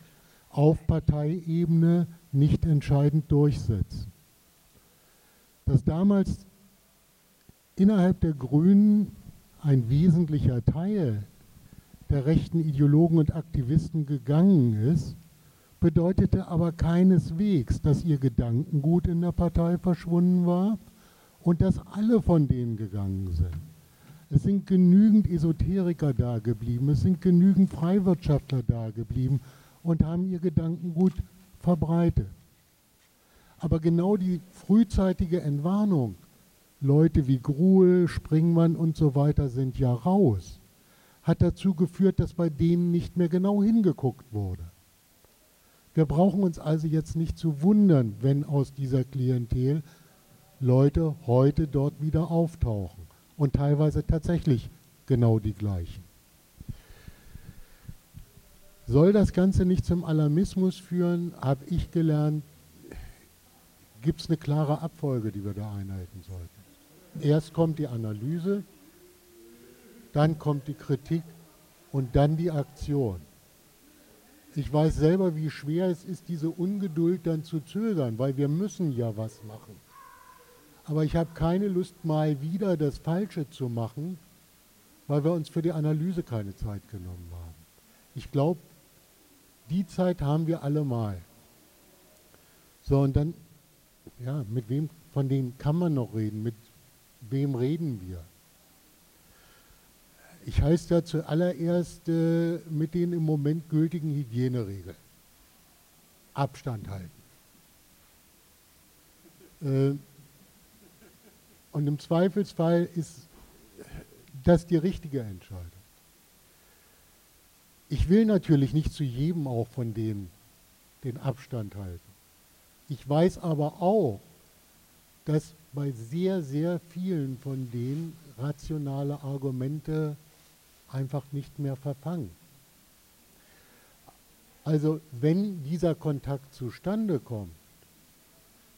auf Parteiebene nicht entscheidend durchsetzen. Dass damals innerhalb der Grünen ein wesentlicher Teil der rechten Ideologen und Aktivisten gegangen ist, bedeutete aber keineswegs, dass ihr Gedankengut in der Partei verschwunden war und dass alle von denen gegangen sind. Es sind genügend Esoteriker da geblieben, es sind genügend Freiwirtschaftler da geblieben und haben ihr Gedankengut verbreitet. Aber genau die frühzeitige Entwarnung, Leute wie Gruhl, Springmann und so weiter sind ja raus, hat dazu geführt, dass bei denen nicht mehr genau hingeguckt wurde. Wir brauchen uns also jetzt nicht zu wundern, wenn aus dieser Klientel Leute heute dort wieder auftauchen und teilweise tatsächlich genau die gleichen. Soll das Ganze nicht zum Alarmismus führen, habe ich gelernt, gibt es eine klare Abfolge, die wir da einhalten sollten. Erst kommt die Analyse, dann kommt die Kritik und dann die Aktion. Ich weiß selber, wie schwer es ist, diese Ungeduld dann zu zögern, weil wir müssen ja was machen. Aber ich habe keine Lust, mal wieder das Falsche zu machen, weil wir uns für die Analyse keine Zeit genommen haben. Ich glaube, die Zeit haben wir alle mal. So, und dann, ja, mit wem von denen kann man noch reden? Mit wem reden wir? Ich heiße da zuallererst äh, mit den im Moment gültigen Hygieneregeln. Abstand halten. Äh, und im Zweifelsfall ist das die richtige Entscheidung. Ich will natürlich nicht zu jedem auch von denen den Abstand halten. Ich weiß aber auch, dass bei sehr, sehr vielen von denen rationale Argumente einfach nicht mehr verfangen. Also wenn dieser Kontakt zustande kommt,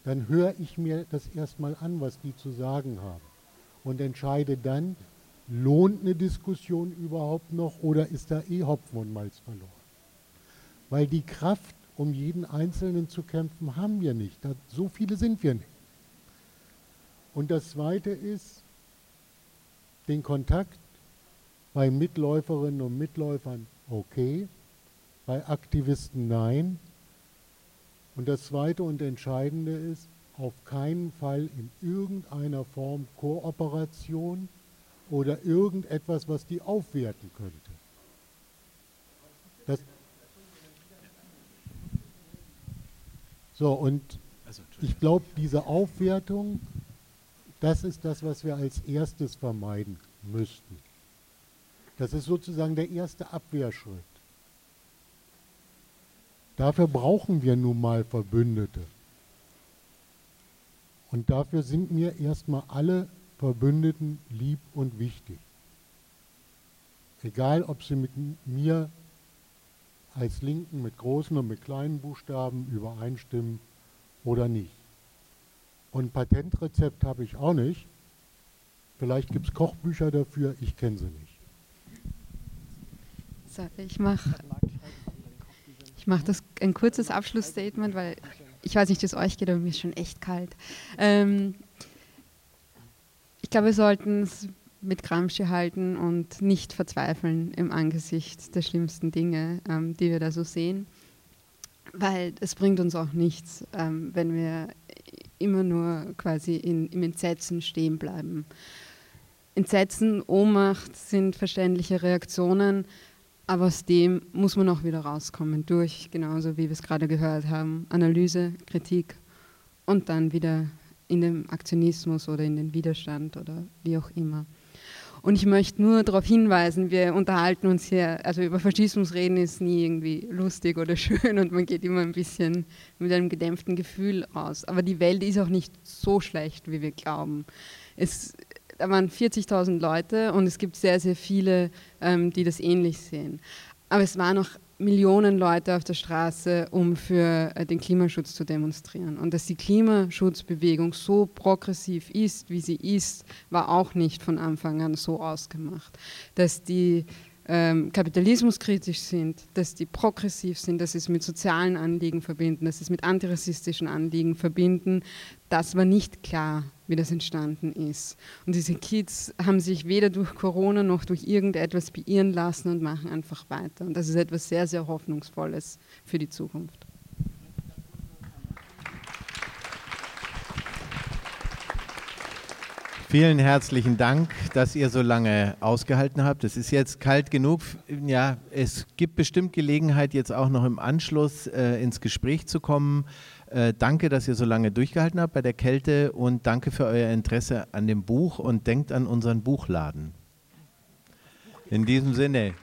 dann höre ich mir das erstmal an, was die zu sagen haben und entscheide dann, lohnt eine Diskussion überhaupt noch oder ist da eh Hopfen und Malz verloren? Weil die Kraft, um jeden Einzelnen zu kämpfen, haben wir nicht. So viele sind wir nicht. Und das Zweite ist, den Kontakt bei Mitläuferinnen und Mitläufern okay, bei Aktivisten nein, und das Zweite und Entscheidende ist, auf keinen Fall in irgendeiner Form Kooperation oder irgendetwas, was die aufwerten könnte. Das So, und ich glaube, diese Aufwertung, das ist das, was wir als erstes vermeiden müssten. Das ist sozusagen der erste Abwehrschritt. Dafür brauchen wir nun mal Verbündete. Und dafür sind mir erstmal alle Verbündeten lieb und wichtig. Egal, ob sie mit mir als Linken mit großen und mit kleinen Buchstaben übereinstimmen oder nicht. Und Patentrezept habe ich auch nicht. Vielleicht gibt es Kochbücher dafür, ich kenne sie nicht. So, ich mache ich mach ein kurzes Abschlussstatement, weil ich weiß nicht, wie es euch geht, aber mir ist schon echt kalt. Ähm, ich glaube, wir sollten es mit Gramsci halten und nicht verzweifeln im Angesicht der schlimmsten Dinge, ähm, die wir da so sehen. Weil es bringt uns auch nichts, ähm, wenn wir immer nur quasi in, im Entsetzen stehen bleiben. Entsetzen, Ohnmacht sind verständliche Reaktionen, aber aus dem muss man auch wieder rauskommen, durch, genauso wie wir es gerade gehört haben, Analyse, Kritik und dann wieder in den Aktionismus oder in den Widerstand oder wie auch immer. Und ich möchte nur darauf hinweisen, wir unterhalten uns hier, also über Faschismus reden ist nie irgendwie lustig oder schön und man geht immer ein bisschen mit einem gedämpften Gefühl raus. Aber die Welt ist auch nicht so schlecht, wie wir glauben. Es, da waren 40.000 Leute und es gibt sehr, sehr viele, ähm, die das ähnlich sehen. Aber es waren auch Millionen Leute auf der Straße, um für äh, den Klimaschutz zu demonstrieren. Und dass die Klimaschutzbewegung so progressiv ist, wie sie ist, war auch nicht von Anfang an so ausgemacht. Dass die ähm, kapitalismuskritisch sind, dass die progressiv sind, dass sie es mit sozialen Anliegen verbinden, dass sie es mit antirassistischen Anliegen verbinden, das war nicht klar, wie das entstanden ist. Und diese Kids haben sich weder durch Corona noch durch irgendetwas beirren lassen und machen einfach weiter. Und das ist etwas sehr, sehr Hoffnungsvolles für die Zukunft. Vielen herzlichen Dank, dass ihr so lange ausgehalten habt. Es ist jetzt kalt genug. Ja, es gibt bestimmt Gelegenheit, jetzt auch noch im Anschluss äh, ins Gespräch zu kommen. Äh, danke, dass ihr so lange durchgehalten habt bei der Kälte und danke für euer Interesse an dem Buch und denkt an unseren Buchladen. In diesem Sinne.